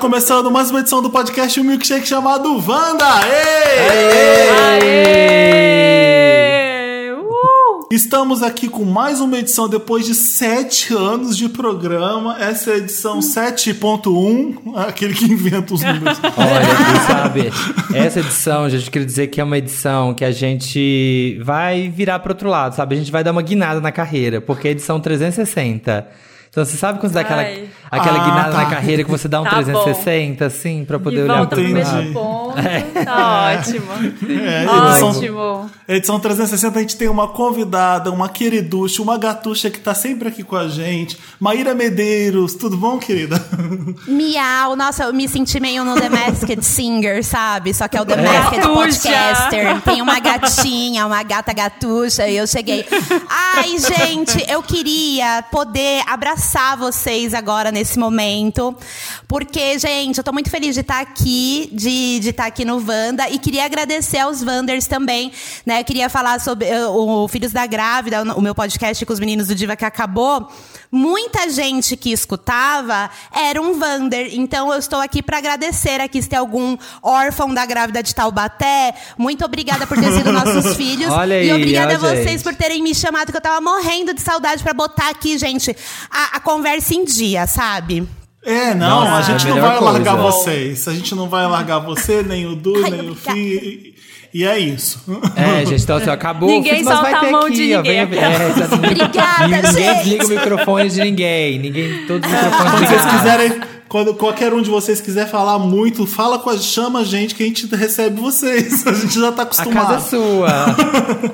começando mais uma edição do podcast Um Milkshake chamado Wanda! Ei! Aê! Uh! Estamos aqui com mais uma edição depois de sete anos de programa. Essa é a edição 7.1, aquele que inventa os números. Olha, quem sabe, essa edição, gente, eu queria dizer que é uma edição que a gente vai virar pro outro lado, sabe? A gente vai dar uma guinada na carreira, porque é a edição 360. Então, você sabe quando você dá aquela, Ai. Aquela Ah, guinada tá. na carreira que você dá um Tá 360, assim, pra poder E olhar volta pro mesmo ponto. Tá ótimo. É, edição, Ótimo. edição 360 a gente tem uma convidada, uma queriducha, uma gatucha que tá sempre aqui com a gente. Maíra Medeiros, tudo bom, querida? Miau, nossa, eu me senti meio no The Masked Singer, sabe? Só que é o The Masked Gatucha. Podcaster. Tem uma gatinha, uma gata gatucha, e eu cheguei. Ai, gente, eu queria poder abraçar vocês agora nesse momento. Porque, gente, eu tô muito feliz de estar aqui, de de estar aqui no Wanda. E queria agradecer aos Wanders também, né? Eu queria falar sobre eh, o Filhos da Grávida, o meu podcast com os meninos do Diva que acabou. Muita gente que escutava era um Vander. Então eu estou aqui para agradecer aqui se tem algum órfão da grávida de Taubaté. Muito obrigada por ter sido nossos filhos. Olha e aí, obrigada ó, a vocês gente. por terem me chamado, que eu tava morrendo de saudade para botar aqui, gente, a, a conversa em dia, sabe? É, não, Nossa, a gente é a não vai largar coisa. vocês. A gente não vai largar você, nem o Du, Ai, nem o obrigada. Fih. E, é isso. É, gente, então assim, acabou. Ninguém Fitz, mas solta vai ter a mão aqui, de ó, ninguém. venha- é, exatamente. Obrigada, Ninguém gente. desliga o microfone de ninguém. Ninguém, todos os microfones Quando vocês quiserem, quando qualquer um de vocês quiser falar muito, fala com a chama a gente que a gente recebe vocês. A gente já tá A casa é acostumado. sua.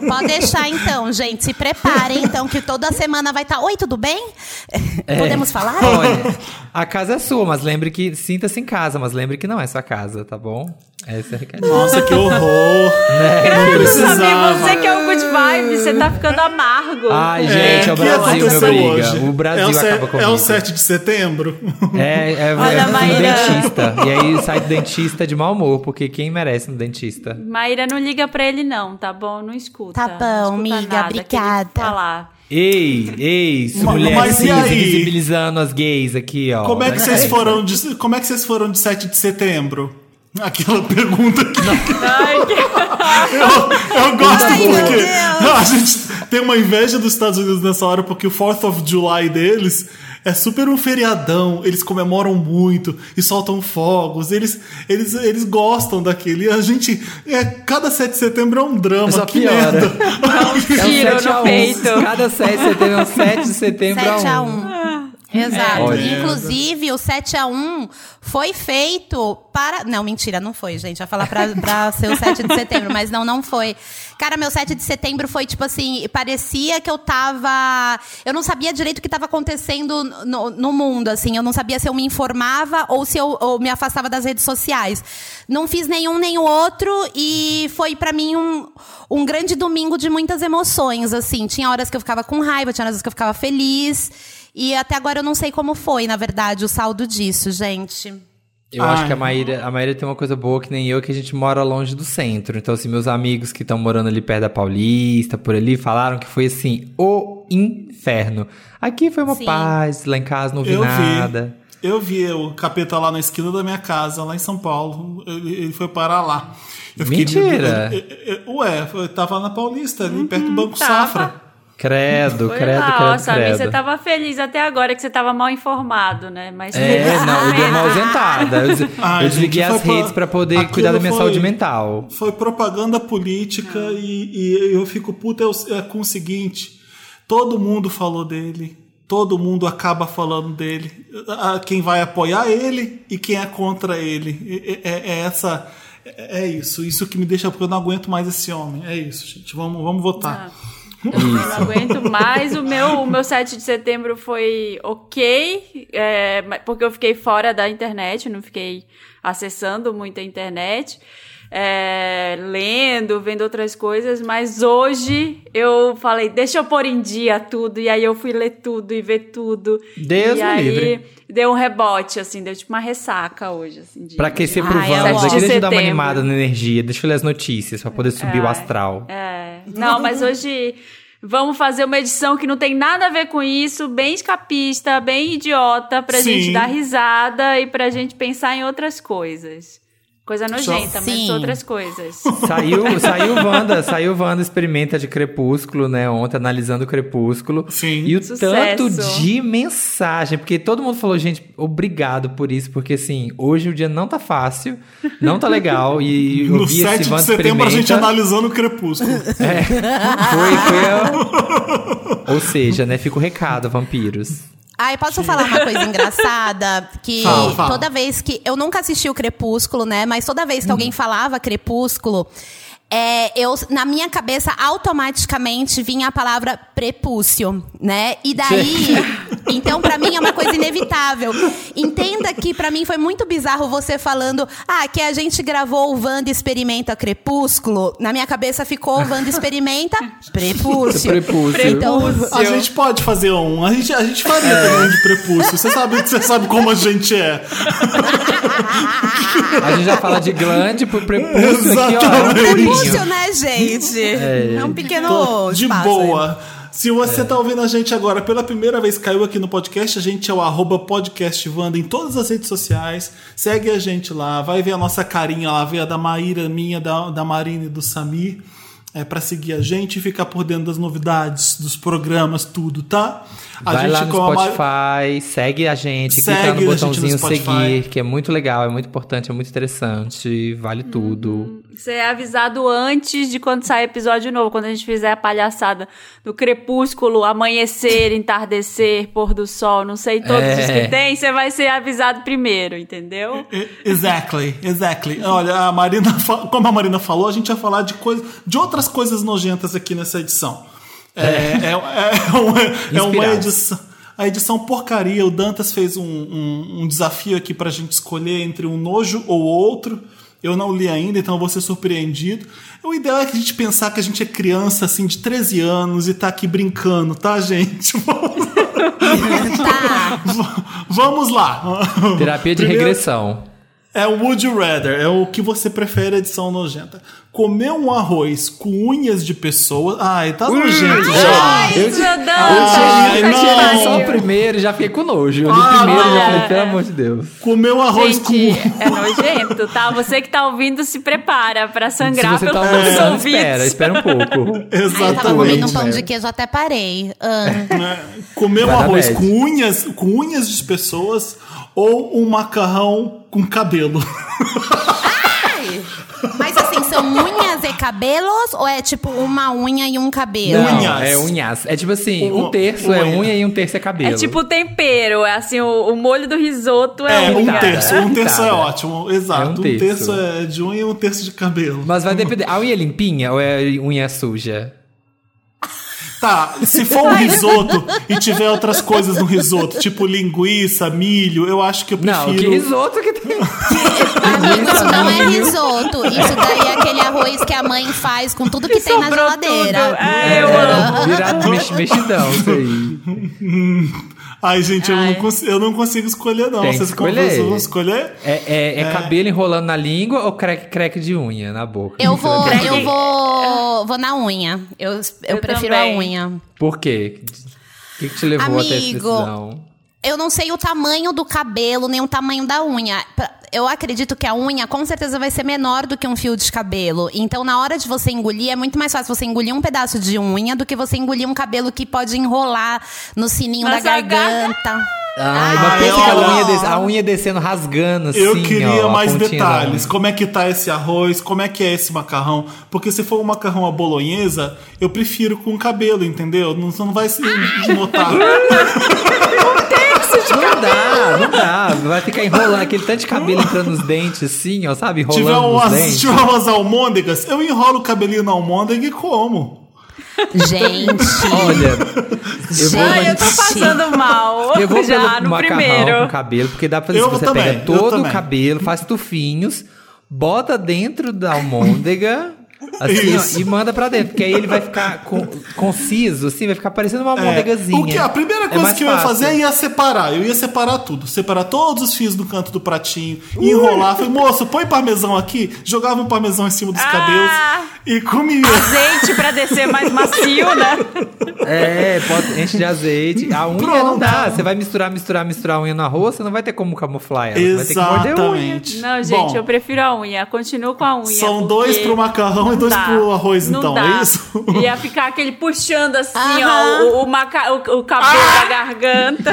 Pode deixar então, gente. Se preparem, então, que toda semana vai estar. Oi, tudo bem? É. Podemos falar? Olha, a casa é sua, mas lembre que sinta-se em casa, mas lembre que não é sua casa, tá bom? Esse é o recadinho. Nossa, que horror. Né? Não Sabe, precisava. você que é o good vibe, você tá ficando amargo. Ai, gente, é, o que Brasil, meu aconteceu briga. hoje? O Brasil é o, se- acaba comigo. é o 7 de setembro? É, é, Olha, é no Maíra. dentista. E aí sai do dentista de mau humor, porque quem merece no dentista? Maíra, não liga pra ele não, tá bom? Não escuta. Tá bom, amiga, obrigada. falar. Ei, ei, mulheres mas e cis, aí? visibilizando as gays aqui, ó. Como é que vocês foram de, como é que vocês foram de 7 de setembro? Aquela pergunta que Ai, que... eu, eu gosto Ai, porque a gente tem uma inveja dos Estados Unidos nessa hora porque o 4th of July deles é super um feriadão, eles comemoram muito e soltam fogos, eles, eles, eles gostam daquele. E a gente, é, cada 7 de setembro é um drama, Só que piora. merda. É um Tiro 7 no a 1. peito. Cada 7 de setembro é um 7 de setembro 7 a a 1. 1. Exato. Olha. Inclusive, o 7 a 1 foi feito para. Não, mentira, não foi, gente. Ia falar pra, pra ser o 7 de setembro, mas não, não foi. Cara, meu 7 de setembro foi tipo assim: parecia que eu tava. Eu não sabia direito o que tava acontecendo no, no mundo, assim. Eu não sabia se eu me informava ou se eu ou me afastava das redes sociais. Não fiz nenhum nem o outro e foi pra mim um, um grande domingo de muitas emoções, assim. Tinha horas que eu ficava com raiva, tinha horas que eu ficava feliz. E até agora eu não sei como foi, na verdade, o saldo disso, gente. Eu acho Ai. que a Maíra, a Maíra tem uma coisa boa que nem eu, que a gente mora longe do centro. Então, assim, meus amigos que estão morando ali perto da Paulista, por ali, falaram que foi, assim, o inferno. Aqui foi uma Sim. paz, lá em casa não vi Eu nada. vi. Eu vi o capeta lá na esquina da minha casa, lá em São Paulo. Ele, ele foi parar lá. Eu Mentira. Eu- eu- eu- ué, eu tava na Paulista, ali perto do Banco tava. Safra. Credo, Foi credo, lá, credo, Samir, credo. você tava feliz até agora que você tava mal informado, né? Mas É, não, eu dei uma Ah, ausentada. Eu, Ai, eu desliguei as pra- redes pra poder aquilo cuidar da minha foi- saúde mental. Foi propaganda política e, e eu fico puto é é com o seguinte: todo mundo falou dele, todo mundo acaba falando dele. Ah, Quem vai apoiar ele e quem é contra ele. É, é- é essa. É é isso, isso que me deixa, porque eu não aguento mais esse homem. É isso, gente. Vamos, vamos votar. Eu não aguento mais. O meu, o meu 7 de setembro foi ok, é, porque eu fiquei fora da internet, não fiquei acessando muito a internet. é, lendo, vendo outras coisas, mas hoje eu falei, deixa eu pôr em dia tudo, e aí eu fui ler tudo e ver tudo. Deus e aí livre. deu um rebote, assim, deu tipo uma ressaca hoje, assim. De, Pra aquecer pro Ai, é Wanda, ótimo. deixa eu dar uma animada na energia, deixa eu ler as notícias pra poder subir o astral. É. Não, mas hoje Vamos fazer uma edição que não tem nada a ver com isso, bem escapista, bem idiota, pra Sim. gente dar risada e pra gente pensar em outras coisas. Coisa nojenta, mas Sim. outras coisas. Saiu, saiu Wanda, saiu Wanda experimenta de Crepúsculo, né, ontem analisando o Crepúsculo. Sim. E o Sucesso. tanto de mensagem, porque todo mundo falou, gente, obrigado por isso, porque assim, hoje o dia não tá fácil, não tá legal e eu No vi 7 esse de Wanda setembro, a gente analisando o Crepúsculo. É, foi, foi a- Ou seja, né, fica o recado, vampiros. Ai, posso falar uma coisa engraçada? Que Fala, fala. toda vez que. Eu nunca assisti o Crepúsculo, né? Mas toda vez que alguém falava Crepúsculo. É, eu, na minha cabeça, automaticamente vinha a palavra prepúcio, né? E daí. então, pra mim, é uma coisa inevitável. Entenda que, pra mim, foi muito bizarro você falando. Ah, que a gente gravou o Wanda Experimenta Crepúsculo. Na minha cabeça ficou Wanda Experimenta Prepúcio. Prepúcio. Então, A gente pode fazer um. A gente, a gente faria também um de prepúcio. Você sabe, você sabe como a gente é. A gente já fala de glande pro prepúcio aqui, ó. É um. Prepúcio, né, gente? É, um pequeno de espaço boa. Se você tá ouvindo a gente agora pela primeira vez, caiu aqui no podcast, a gente é o arroba podcastvanda em todas as redes sociais. Segue a gente lá, vai ver a nossa carinha lá, ver a da Maíra, minha, da, da Marina e do Samir. É para seguir a gente e ficar por dentro das novidades, dos programas, tudo, tá? A Vai lá no com a Spotify, segue a gente, Segue clica no botãozinho Spotify. seguir, que é muito legal, é muito importante, é muito interessante, vale tudo. Você é avisado antes de quando sair episódio novo, quando a gente fizer a palhaçada do crepúsculo, amanhecer, entardecer, pôr do sol, não sei todos É. os que tem, você vai ser avisado primeiro, entendeu? Exactly, exactly. Olha, a Marina, como a Marina falou, a gente vai falar de coisa, de outras coisas nojentas aqui nessa edição. É, é, é, uma, é uma Inspirados. edição. A edição porcaria, o Dantas fez um, um- um desafio aqui pra gente escolher entre um nojo ou outro. Eu não li ainda, então eu vou ser surpreendido. O ideal é que a gente pensar que a gente é criança, assim, de 13 anos e tá aqui brincando, tá, gente? Vamos, Tá. vamos lá. Terapia de Primeiro- regressão. É o Would You Rather, é o que você prefere, edição nojenta. Comer um arroz com unhas de pessoa. Ai, tá nojento já. eu, meu Deus! eu Ai, tinha, eu tinha só o primeiro e já fiquei com nojo. Eu li Ah, primeiro e já falei, pelo amor de Deus. Comer um arroz Gente, com. é nojento, tá? Você que tá ouvindo, se prepara pra Se sangrar você tá pelos almoçando, ouvidos. espera, espera um pouco. Ai, eu tava comendo um Exatamente. pão de queijo, até parei. Ah. né? Comer um arroz com unhas, com unhas de pessoas ou um macarrão com cabelo. Mas assim, são unhas e cabelos ou é tipo uma unha e um cabelo? Não, Unhas. é unhas. É tipo assim, Uma- um terço é unha. unha e um terço é cabelo. É tipo tempero, é assim, o, o molho do risoto é, É, um terço. Um terço é ótimo. Exato. É um um, terço. terço. é de unha e um terço de cabelo. Mas vai depender. A unha é limpinha ou é unha suja? Tá, se for um risoto e tiver outras coisas no risoto, tipo linguiça, milho, eu acho que eu prefiro. Não, que risoto que tem. Amigo, isso não é risoto. Isso daí é aquele arroz que a mãe faz com tudo que, tem na geladeira. tudo. É, eu amo. Virado mex, mexidão, isso aí. Ai, gente, eu Ai. não, consigo, eu não consigo escolher, não. Tem Vocês escolher. vocês vão escolher? É, é, é cabelo enrolando na língua ou crack, crack de unha na boca? Eu vou, eu vou, vou na unha. Eu, eu, Eu prefiro também. a unha. Por quê? O que, que te levou até essa Amigo, decisão? Eu não sei o tamanho do cabelo, nem o tamanho da unha. Eu acredito que a unha com certeza vai ser menor do que um fio de cabelo. Então, na hora de você engolir, é muito mais fácil você engolir um pedaço de unha do que você engolir um cabelo que pode enrolar no sininho Mas da a garganta. Ai, mas Ai, pensa aquela olha. unha, des- a unha descendo, rasgando assim, Eu queria ó, a mais detalhes. Como é que tá esse arroz? Como é que é esse macarrão? Porque se for um macarrão à bolonhesa, eu prefiro com cabelo, entendeu? Não, não vai se notar. Não dá, não dá. Vai ficar enrolando aquele tanto de cabelo entrando nos dentes, assim, ó, sabe? Se Enrolando tiver, nos umas, se dentes. tiver umas almôndegas, eu enrolo o cabelinho na almôndega e como. Gente. Olha, eu vou, Ai, eu tô passando mal. eu vou já pelo no macarrão primeiro. com cabelo, porque dá pra fazer Eu isso. Você também, pega todo o cabelo, faz tufinhos, bota dentro da almôndega Assim, ó, e manda pra dentro, porque aí ele vai ficar com- conciso, assim, vai ficar parecendo uma É, modegazinha. o que, a primeira É coisa mais que eu ia fazer é ia separar. Eu ia separar tudo. Separar todos os fios do canto do pratinho, enrolar. Falei, moço, põe parmesão aqui. Jogava um parmesão em cima dos Ah! cabelos e comia. Azeite pra descer mais macio, né? É, pode, enche de azeite. A unha Pronto. não dá. Você vai misturar, misturar, misturar a unha no arroz, você não vai ter como camuflar ela. Você vai ter que morder a unha. Exatamente. Não, gente, Bom, eu prefiro a unha. Continuo com a unha. São porque dois pro macarrão e não dois dá. pro arroz, Não então, dá. é isso? Ia ficar aquele puxando assim, Aham. ó, o, o, maca- o- o cabelo Ah! da garganta.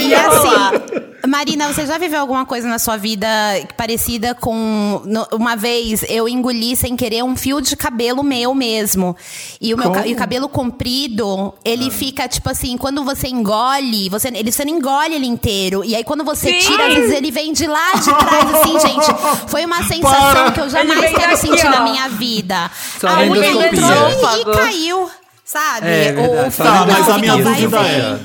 E assim, Marina, você já viveu alguma coisa na sua vida parecida com. no- uma vez eu engoli sem querer um fio de cabelo meu mesmo. E o meu e o cabelo comprido, ele fica tipo assim, quando você engole, você, ele, você não engole ele inteiro. E aí quando você Sim. tira, às vezes ele vem de lá de trás, assim, gente. Foi uma sensação Para. que eu jamais quero sentir ó. na minha vida. Só a unha entrou e caiu. Sabe? É verdade, só Tá, mas a minha dúvida é.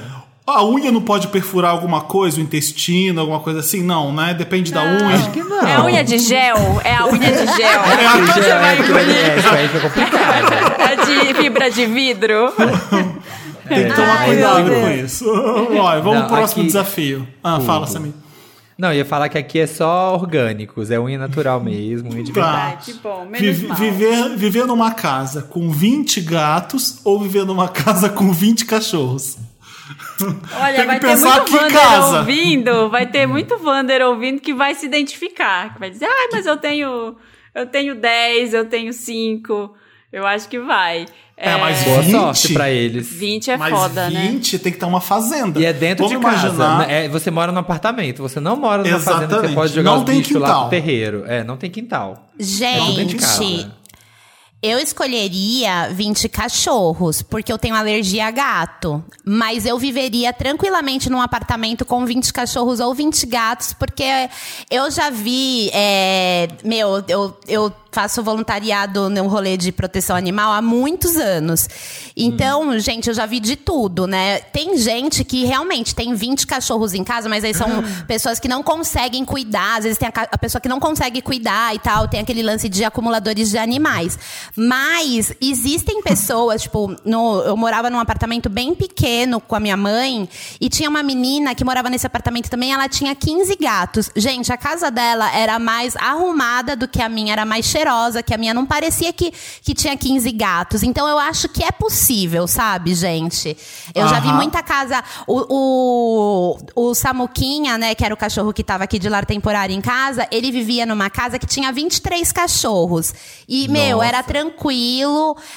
A unha não pode perfurar alguma coisa, o intestino, alguma coisa assim? Não, né? Depende da unha. Acho que não. É a unha de gel? É a unha de gel. Porque Você já vai é, porque engolir. é, aí fica complicado. É de fibra de vidro. Tem que tomar Ai, cuidado com isso. Olha, vamos Não, pro próximo aqui- desafio. Ah, fala. Samir. Não, eu ia falar que aqui é só orgânicos, é unha natural mesmo, unha de Tá. verdade. Bom, menos Vive- mal. viver, viver numa casa com 20 gatos ou viver numa casa com 20 cachorros? Olha, Tem vai ter pensar muito que Wander casa. ouvindo, vai ter muito Wander ouvindo que vai se identificar, que vai dizer, ai, mas eu tenho, eu tenho 10, eu tenho 5, eu acho que vai. É, mas Boa 20? sorte pra eles. 20 é Mas foda, né? 20 tem que ter uma fazenda. E é dentro Vamos de casa. imaginar- né? É, você mora num apartamento, você não mora numa fazenda que você Exatamente. pode jogar Não os tem bichos lá quintal. pro terreiro. É, não tem quintal. Gente, dentro de casa. Eu escolheria 20 cachorros, porque eu tenho alergia a gato. Mas eu viveria tranquilamente num apartamento com 20 cachorros ou 20 gatos, porque eu já vi. é, meu, eu, eu faço voluntariado num rolê de proteção animal há muitos anos. Então, gente, eu já vi de tudo, né? Tem gente que realmente tem 20 cachorros em casa, mas aí são pessoas que não conseguem cuidar. Às vezes tem a, a pessoa que não consegue cuidar e tal, tem aquele lance de acumuladores de animais. Mas existem pessoas, tipo, no, eu morava num apartamento bem pequeno com a minha mãe e tinha uma menina que morava nesse apartamento também, ela tinha 15 gatos. Gente, a casa dela era mais arrumada do que a minha, era mais cheirosa que a minha. Não parecia que, que tinha 15 gatos. Então eu acho que é possível, sabe, gente? Eu já vi muita casa. O, o, o Samuquinha, né, que era o cachorro que tava aqui de lar temporário em casa, ele vivia numa casa que tinha 23 cachorros. E, meu, Nossa. era tranquilo,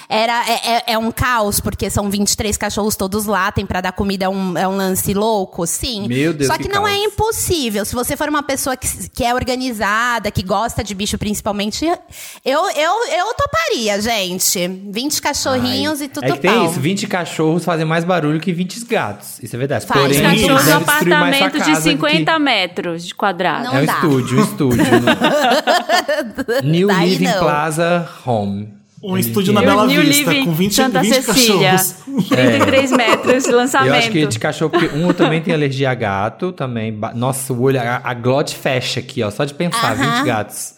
era, é, é- é um caos, porque são 23 cachorros todos lá, tem pra dar comida, é um, é um lance louco, sim. Meu Deus, Só que, que não é caos. impossível. Se você for uma pessoa que, que é organizada, que gosta de bicho principalmente, eu, eu, eu toparia, gente. 20 cachorrinhos e tudo é que tem pau. isso, 20 cachorros fazem mais barulho que 20 gatos. Isso é verdade. Faz. Porém, Sim, Cachorro eles no apartamento de casa do 50 que- metros de quadrado. Não É um dá. estúdio, um estúdio. no- New Daí Living não. Plaza Home. Um estúdio na Bela New Vista, Living, com 20, Santa 20 Cecília. cachorros. 33 metros de lançamento. Eu acho que de cachorro, porque um eu também tem alergia a gato, também. Nossa, o olho, a, a glote fecha aqui, ó, só de pensar, Aham. 20 gatos.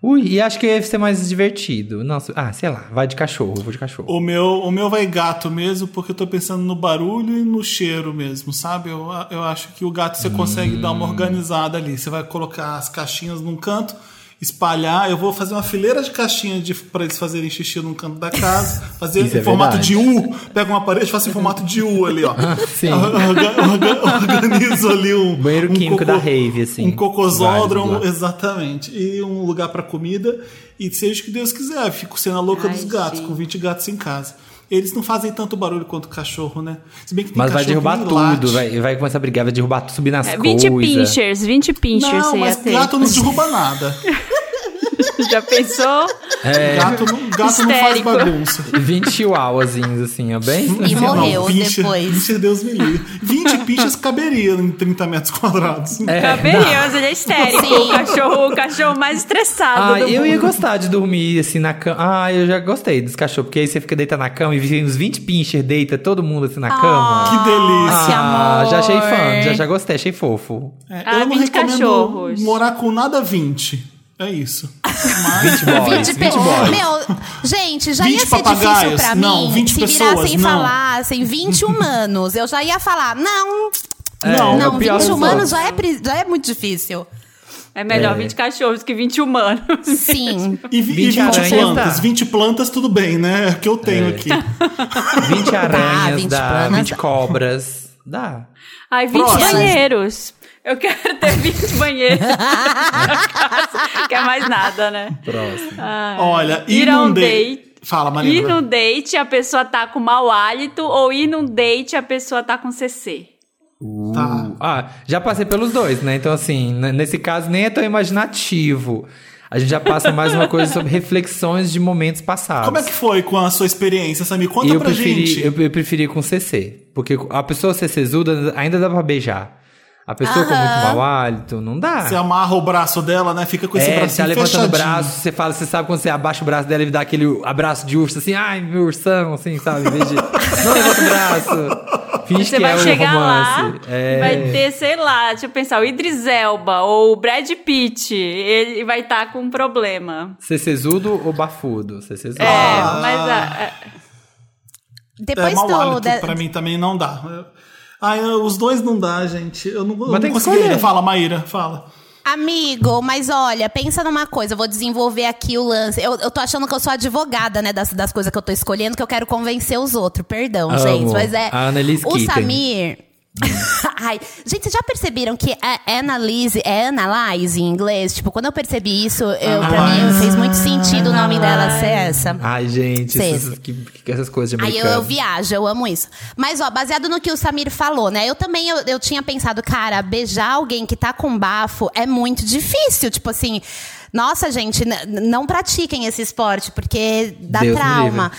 Ui, e acho que deve ser mais divertido. Nossa, ah, sei lá, vai de cachorro, vou de cachorro. O meu, o meu vai gato mesmo, porque eu tô pensando no barulho e no cheiro mesmo, sabe? Eu, eu acho que o gato você consegue dar uma organizada ali. Você vai colocar as caixinhas num canto, espalhar. Eu vou fazer uma fileira de caixinhas de, pra eles fazerem xixi num canto da casa, fazer Isso em é formato verdade. de U. Pega uma parede e faço em formato de U ali, ó. Sim. Orga- orga- Organizo ali um. Banheiro um químico da rave, assim. Um cocosódromo, exatamente. E um lugar pra comida. E seja o que Deus quiser. Fico sendo a louca Ai, dos gatos, gente. com 20 gatos em casa. Eles não fazem tanto barulho quanto o cachorro, né? Se bem que tem Mas vai derrubar tudo, vai, vai começar a brigar, vai derrubar, tudo, subir nas É, coisas. 20 pinchers, 20 pinchers Não, mas gato não derruba nada. Já pensou? Gato não, gato não faz bagunça. 20 chihuahuazinhos, assim, ó, bem... E morreu pincher, depois. Pincher, Deus me livre. 20 pinchas caberia em 30 metros quadrados. É, Caberia, mas ele é histérico. Sim. O cachorro, o cachorro mais estressado Ah, do eu mundo. ia gostar de dormir assim na cama. Ah, eu já gostei dos cachorros, porque aí você fica deitado na cama e vem uns 20 pincher, deita todo mundo assim na cama. Que delícia. Ah, amor. já achei fã, já, já gostei, achei fofo. É, Ah, eu não 20 recomendo cachorros. morar com nada 20. É isso. 20 boys, 20 boys. Meu, gente, já 20 ia ser difícil papagaios? pra Não, mim 20 se pessoas, virassem e falassem 20 humanos. Eu já ia falar, não, É, Não, é não, pior 20 dos humanos já é, já é muito difícil. É melhor É. 20 cachorros que 20 humanos. Sim. E, vi- 20 e 20 aranhas plantas. dá. 20 plantas, tudo bem, né? É o que eu tenho aqui. 20 aranhas 20 dá, planas 20 dá. cobras. Dá. Ai, 20 Próximo. banheiros. Eu quero ter 20 banheiros na casa. Quer mais nada, né? Próximo. Olha, ir Ir a num um date. Fala, Ir Marina. num date, a pessoa tá com mau hálito, ou ir num date, a pessoa tá com CC. Tá. Ah, já passei pelos dois, né? Então, assim, nesse caso nem é tão imaginativo. A gente já passa mais uma coisa sobre reflexões de momentos passados. Como é que foi com a sua experiência, Samir? Conta eu pra preferi, gente. eu, eu preferi com CC. Porque a pessoa CCzuda ainda dá pra beijar. A pessoa com muito mau hálito, não dá. Você amarra o braço dela, né? Fica com esse É, você bracinho tá levantando o braço, você fala, você sabe quando você abaixa o braço dela e dá aquele abraço de urso, assim, ai, meu ursão, assim, sabe? Em vez de, não levanta o braço. Finge Você que vai é o chegar lá, romance. É. vai ter, sei lá, deixa eu pensar, o Idris Elba ou o Brad Pitt, ele vai estar com um problema. CCzudo ou bafudo? CCzudo. É, Ah. mas a- a- Depois é, mau do. hálito, de- pra mim também não dá. Ai, os dois não dá, gente. Eu não, eu não tem que conseguiria. escolher. Fala, Maíra, fala. Amigo, mas olha, pensa numa coisa, eu vou desenvolver aqui o lance. Eu, eu tô achando que eu sou advogada, né, das, das coisas que eu tô escolhendo, que eu quero convencer os outros. Perdão, Amo. gente. Mas é. A Annalise o Keating. Samir. Ai, gente, vocês já perceberam que é analyze, é analyze em inglês? Tipo, quando eu percebi isso, eu, pra mim fez muito sentido o nome dela ser essa. Ai, gente, essas, que, que- essas coisas de Aí eu, americano. eu viajo, eu amo isso. Mas, ó, baseado no que o Samir falou, né? Eu também, eu, eu tinha pensado, cara, beijar alguém que tá com bafo é muito difícil. Tipo assim, nossa, gente, não pratiquem esse esporte, porque dá Deus trauma.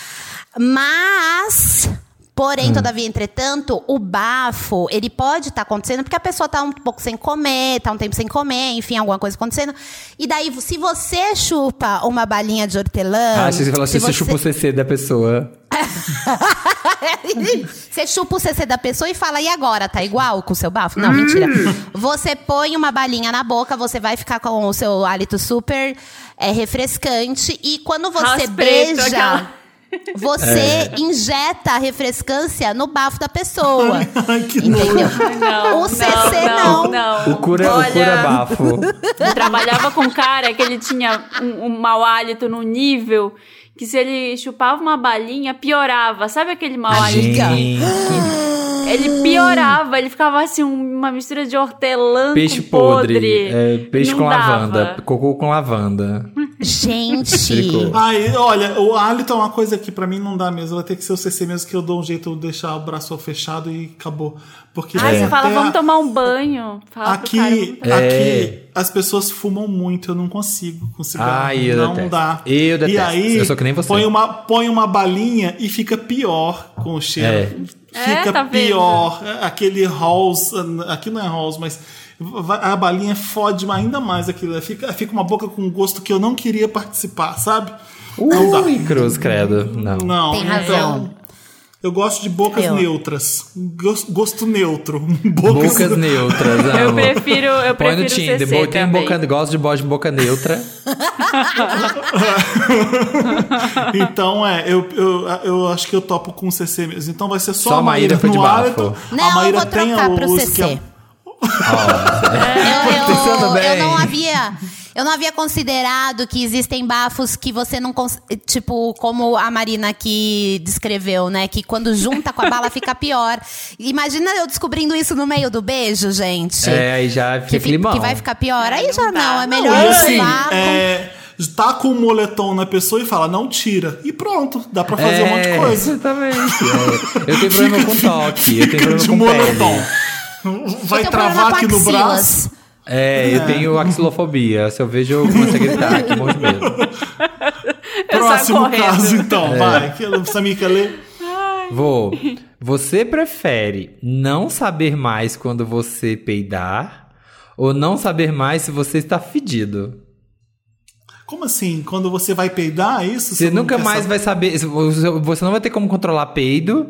Mas... Porém, Hum. todavia, entretanto, o bafo, ele pode estar acontecendo porque a pessoa tá um pouco sem comer, tá um tempo sem comer, enfim, alguma coisa acontecendo. E daí, se você chupa uma balinha de hortelã... Ah, você falou assim, se você chupa o CC da pessoa. Você chupa o CC da pessoa e fala, e agora? Tá igual com o seu bafo? Não, mentira. Você põe uma balinha na boca, você vai ficar com o seu hálito super é, refrescante. E quando você Raspreto, beija, aquela- você injeta a refrescância no bafo da pessoa. Ai, que Entendeu? não, o CC não, não. não. O cura, Olha, o cura bafo. Eu trabalhava com um cara que ele tinha um, um mau hálito no nível que se ele chupava uma balinha, piorava. Sabe aquele mau hálito? Gente, Ele piorava, ele ficava assim, uma mistura de hortelã peixe com podre. podre, é, peixe Não com dava. lavanda, cocô com lavanda. Gente. Ai, olha, o hálito é uma coisa que pra mim não dá mesmo. Vai ter que ser o CC mesmo que eu dou um jeito de deixar o braço fechado e acabou. Porque Aí até você fala, vamos tomar um banho. Fala pro cara, Aqui, vamos tomar- É. as pessoas fumam muito, eu não consigo com cigarro. Ai, eu não detesto. dá. Eu E detesto. aí, Eu sou que nem você. Põe uma, põe uma balinha e fica pior com o cheiro. Fica É, tá vendo? pior. Aquele Halls, aqui não é Halls, mas a balinha fode ainda mais aquilo. Fica, fica uma boca com gosto que eu não queria participar, sabe? não dá. Ui, cruz, credo. Não. Não, Tem então, razão. Eu gosto de bocas Eu. neutras. Gosto, gosto neutro. Bocas, Bocas neutras, Eu amo. prefiro, eu Põe prefiro no Tinder, CC bo- tem boca, gosto de bosta de boca neutra. Então, é, eu, eu, eu acho que eu topo com CC mesmo. Então vai ser só, Só a Maíra Maíra foi de no bafo. hálito. Não, a Maíra eu vou tem trocar a pro luz CC. que é- Eu, Pensando eu, bem. eu não havia. Eu não havia considerado que existem bafos que você não. Tipo, como a Marina aqui descreveu, né? Que quando junta com a bala fica pior. Imagina eu descobrindo isso no meio do beijo, gente. É, aí já fica que, climão. que vai ficar pior. Aí não já dá. não, é Não, melhor e assim, levar com- é, tá com o moletom na pessoa e fala, não tira. E pronto, dá pra fazer um monte de É, coisa. Exatamente. é. Eu tenho problema com toque, eu tenho problema de com moletom. pele. Vai travar aqui no braço. É, eu tenho axilofobia. Se eu vejo, eu começo a gritar aqui, morro de medo. Próximo caso, então. É. Vai. Que o Samir quer ler? Vou. Você prefere não saber mais quando você peidar ou não saber mais se você está fedido? Como assim? Quando você vai peidar, é isso? Você não nunca mais saber? vai saber. Você você não vai ter como controlar peido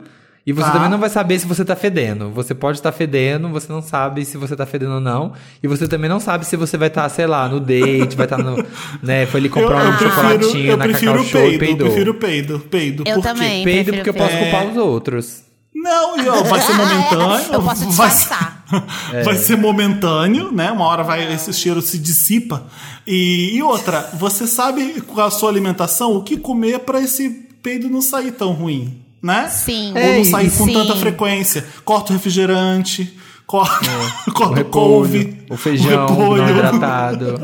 E você Tá. também não vai saber se você tá fedendo. Você pode estar fedendo, você não sabe se você tá fedendo ou não. E você também não sabe se você vai estar, sei lá, no date, vai estar no. Né, foi ali comprar um chocolatinho eu na prefiro Cacau o Show e peido, eu peidou. prefiro peido, peido. Eu Por quê? também. Peido prefiro porque eu posso peido. culpar os outros. Não, e, ó, vai ser momentâneo. Eu posso vai, disfarçar. vai ser momentâneo, né? Uma hora vai esse cheiro se dissipa. E, e outra, você sabe com a sua alimentação o que comer para esse peido não sair tão ruim, né? Sim. Ou não É, sair com sim. tanta frequência. Corta o refrigerante, corta, O corta o repolho, couve, o feijão o hidratado.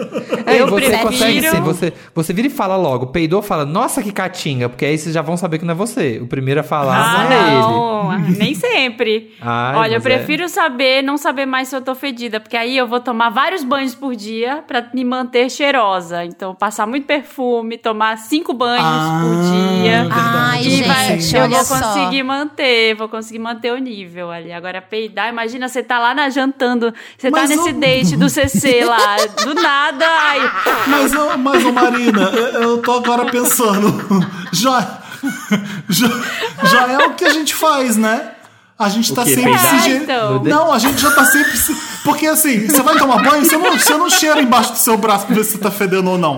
É, Eu você prefiro- consegue sim, você, você vira e fala logo, peidou, fala, nossa, que catinga, porque aí vocês já vão saber que não é você. O primeiro a falar Ah, não é ele. não, nem sempre. Ai, Olha, eu mas prefiro saber, não saber mais se eu tô fedida, porque aí eu vou tomar vários banhos por dia pra me manter cheirosa. Então, passar muito perfume, tomar cinco banhos Ah, por dia. verdade. Ai, E vai, gente, eu vou só. conseguir manter, vou conseguir manter o nível ali. Agora, peidar, imagina, você tá lá na jantando, você tá Mas nesse eu- date do CC lá, do nada, ai, Mas, mas ô Marina, eu, eu tô agora pensando. Já, já, já é o que a gente faz, né? A gente tá quê? sempre Peidar? se Ah, então. Não, a gente já tá sempre se... Porque assim, você vai tomar banho, você não, você não cheira embaixo do seu braço pra ver se você tá fedendo ou não.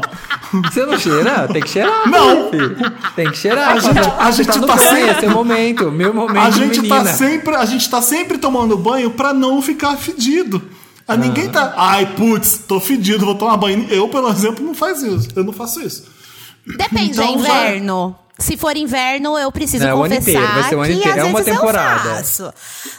Você não cheira? Tem que cheirar. Não. Felipe. Tem que cheirar. A gente- a gente tá banho, sempre- É seu momento. Meu momento, A gente, menina. tá sempre, a gente tá sempre tomando banho pra não ficar fedido. A Ah. ninguém tá. Ai, putz, tô fedido, vou tomar banho. Eu, pelo exemplo, não faço isso. Eu não faço isso. Depende, Então, é inverno. Se for inverno, eu preciso Não, é confessar inteiro, que inteiro, às é uma vezes temporada. eu faço.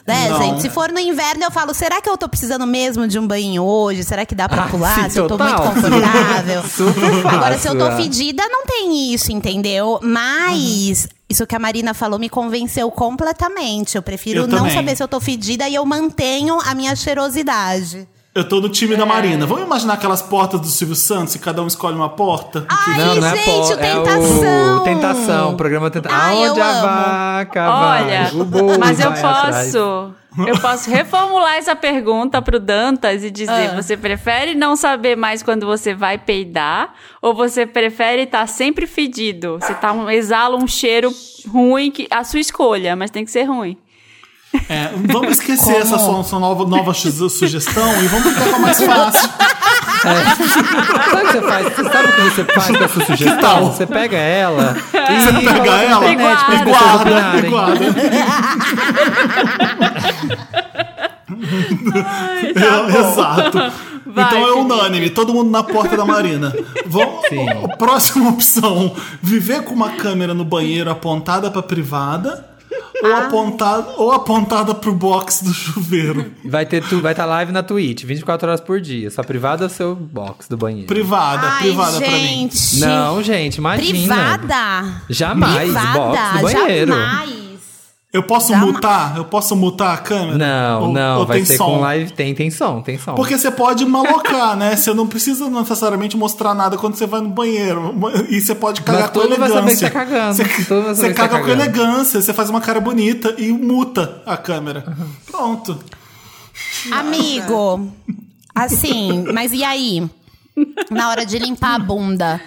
Né, Não. gente? Se for no inverno, eu falo, será que eu tô precisando mesmo de um banho hoje? Será que dá pra Ah, pular? se eu tô muito confortável? Fácil, Agora, se eu tô é. fedida, não tem isso, entendeu? Mas... Isso que a Marina falou me convenceu completamente. Eu prefiro Eu não saber se eu tô fedida e eu mantenho a minha cheirosidade. Eu tô no time da É. Marina. Vamos imaginar aquelas portas do Silvio Santos e cada um escolhe uma porta? Ai, Não, não é gente, pó, o é Tentação. o Tentação, o programa Tentação. Ai, Aonde a amo. vaca vai, Olha, boi mas eu vai posso. Eu posso reformular essa pergunta pro Dantas e dizer: Ah. você prefere não saber mais quando você vai peidar? Ou você prefere estar sempre fedido? Você tá um, exala um cheiro ruim, que, a sua escolha, mas tem que ser ruim. É, vamos esquecer Como? essa sua, sua nova, nova su- sugestão e vamos ficar com a mais fácil. Sabe o que você faz? Você sabe o que você faz com essa sugestão? tal? Você pega ela e Você pega ela para e pessoas guarda, e guarda. É, exato. Vai, então é unânime, todo mundo na porta da Marina. Vamos, próxima opção: viver com uma câmera no banheiro apontada pra privada ou apontada, ou apontada pro box do chuveiro. Vai ter tu, vai estar live na Twitch, 24 horas por dia. Sua privada é o seu box do banheiro. Privada, Ai, privada pra mim. gente. Não, gente, imagina. Privada? Jamais, Privada, box do banheiro. jamais. Eu posso Jamais. mutar? Eu posso mutar a câmera? Não, Ou- não, ou vai tem ser som? com live. Tem, tem som, tem som. Porque você pode malocar, né? Você não precisa necessariamente mostrar nada quando você vai no banheiro. E você pode cagar Mas com vai elegância. tá cagando. Você, Todo mundo vai você que tá caga com elegância, você faz uma cara bonita e muta a câmera. Pronto. Amigo, assim, mas e aí? Na hora de limpar a bunda.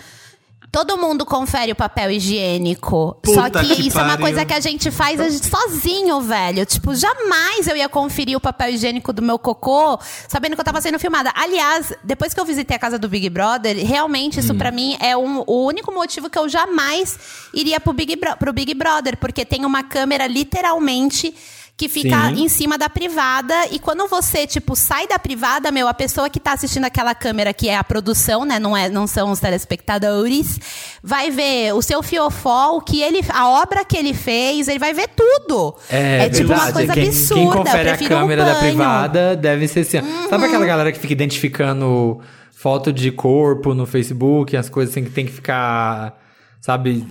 Todo mundo confere o papel higiênico. Só Puta que, que isso é uma pariu. coisa que a gente faz a gente sozinho, velho. Tipo, jamais eu ia conferir o papel higiênico do meu cocô sabendo que eu tava sendo filmada. Aliás, depois que eu visitei a casa do Big Brother, realmente isso pra mim é um- o único motivo que eu jamais iria pro Big, Bro- pro Big Brother. Porque tem uma câmera literalmente que fica Sim. em cima da privada. E quando você, tipo, sai da privada, meu, a pessoa que tá assistindo aquela câmera, que é a produção, né? Não, é, não são os telespectadores, vai ver o seu fiofó, o que ele. A obra que ele fez, ele vai ver tudo. É, tipo verdade. uma coisa quem, absurda. Quem confere a prefiro um câmera da. Uhum. privada deve ser assim. ó. Sabe aquela galera que fica identificando foto de corpo no Facebook, as coisas assim que tem que ficar, sabe,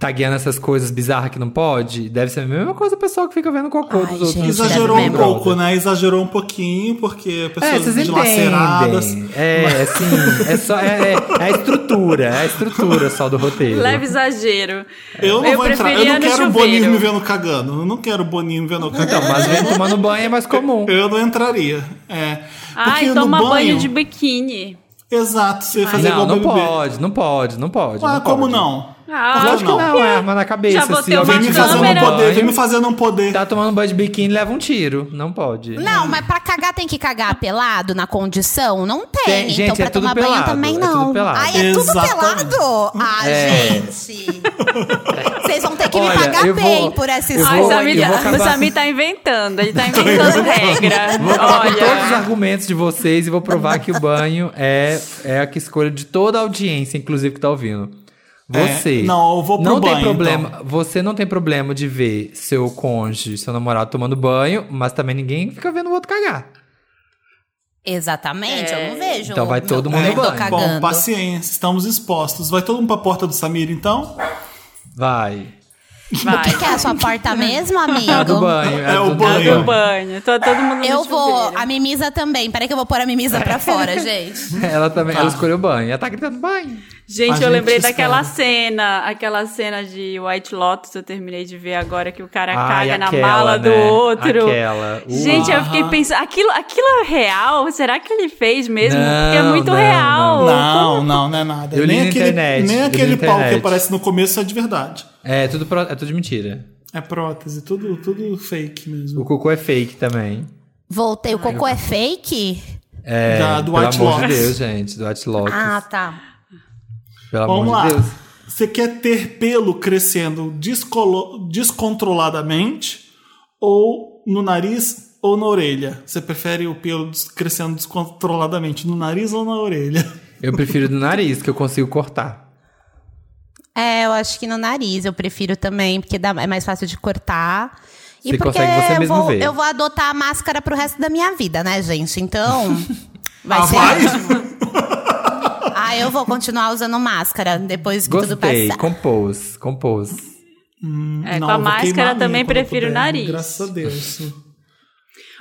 tagueando essas coisas bizarras que não pode? Deve ser a mesma coisa o pessoal que fica vendo cocô Ai, dos outros. gente, Exagerou um pouco, né? Exagerou um pouquinho, porque É, pessoas vocês dilaceradas. É, assim, é só é, é- é a estrutura, é a estrutura só do roteiro. Leve exagero. Eu não vou entrar. Eu não quero o Boninho me vendo cagando. Eu não quero o Boninho me vendo cagando. Então, mas vem tomando banho é mais comum. Eu não entraria. É. Ai, Porque toma no banho de biquíni. Exato, você ia fazer Não, igual não BBB. pode, não pode, não pode. Ué, não como pode. não? Ah, Lógico que não? não, é arma na cabeça. Já botei uma Vem me fazer um um poder, vem me fazendo um poder. tá tomando banho de biquíni, leva um tiro. Não pode. Não, mas pra cagar tem que cagar pelado na condição? Não tem. Tem, então gente, pra é tudo tomar banho pelado, também é não. tudo pelado. Ai, é tudo Exatamente. pelado? Ah, É. gente. Vocês vão ter que me Olha, pagar eu vou- bem por essa Ai, vou- o. Samir, o tá inventando, ele tá inventando regra. Vou com todos os Olha, argumentos de vocês e vou provar que o banho é, é a que escolha de toda a audiência, inclusive que tá ouvindo. Você. É, não, eu vou pro não tem banho, problema. então. Você não tem problema de ver seu cônjuge, seu namorado tomando banho, mas também ninguém fica vendo o outro cagar. Exatamente, eu não vejo. Então vai todo mundo marido no banho. Bom, paciência, estamos expostos. Vai todo mundo pra porta do Samir, então? Vai. vai. O que, que é a sua porta mesmo, amigo? É do banho. É o do- banho. Do banho. Tô todo mundo no Eu vou, a mimisa também. Peraí que eu vou pôr a mimisa pra fora, gente. Ela também, Tá. ela escolheu banho. Ela tá gritando banho. Gente, A eu gente lembrei espera. daquela cena, aquela cena de White Lotus, eu terminei de ver agora que o cara Ai, caga na aquela, mala do né? outro. Aquela. Gente, eu fiquei pensando, aquilo, aquilo é real? Será que ele fez mesmo? Não, Porque é muito não, real. Não, não, não é nada. Eu li nem na aquele, internet, nem eu li aquele na pau que aparece no começo é de verdade. É tudo, pro- é tudo mentira. É prótese, tudo, tudo fake mesmo. O cocô é fake também. Voltei, o cocô é fake? É, Da- do pelo White amor de Lotus. Deus, gente, do White Lotus. Ah, tá. Pelo Vamos amor lá. de Deus. Você quer ter pelo crescendo descolo- descontroladamente ou no nariz ou na orelha? Você prefere o pelo crescendo descontroladamente no nariz ou na orelha? Eu prefiro do nariz, que eu consigo cortar. É, eu acho que no nariz eu prefiro também, porque dá- é mais fácil de cortar. E Você porque consegue você eu, mesmo vou, ver. eu vou adotar a máscara pro resto da minha vida, né, gente? Então. Vai Ah, ser vai? Ah, eu vou continuar usando máscara depois que tudo Gostei, passar. compôs, compôs. É, Não, com a máscara também prefiro o nariz. Graças a Deus.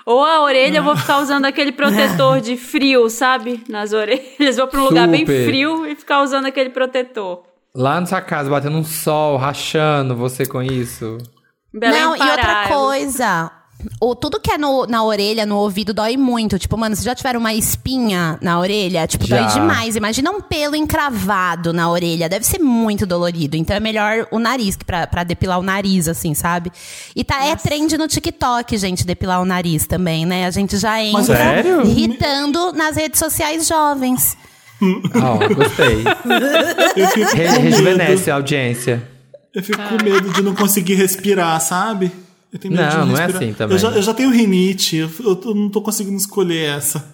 Ou a orelha eu vou ficar usando aquele protetor de frio, sabe? Nas orelhas. Vou pra um lugar bem Super. frio e ficar usando aquele protetor. Lá na sua casa, batendo um sol, rachando você com isso. Belém Não, e Pará, outra eu- coisa. O, tudo que é no- na orelha, no ouvido, dói muito. Tipo, mano, se já tiver uma espinha na orelha, tipo, Já. dói demais. Imagina um pelo encravado na orelha. Deve ser muito dolorido. Então é melhor o nariz, que pra, pra depilar o nariz, assim, sabe? E tá, é trend no TikTok, gente, depilar o nariz também, né? A gente já entra sério? irritando nas redes sociais jovens. Ó, gostei. Re rejuvenesce a audiência. Eu fico com medo de não conseguir respirar, sabe? Eu tenho medo de Não, não é respirar. assim também. Eu já, eu já tenho rinite, eu, eu não tô conseguindo escolher essa.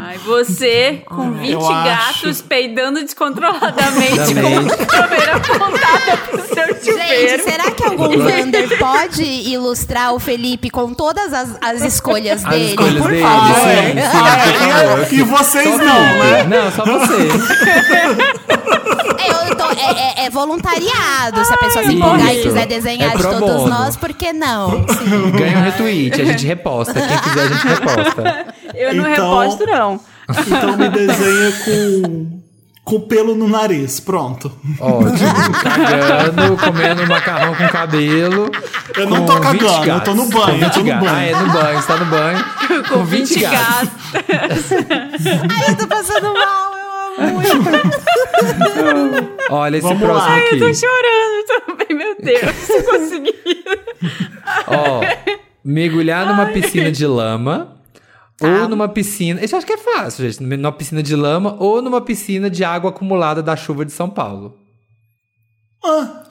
Ai, você com 20 eu acho. gatos peidando descontroladamente com uma câmera apontada pro seu Gente, chuveiro. será que algum Wander pode ilustrar o Felipe com todas as, as escolhas As dele? escolhas Por dele, favor. sim, sim, por favor. E vocês Só não, né? Não, só você. Eu tô- é, é- é voluntariado. Se a pessoa se empolgar e quiser É desenhar de pro todos bono. nós, por que não? Sim. Ganha um retweet, a gente reposta. Quem quiser, a gente reposta. Eu não Então- reposto, não. Então me desenha com, com pelo no nariz. Pronto. Ótimo. Cagando, comendo macarrão com cabelo. Eu não com tô 20 cagando, eu tô no banho, Com eu 20 tô no gatos. banho. Ah, é no banho, você tá no banho. Com 20 gatos. Ai, eu tô passando mal, eu amo muito. Olha esse Vamos próximo lá. aqui. Eu tô chorando também, meu Deus. Se conseguir. Ó, mergulhar numa piscina de lama. Ou numa piscina. Isso eu acho que é fácil, gente. Numa piscina de lama ou numa piscina de água acumulada da chuva de São Paulo. Ah.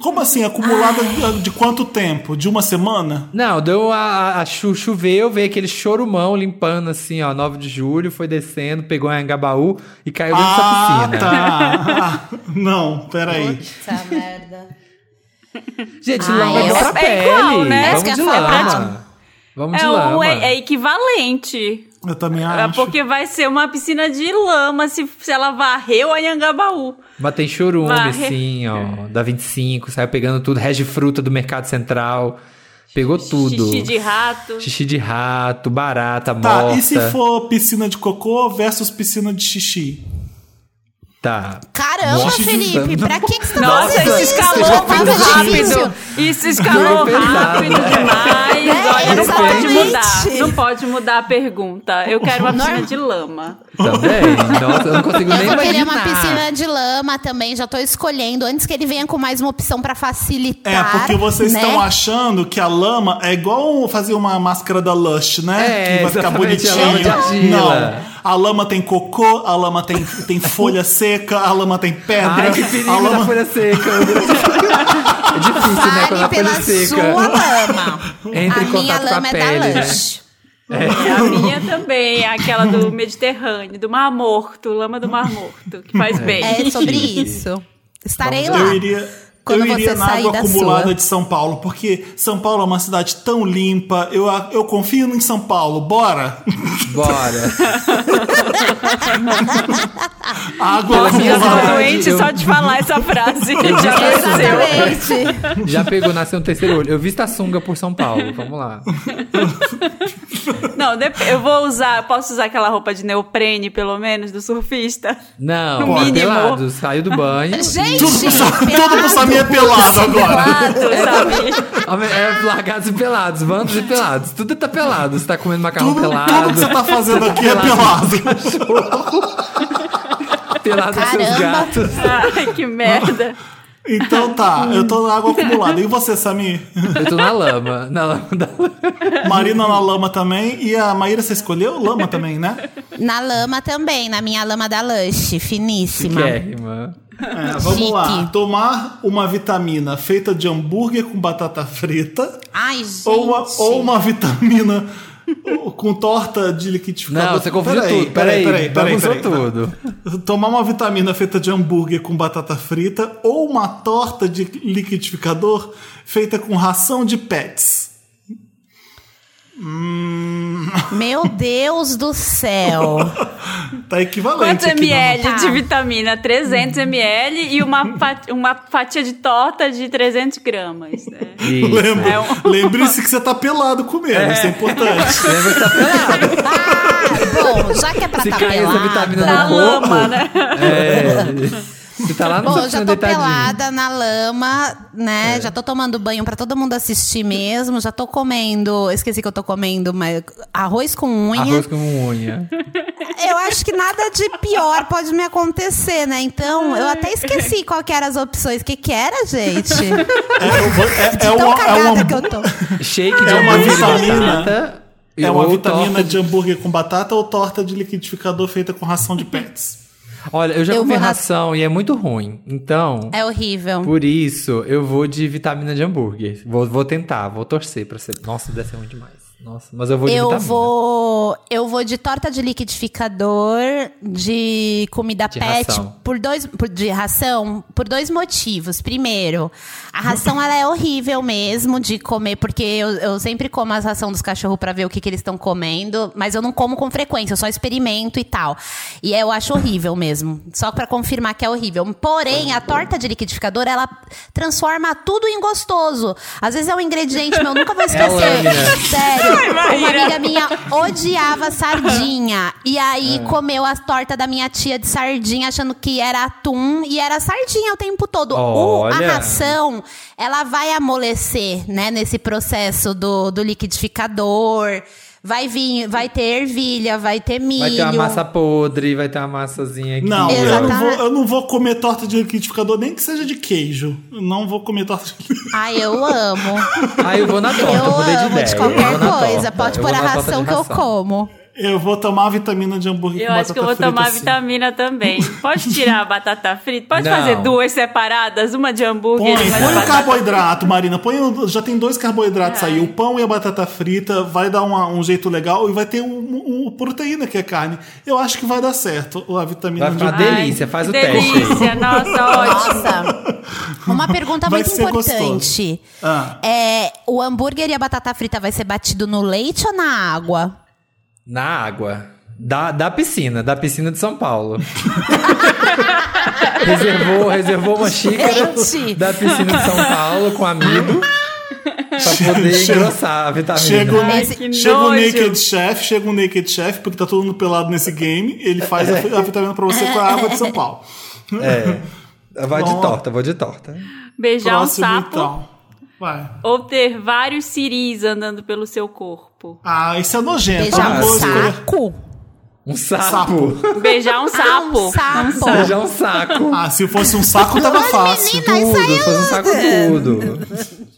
Como assim? Acumulada de- de quanto tempo? De uma semana? Não, deu a, a, a chu, choveu, veio aquele chorumão limpando assim, ó, 9 de julho, foi descendo, pegou a Angabaú e caiu dentro dessa Ah, piscina. tá. Ah, não, peraí. Puta merda. Gente, Ah, lama é pra é pele. igual, né? Vamos de lama. Vamos de É, o, lama. é, é equivalente. Eu também É acho. porque vai ser uma piscina de lama se, se ela varreu a Anhangabaú. Mas tem chorume, Varre- assim, ó, da 25, saiu pegando tudo, rege fruta do Mercado Central. Pegou tudo. Xixi de rato. Xixi de rato, barata, Tá, morta. e se for piscina de cocô versus piscina de xixi? Tá. Caramba, Nossa, Felipe, pra que, que você tá Nossa, fazendo isso isso? escalou muito rápido. Isso escalou rápido demais. É, Aí Não pode mudar. Não pode mudar a pergunta. Eu quero uma piscina de lama. Também. Nossa, eu não consigo nem Eu vou querer imaginar. uma piscina de lama também, já tô escolhendo. Antes que ele venha com mais uma opção pra facilitar. É, porque vocês né? estão achando que a lama é igual fazer uma máscara da Lush, né? É, que vai ficar a bonitinho. argila. Não. A lama tem cocô, a lama tem, tem folha seca, a lama tem pedra. Ai, que a perigo da lama... folha seca. É difícil, né? Quando Fale a pela folha seca. sua lama. Entra a em minha a lama é pele, da né? Lush. É a minha também, aquela do Mediterrâneo, do Mar Morto, lama do Mar Morto, que faz bem. É sobre isso. Estarei Vamos lá. Eu iria, Quando eu iria você na água da acumulada sua. de São Paulo, porque São Paulo é uma cidade tão limpa. Eu, eu confio em São Paulo. Bora! Bora. Água acumulada. verdade, doente eu- só de falar essa frase. Já. Exatamente. Já pegou, nasceu um terceiro olho. Eu visto a sunga por São Paulo. Vamos lá. Não, eu vou usar, posso usar aquela roupa de neoprene, pelo menos, do surfista? Não, No mínimo. pelado. Saiu do banho. Gente, tudo pro Samir é pelado agora. Pelado, sabe? É largados e pelados, bandos e pelados. Tudo tá pelado. Você tá comendo macarrão Tudo, pelado. tudo que você tá fazendo aqui é pelado. Pelado com seus Caramba. gatos. Ai, que merda. Então tá, eu tô na água acumulada. E você, Samir? Eu tô na lama. Na lama da Marina na lama também. E a Maíra, você escolheu lama também, né? Na lama também, na minha lama da Lush, finíssima. Chiquérrima. É, vamos Chique. lá. Tomar uma vitamina feita de hambúrguer com batata frita. Ai, gente. Ou uma, ou uma vitamina com torta de liquidificador. Não, você confundiu Peraí, tudo. Peraí, peraí, peraí, peraí. tudo. Tomar uma vitamina feita de hambúrguer com batata frita ou uma torta de liquidificador feita com ração de pets. Meu Deus do céu. Tá equivalente. Quantos aqui, ml Tá. de vitamina? 300 ml e uma, fa- uma fatia de torta de 300 gramas. Né? Lembra- É um- Lembre-se que você tá pelado comendo, isso é importante. Lembra que tá pelado. Ah, bom, já que é pra Se tá cair essa pelada... vitamina Na no corpo. lama, né? É. Você tá lá no Bom, já tô deitadinho. pelada na lama, né? É. Já tô tomando banho pra todo mundo assistir mesmo. Já tô comendo. Esqueci que eu tô comendo, mas arroz com unha. Arroz com unha. Eu acho que nada de pior pode me acontecer, né? Então, eu até esqueci qual que eram as opções. O que, que era, gente? É, é, é, De é tão uma, é cagada uma- que eu tô. Shake de É uma vitamina. é uma vitamina torta de hambúrguer com batata ou torta de liquidificador feita com ração de pets. Olha, eu já Eu comi na- ração e é muito ruim. Então, É horrível. por isso, eu vou de vitamina de hambúrguer. Vou, vou tentar, vou torcer pra ser. Nossa, deve ser ruim demais. Nossa, mas eu vou de Eu vitamina. vou, eu vou de torta de liquidificador, de comida De pet, ração. por dois, por, de ração, por dois motivos. Primeiro, a ração ela é horrível mesmo de comer, porque eu, eu sempre como as ração dos cachorros pra ver o que, que eles estão comendo, mas eu não como com frequência, eu só experimento e tal. E eu acho horrível mesmo, só pra confirmar que é horrível. Porém, a torta de liquidificador, ela transforma tudo em gostoso. Às vezes é um ingrediente meu, eu nunca vou esquecer. lâmina. Sério. Uma amiga minha odiava sardinha. E aí É. comeu a torta da minha tia de sardinha, achando que era atum e era sardinha o tempo todo. O- a ração, ela vai amolecer, né, nesse processo do, do liquidificador. Vai vir, vai ter ervilha, vai ter milho. Vai ter uma massa podre, vai ter uma massazinha aqui. Não, eu não, vou, eu não vou comer torta de liquidificador, nem que seja de queijo. Eu não vou comer torta de Ai, eu amo. Ah, eu vou na torta, eu de amo de eu qualquer coisa. torta. Pode Eu pôr a ração de que eu como. Eu vou tomar a vitamina de hambúrguer Eu com acho que eu vou frita, tomar sim. vitamina também. Pode tirar a batata frita? Pode Não. fazer duas separadas? Uma de hambúrguer Põe, e uma põe o carboidrato, Marina. Põe o- já tem dois carboidratos aí. O pão e a batata frita vai dar uma- um jeito legal e vai ter um, um- um proteína que é carne. Eu acho que vai dar certo a vitamina Vai de ficar hambúrguer. delícia, faz o que teste delícia, nossa, ótimo. Nossa. Uma pergunta Vai muito ser importante. Ah. É, o hambúrguer e a batata frita vai ser batido no leite ou na água? Na água. Da, da piscina, da piscina de São Paulo. reservou, reservou uma xícara Gente. da piscina de São Paulo com amido pra poder Chega- engrossar a vitamina. Chega o, Ai, chega o. Naked Chef, chega o Naked Chef, porque tá todo mundo pelado nesse game. Ele faz a, a vitamina pra você com a água de São Paulo. É. Vai de Bom. torta, vou de torta. Beijar um sapo. então. Vai. Ou ter vários ciris andando pelo seu corpo? Ah, isso é nojento. Beijar Eu um saco? Um sapo. Beijar um sapo. Ah, um sapo. Beijar um saco. Ah, se fosse um saco, tava fácil. menina, tudo, se fosse um saco tudo.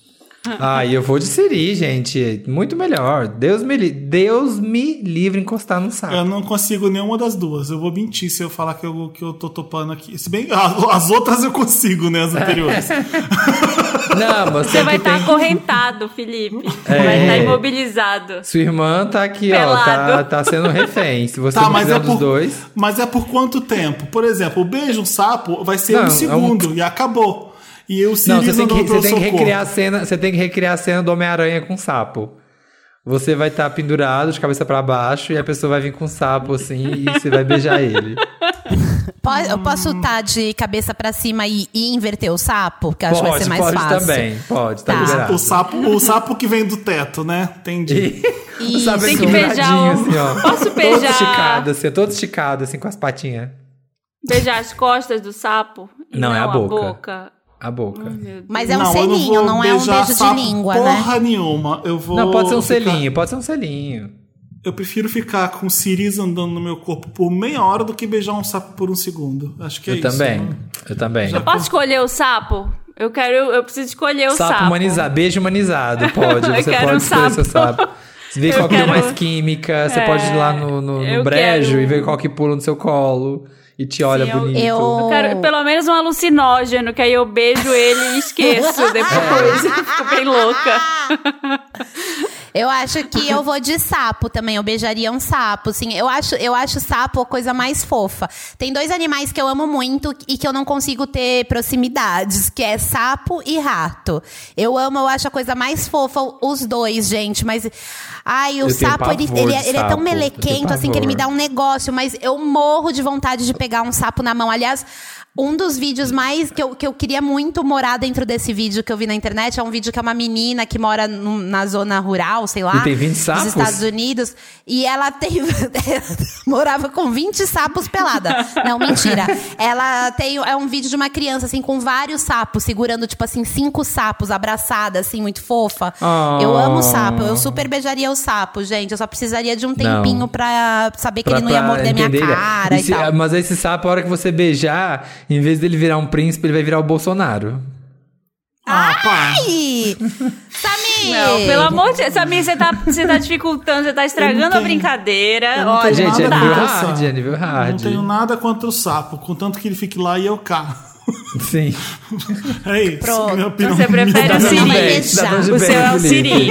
Ah, e eu vou de Siri, gente. Muito melhor. Deus me, li- Deus me livre encostar no saco. Eu não consigo nenhuma das duas. Eu vou mentir se eu falar que eu, que eu tô topando aqui. Se bem as outras eu consigo, né? As anteriores. Não, mas Você vai estar tem- acorrentado, Felipe. É. Vai estar imobilizado. Sua irmã tá aqui, ó. Tá, Pelado. tá sendo refém. Se você Tá, não mas é, um dos por, dois. mas é por quanto tempo? Por exemplo, o beijo um sapo vai ser Não, é um um- segundo e acabou. E eu Não, Siri você tem, que, você tem que recriar a cena. Você tem que recriar a cena do Homem-Aranha com sapo. Você vai estar pendurado de cabeça pra baixo e a pessoa vai vir com um sapo assim e você vai beijar ele. Eu posso estar de cabeça pra cima e, e inverter o sapo? Que eu acho que vai pode, ser mais pode fácil. também. Pode, tá, Tá. O sapo, o sapo que vem do teto, né? Entendi. E, sabe, Tem assim, que beijar o- assim, ó. Posso Todo beijar- esticado, assim, todo esticado, assim, com as patinhas. Beijar as costas do sapo? e Não, é a boca. boca. A boca. Mas é um não selinho, vou não, é um beijo de sapo língua, né? porra nenhuma. Eu vou Não, pode ser um ficar- selinho, pode ser um selinho. Eu prefiro ficar com ciris andando no meu corpo por meia hora do que beijar um sapo por um segundo. Acho que é eu isso. também. né? Eu também. Eu posso escolher o sapo? Eu quero, eu preciso escolher o sapo, sapo. humanizado, beijo humanizado, pode. Eu Você quero pode um escolher seu sapo. sapo. Você vê Eu qual que deu quero- mais química, você É, pode ir lá no, no, no brejo quero- e ver qual que pula no seu colo e te olha Sim, eu- bonito. eu- Eu quero pelo menos um alucinógeno, que aí eu beijo ele e esqueço depois. Eu Fico bem louca. Eu acho que eu vou de sapo também. Eu beijaria um sapo, assim. Eu acho, eu acho sapo a coisa mais fofa. Tem dois animais que eu amo muito e que eu não consigo ter proximidades, que é sapo e rato. Eu amo, eu acho a coisa mais fofa os dois, gente. Mas, ai, o sapo, ele, ele, é- ele é sapo. tão melequento, assim, que ele me dá um negócio. Mas eu morro de vontade de pegar um sapo na mão. Aliás, um dos vídeos mais que eu, que eu queria muito morar dentro desse vídeo que eu vi na internet é um vídeo que é uma menina que mora num- na zona rural, sei lá. E tem 20 sapos? Dos Estados Unidos. E ela tem. morava com 20 sapos pelada. Não, mentira. Ela tem. É um vídeo de uma criança, assim, com vários sapos, segurando, tipo assim, cinco sapos, abraçada, assim, muito fofa. Ah. Eu amo sapo. Eu super beijaria o sapo, gente. Eu só precisaria de um tempinho pra saber que Pra- ele não ia morder minha entender. cara e, se- tal. Mas esse sapo, a hora que você beijar, em vez dele virar um príncipe, ele vai virar o Bolsonaro. Ah, pá. Samir! Não, pelo amor de Deus. Samir, você tá, você tá dificultando, você tá estragando a brincadeira. eu não Olha, Gente, é não nível hard, é nível Não hard. tenho nada contra o sapo, contanto que ele fique lá e eu cá. Sim. É isso. Pronto. Minha opinião. Você prefere o Siri? O seu é o. Siri.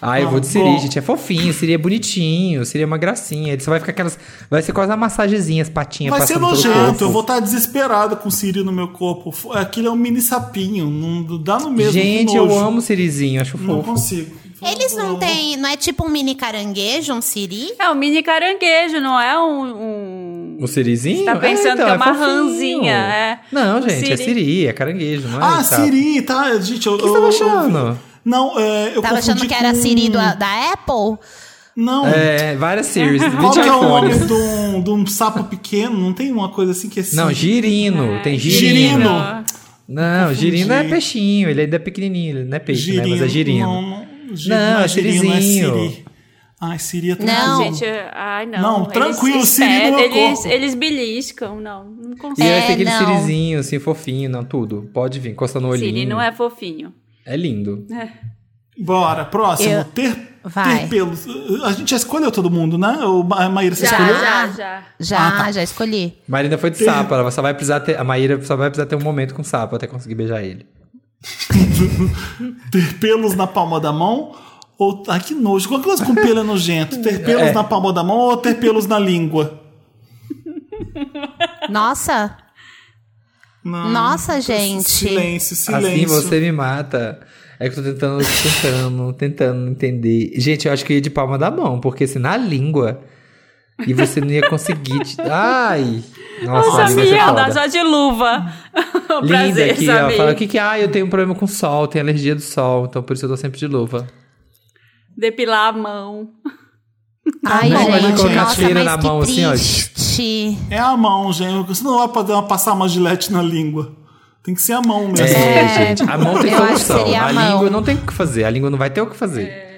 Ah, eu vou de Não, Siri, bom. gente. É fofinho, Siri é bonitinho, Siri é uma gracinha. Ele só vai ficar aquelas. Vai ser quase uma massagenzinha, patinhas Vai ser nojento, eu vou estar desesperado com o Siri no meu corpo. Aquilo é um mini sapinho, não dá no mesmo. Gente, eu amo Sirizinho, acho Não fofo. consigo. Eles não Eu- têm. Não é tipo um mini caranguejo, um siri? É um mini caranguejo, não é um. um- O Sirizinho? Tá pensando que é uma fofinho. ranzinha, é. Não, gente, é Siri. Siri, é caranguejo, não é? Ah. Siri, tá? Gente, eu. O que você eu- achando? Não, é, eu Tava achando que era a Siri do- da Apple? Não. É, várias Series, 20 Qual que é o nome de um, de um sapo pequeno? Não tem uma coisa assim que é Não, Siri? girino, tem girino. Girino. Não, girino é peixinho, ele ainda é pequenininho, ele não é peixe, né? Mas é girino. Não, não, gi- Não, é girino, Sirizinho. Siri. Ai, Siri é tão Não. Gente, ai não. Não, Eles tranquilo, se Siri meu espedem, eles, corpo. eles beliscam, não. Não E consigo. aí É, aquele não. Sirizinho, assim, fofinho, não, tudo. Pode vir, encosta no olhinho. Siri não é fofinho. É lindo. Bora, próximo. Eu- Ter, Vai. ter pelos. A gente já escolheu todo mundo, né? O Ma- Maíra, você Já, escolheu? já, já. Já, Ah, tá. já escolhi. Marina foi de sapo, ela só vai precisar ter. A Maíra só vai precisar ter um momento com sapo até conseguir beijar ele. Ter pelos na palma da mão? Ou. Ai, que nojo. Qualquer coisa com pelo é nojento. Ter pelos É. na palma da mão ou ter pelos na língua? Nossa, Não. Nossa, gente. Silêncio, silêncio. Assim você me mata. É que eu tô tentando, tentando, tentando entender. Gente, eu acho que eu ia de palma da mão, porque se na língua. E você não ia conseguir. te- Ai! Nossa, Nossa, ali vai ser Samir, foda. anda só de luva. Linda Prazer, aqui, ó. Fala o que que. Ah, eu tenho um problema com sol, tenho alergia do sol, então por isso eu tô sempre de luva. Depilar a mão. Ai, não, gente, colocar nossa, mas na que mão assim, ó. triste. É a mão, gente. Você não vai poder passar uma gilete na língua. Tem que ser a mão mesmo. É, gente, a mão tem eu acho que solução. seria a A, língua não tem o que fazer. A língua não vai ter o que fazer. É,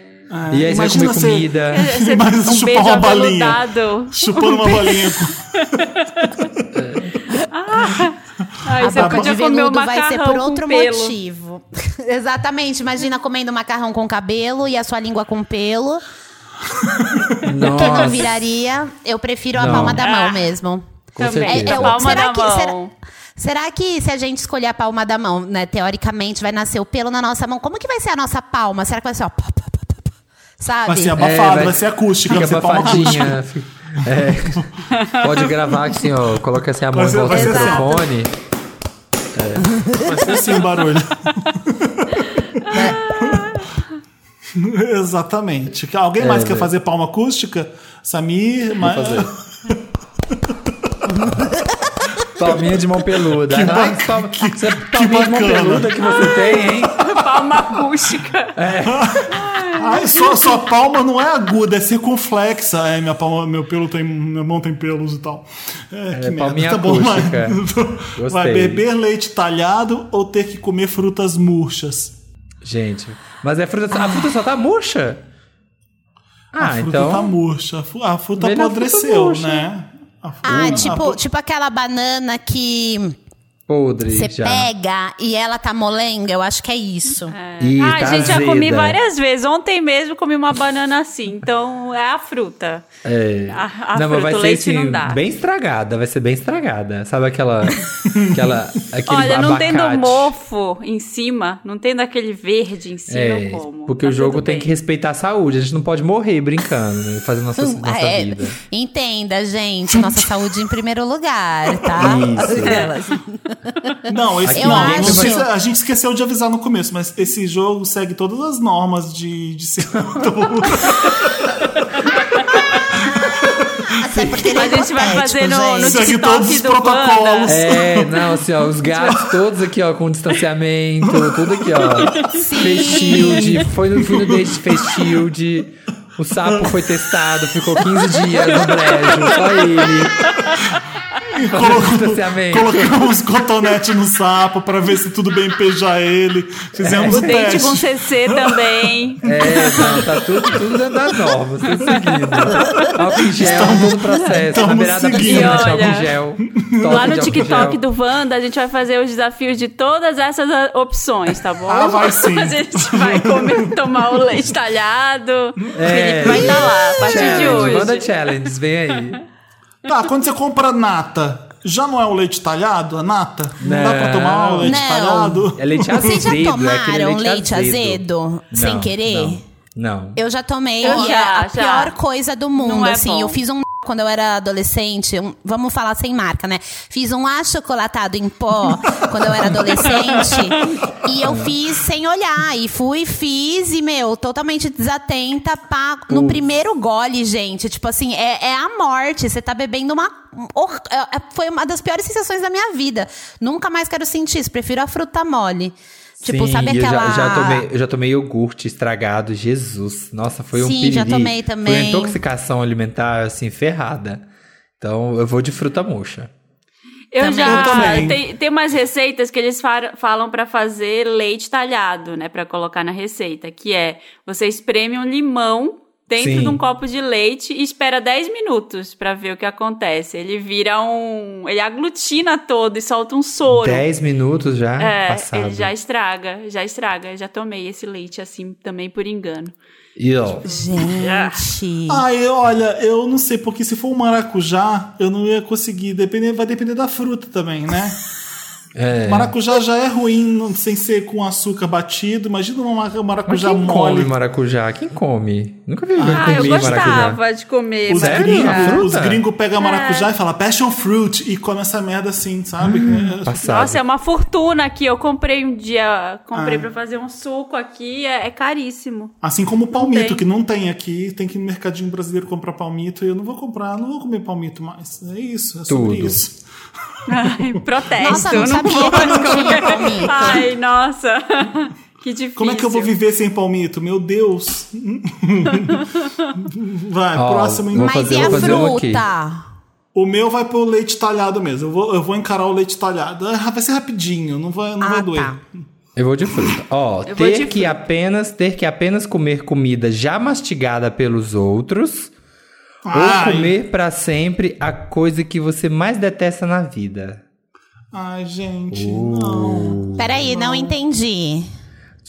E aí você vai imagina comer você comida. Você Mas um chupar beijo uma balinha. chupando uma bolinha. Ai, A você boca podia de comer veludo vai ser macarrão por outro com pelo. motivo. Exatamente. Imagina comendo macarrão com cabelo e a sua língua com pelo. Que não Nossa, viraria. Eu prefiro a Não. palma da mão Ah. mesmo. com Também. certeza. É, eu- palma será da que- mão. será- Será que se a gente escolher a palma da mão, né, teoricamente vai nascer o pelo na nossa mão? Como que vai ser a nossa palma? Será que vai ser ó, pá, pá, pá, pá, pá? sabe? Vai ser É, abafado, vai, ser acústica, vai ser palma acústica. abafadinha. É. Pode gravar assim, ó. Coloca assim a mão Vai em volta vai do assim, microfone. Vai ser assim o barulho. Exatamente. Que- Alguém mais É, quer né? fazer palma acústica? Samir, mas... fazer. Palminha de mão peluda. Que Ai, palma, que- essa que palminha de mão peluda que você tem, hein? Palma acústica. Ai, sua, sua palma não é aguda, é circunflexa. É, minha palma, meu pelo tem, minha mão tem pelos e tal. É, que merda. palminha Tá bom, acústica. vai, beber leite talhado ou ter que comer frutas murchas? Gente, mas é fruta, a fruta só tá murcha? a Ah, fruta então. tá murcha. A A fruta apodreceu, né? A fruta- Ah, a tipo, fu- tipo aquela banana que Podre você pega e ela tá molenga. Eu acho que é isso. Ih, Ai, tá gente, já comi azeda. várias vezes. Ontem mesmo comi uma banana assim. Então é a fruta. É. A- a não, mas vai fruta, o ser leite assim, não dá. bem estragada, vai ser bem estragada. Sabe aquela. aquela aquele Olha, não tendo mofo em cima, não tendo aquele verde em cima, É, eu como. porque Tá o jogo tem bem. que respeitar a saúde. A gente não pode morrer brincando, né? fazendo nossa, nossa É, vida. Entenda, gente. Nossa saúde em primeiro lugar, tá? Isso. Não, esse, não, não sei a gente esqueceu de avisar no começo, mas esse jogo segue todas as normas de, de. Até porque ele é A gente vai fazer no- no. Segue TikTok todos os do protocolos. É, não, assim, ó, os gatos todos aqui, ó, com distanciamento, tudo aqui, ó. Fez shield, foi no, no date, fez shield. O sapo foi testado, ficou 15 dias no brejo, só ele. Colocou- colocamos cotonete no sapo pra ver se tudo bem pejar ele. Fizemos o O dente com teste. CC também. É, não, tá tudo, tudo dentro das normas, tudo seguindo. Álcool em gel, todo o processo. Na estamos beirada da piscina, álcool em Olha, gel. Lá no TikTok gel. do Wanda, a gente vai fazer os desafios de todas essas opções, tá bom? Ah, vai sim. A gente vai comer, tomar o leite talhado. O É. Felipe vai estar lá a partir de Challenge, hoje. Manda challenges, vem aí. Tá, quando você compra nata, já não é o leite talhado, a nata? Não, dá pra Não. tomar o leite Não. talhado? É leite Vocês já azedo, é tomaram leite, leite azedo, sem Não, querer? Não. não. Eu já tomei Eu e já, é a já. pior coisa do mundo, Não é assim. bom. Eu fiz um quando eu era adolescente, um- vamos falar sem marca, né? Fiz um achocolatado em pó quando eu era adolescente e eu fiz sem olhar e fui, fiz e meu, totalmente desatenta, pá, no primeiro gole, gente, tipo assim, é, é a morte, você tá bebendo uma é- é- foi uma das piores sensações da minha vida. Nunca mais quero sentir isso, prefiro a fruta mole. Tipo, Sim, sabe eu aquela já, já tomei, eu já tomei iogurte estragado, Jesus. Nossa, foi um Sim, perigo. já tomei Foi também. uma intoxicação alimentar, assim, ferrada. Então, eu vou de fruta murcha. Eu Também. já Eu também. tem, tem umas receitas que eles fa- falam pra fazer leite talhado, né, Pra colocar na receita, que é você espreme um limão dentro Sim. de um copo de leite e espera 10 minutos pra ver o que acontece. Ele vira um, ele aglutina todo e solta um soro. 10 minutos já É, passado. ele já estraga, já estraga. Já tomei esse leite assim também por engano. E, ó, Gente. Ai, olha, eu não sei, porque se for um maracujá, eu não ia conseguir. Depender, vai depender da fruta também, né? é. Maracujá já é ruim não- sem ser com açúcar batido. Imagina uma mar- Mas maracujá quem come mole. maracujá? Quem come? Nunca vi alguém Ah, eu comer maracujá. gostava de comer Os Sério? gringos maracujá. Os gringo pegam maracujá e falam passion fruit e come essa merda assim, sabe? É, Passado. Nossa, é uma fortuna aqui. Eu comprei um dia, comprei Ah. pra fazer um suco aqui, é, é caríssimo. Assim como o palmito, tem. que não tem aqui, tem que ir no mercadinho brasileiro comprar palmito e eu não vou comprar, não vou comer palmito mais. É isso, é sobre Tudo. isso. Ai, protesto. Nossa, não sabia vou que palmito. Ai, nossa. que difícil. Como é que eu vou viver sem palmito? Meu Deus. Vai, próximo. vou Mas fazer- e a fazer um aqui. fruta? O meu vai pro leite talhado mesmo. Eu vou, eu vou encarar o leite talhado. Ah, vai ser rapidinho, não vai, não Ah, vai doer. tá. Eu vou de fruta. Ó, de ter que fruta. apenas ter que apenas comer comida já mastigada pelos outros ou Ai. comer pra sempre a coisa que você mais detesta na vida. Ai, gente, Uh. não. Peraí, não entendi.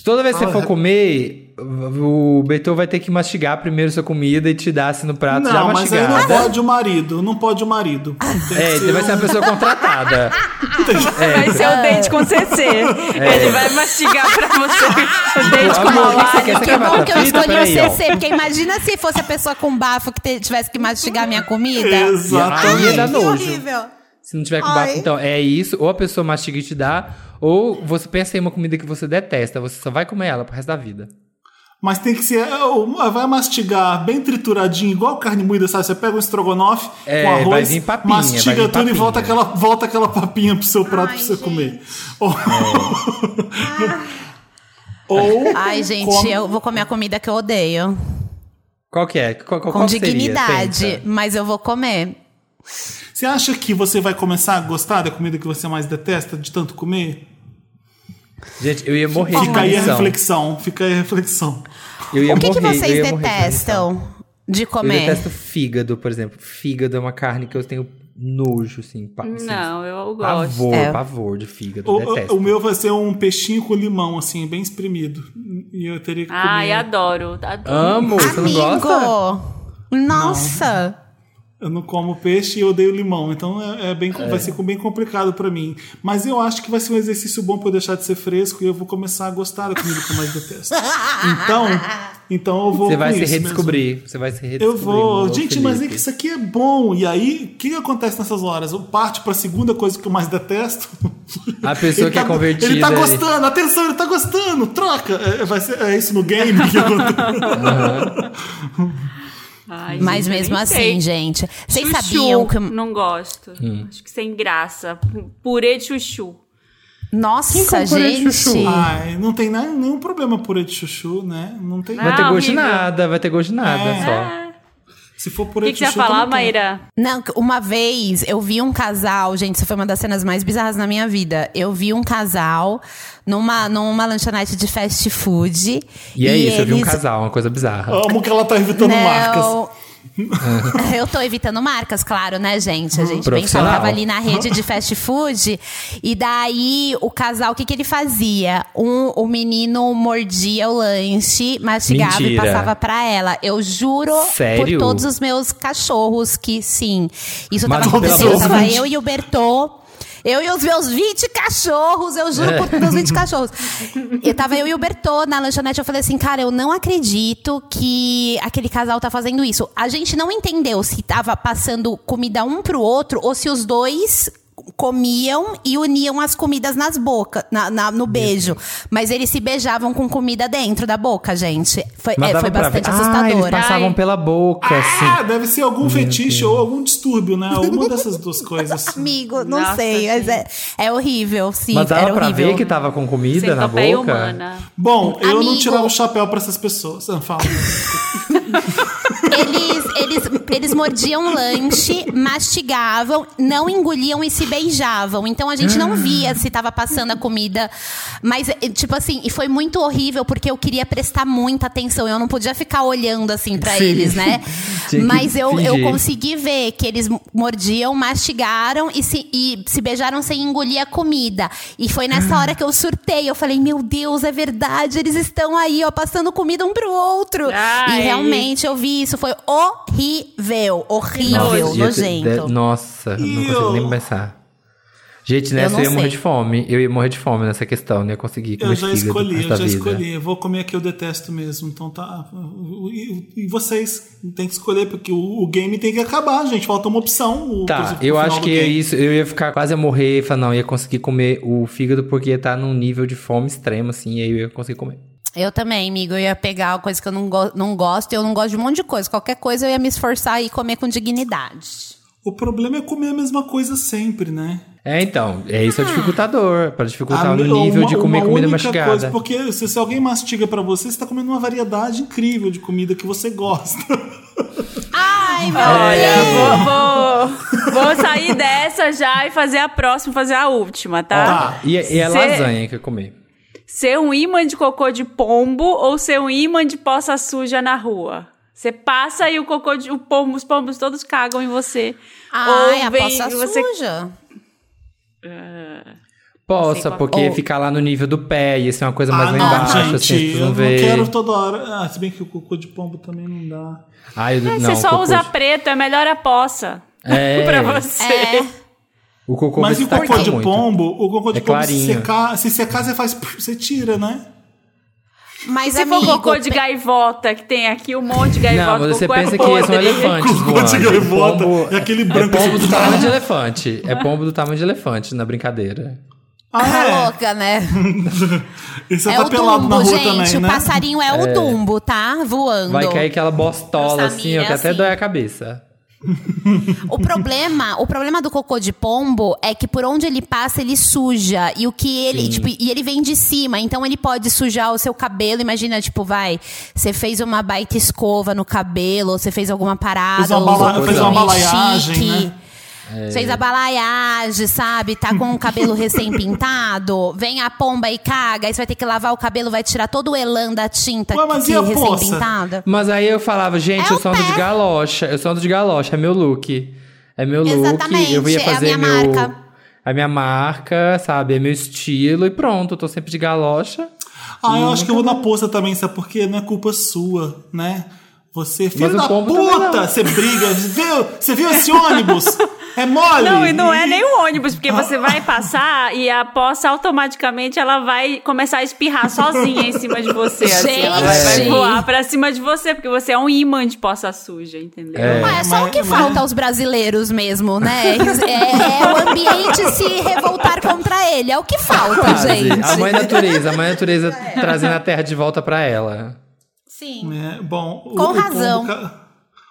Toda vez que você Ah, for é. comer, o Beethoven vai ter que mastigar primeiro sua comida e te dar assim no prato já Não, mas aí não pode o marido. Não pode o marido. Tem que É, ele vai ser um- uma pessoa contratada. É, Vai ser o dente com CC. Ele vai mastigar pra você o dente com Amor, o que Que bom que eu escolhi o. CC, porque imagina se fosse a pessoa com bafo que tivesse que mastigar minha comida. Exatamente. Dar Que nojo. horrível. Se não tiver com bafo. Então, é isso. Ou a pessoa mastiga e te dá, ou você pensa em uma comida que você detesta. Você só vai comer ela pro resto da vida. Mas tem que ser. Vai mastigar bem trituradinho, igual carne moída, sabe? Você pega um estrogonofe É, com arroz, vai vir papinha, vai mastiga vir tudo e volta aquela, volta aquela papinha pro seu prato Ai, pra você gente. comer. Ou. Ou Ai, gente, come- eu vou comer a comida que eu odeio. Qual que é? Qual, qual, Com qual dignidade, mas eu vou comer. Você acha que você vai começar a gostar da comida que você mais detesta, de tanto comer? Gente, eu ia morrer de Fica aí a reflexão. Fica aí a reflexão. Eu ia O que, que morrer, eu vocês detestam de comissão. Eu comer? detesto fígado, por exemplo. Fígado é uma carne que eu tenho nojo, assim. pa- assim, Não, eu gosto. Pavor, É. pavor de fígado. O, detesto. o- meu vai ser um peixinho com limão, assim, bem espremido. E eu teria que comer. Ai, adoro. adoro. Amo, você não gosta? Amigo! Nossa! Eu não como peixe e eu odeio limão, então é, é bem, vai ser bem complicado pra mim. Mas eu acho que vai ser um exercício bom pra eu deixar de ser fresco e eu vou começar a gostar da comida que eu mais detesto. Então, então eu vou. Você vai se isso mesmo. redescobrir. Você vai se Eu redescobrir. vou. meu Gente, mas é que Felipe. isso aqui é bom. E aí, o que, acontece nessas horas? Eu parto pra segunda coisa que eu mais detesto. A pessoa que é tá- convertida. Ele tá gostando, atenção, ele tá gostando, troca. É, vai ser, é isso no game que acontece. Ai, Mas gente, mesmo assim, sei. gente. Vocês Chuchu, sabiam que. Não gosto. Hum. Acho que sem graça. Purê de chuchu. Nossa, gente. chuchu? Ai, não tem nenhum problema purê de chuchu, né? Não tem. Vai ter gosto de nada, vai ter gosto de nada É. só. Se for O purê que, de que você ia falar. Maíra? Não, uma vez eu vi um casal, gente, isso foi uma das cenas mais bizarras na minha vida. Eu vi um casal numa, numa lanchonete de fast food. E é isso, eu vi um eles- casal, uma coisa bizarra. Amo que ela tá evitando marcas. Eu tô evitando marcas, claro, né, gente? A gente bem tava ali na rede de fast food. E daí, o casal, o que que ele fazia? Um, o menino mordia o lanche, mastigava Mentira. e passava pra ela. Eu juro Sério? por todos os meus cachorros que sim. Isso Mas tava acontecendo. Tava eu e o Bertô. Eu e os meus 20 cachorros, eu juro É. por meus 20 cachorros. E tava eu e o Bertô na lanchonete, eu falei assim, cara, eu não acredito que aquele casal tá fazendo isso. A gente não entendeu se tava passando comida um pro outro ou se os dois comiam e uniam as comidas nas bocas, na, na- no beijo. Mas eles se beijavam com comida dentro da boca, gente. Foi, é, foi pra bastante ver. Ah, eles assustador. passavam Ai. pela boca, assim. Ah, deve ser algum fetiche ou algum distúrbio, né? Alguma dessas duas coisas. Amigo, não Nossa, sei, mas é, é horrível, sim. Mas dava era pra horrível. ver que tava com comida na Centopeia boca? humana. Bom, eu não Amigo. tirava o chapéu pra essas pessoas. Fala. Eles, eles, eles mordiam lanche, mastigavam, não engoliam e se beijavam. Então a gente não via se tava passando a comida. Mas, eh, tipo assim, e foi muito horrível porque eu queria prestar muita atenção. Eu não podia ficar olhando assim Sim. eles, né? Mas eu, eu consegui ver que eles mordiam, mastigaram e se, e se beijaram sem engolir a comida. E foi nessa hora que eu surtei. Eu falei, meu Deus, é verdade, eles estão aí, ó, passando comida um pro outro. Ai. E realmente eu vi isso, foi horrível, horrível, nojo. nojento. De- Nossa, não E consigo nem eu- pensar. Gente, nessa não eu, ia morrer sei. de fome. Eu ia morrer de fome nessa questão, não ia conseguir comer Eu já escolhi, eu já vida. escolhi. Eu vou comer a que eu detesto mesmo. Então tá. E, e vocês têm que escolher, porque o, o game tem que acabar, gente. Falta uma opção. o- Tá, eu acho que é isso. Eu ia ficar quase a morrer e falar, não, eu ia conseguir comer o fígado porque ia estar num nível de fome extremo, assim, e aí eu ia conseguir comer. Eu também, amigo, eu ia pegar uma coisa que eu não, go não gosto, e eu não gosto de um monte de coisa. Qualquer coisa eu ia me esforçar e comer com dignidade. O problema é comer a mesma coisa sempre, né? É, então, é isso é o dificultador, pra dificultar A- no nível uma- de comer uma comida única mastigada. Coisa, porque se, se alguém mastiga pra você, você tá comendo uma variedade incrível de comida que você gosta. Ai, meu Olha, Deus! vou, vou, Vou sair dessa já e fazer a próxima, fazer a última, tá? Tá. E, e a Cê- lasanha que eu comi. Ser um imã de cocô de pombo ou ser um imã de poça suja na rua? Você passa e o cocô de o pombo, os pombos todos cagam em você. Ai, ou a poça você suja. Possa, qual- porque Ou- ficar lá no nível do pé, ia ser uma coisa mais Ah, lá não, embaixo, gente, assim, eu não vê. quero toda hora. Ah, se bem que o cocô de pombo também não dá. Ai, eu- É, não, você só usa de- preto, é melhor a poça. É. pra você. É. O cocô Mas e o cocô de muito. pombo? O cocô de É pombo, se secar, se secar, você faz. Você tira, né? Mas, E se amigo, for cocô de gaivota, que tem aqui um monte de gaivota, Não, mas você cocô é pensa que são podre. elefantes Cocô voando. de gaivota, Pombo- é aquele É branco pombo assim. do tamanho de elefante. É pombo do tamanho de elefante na brincadeira. Ah, Tá é. louca, né? Você é tá o pelado na Dumbo, rua gente. também, o né? passarinho é, o Dumbo, tá? Voando. Vai cair aquela bostola Nossa, assim, ó, que até assim. dói a cabeça. O problema, o problema do cocô de pombo é que por onde ele passa, ele suja. E o que ele, Sim. tipo, e ele vem de cima, então ele pode sujar o seu cabelo. Imagina, tipo, vai, você fez uma baita escova no cabelo, ou você fez alguma parada, Fez uma ou bala- fez uma balaiagem, chique. Né? Fez a balaiagem, sabe? Tá com o cabelo recém-pintado. Vem a pomba e caga. Aí você vai ter que lavar o cabelo, vai tirar todo o elan da tinta Ué, mas que recém-pintada. Mas aí eu falava, gente, É eu sou ando de galocha. Eu sou ando de galocha, é meu look. É meu look. Exatamente, Eu ia é a fazer minha meu. marca. A minha marca, sabe? É meu estilo e pronto. Eu tô sempre de galocha. Ah, eu acho que eu vou na poça também, sabe? Porque não é culpa sua, né? Você, filho da puta, você briga. Viu? Você viu esse ônibus? É mole. Não, e não é nem o ônibus, porque você vai passar e a poça automaticamente ela vai começar a espirrar sozinha em cima de você. Assim, ela vai, vai Gente! voar pra cima de você, porque você é um imã de poça suja, entendeu? É. Mas é só mas- o que mas- falta aos brasileiros mesmo, né? É, é o ambiente se revoltar contra ele. É o que falta, Quase. gente. A mãe natureza, a mãe natureza trazendo a terra de volta pra ela. Sim. É, bom, o- Com o, razão. Pombo, ca-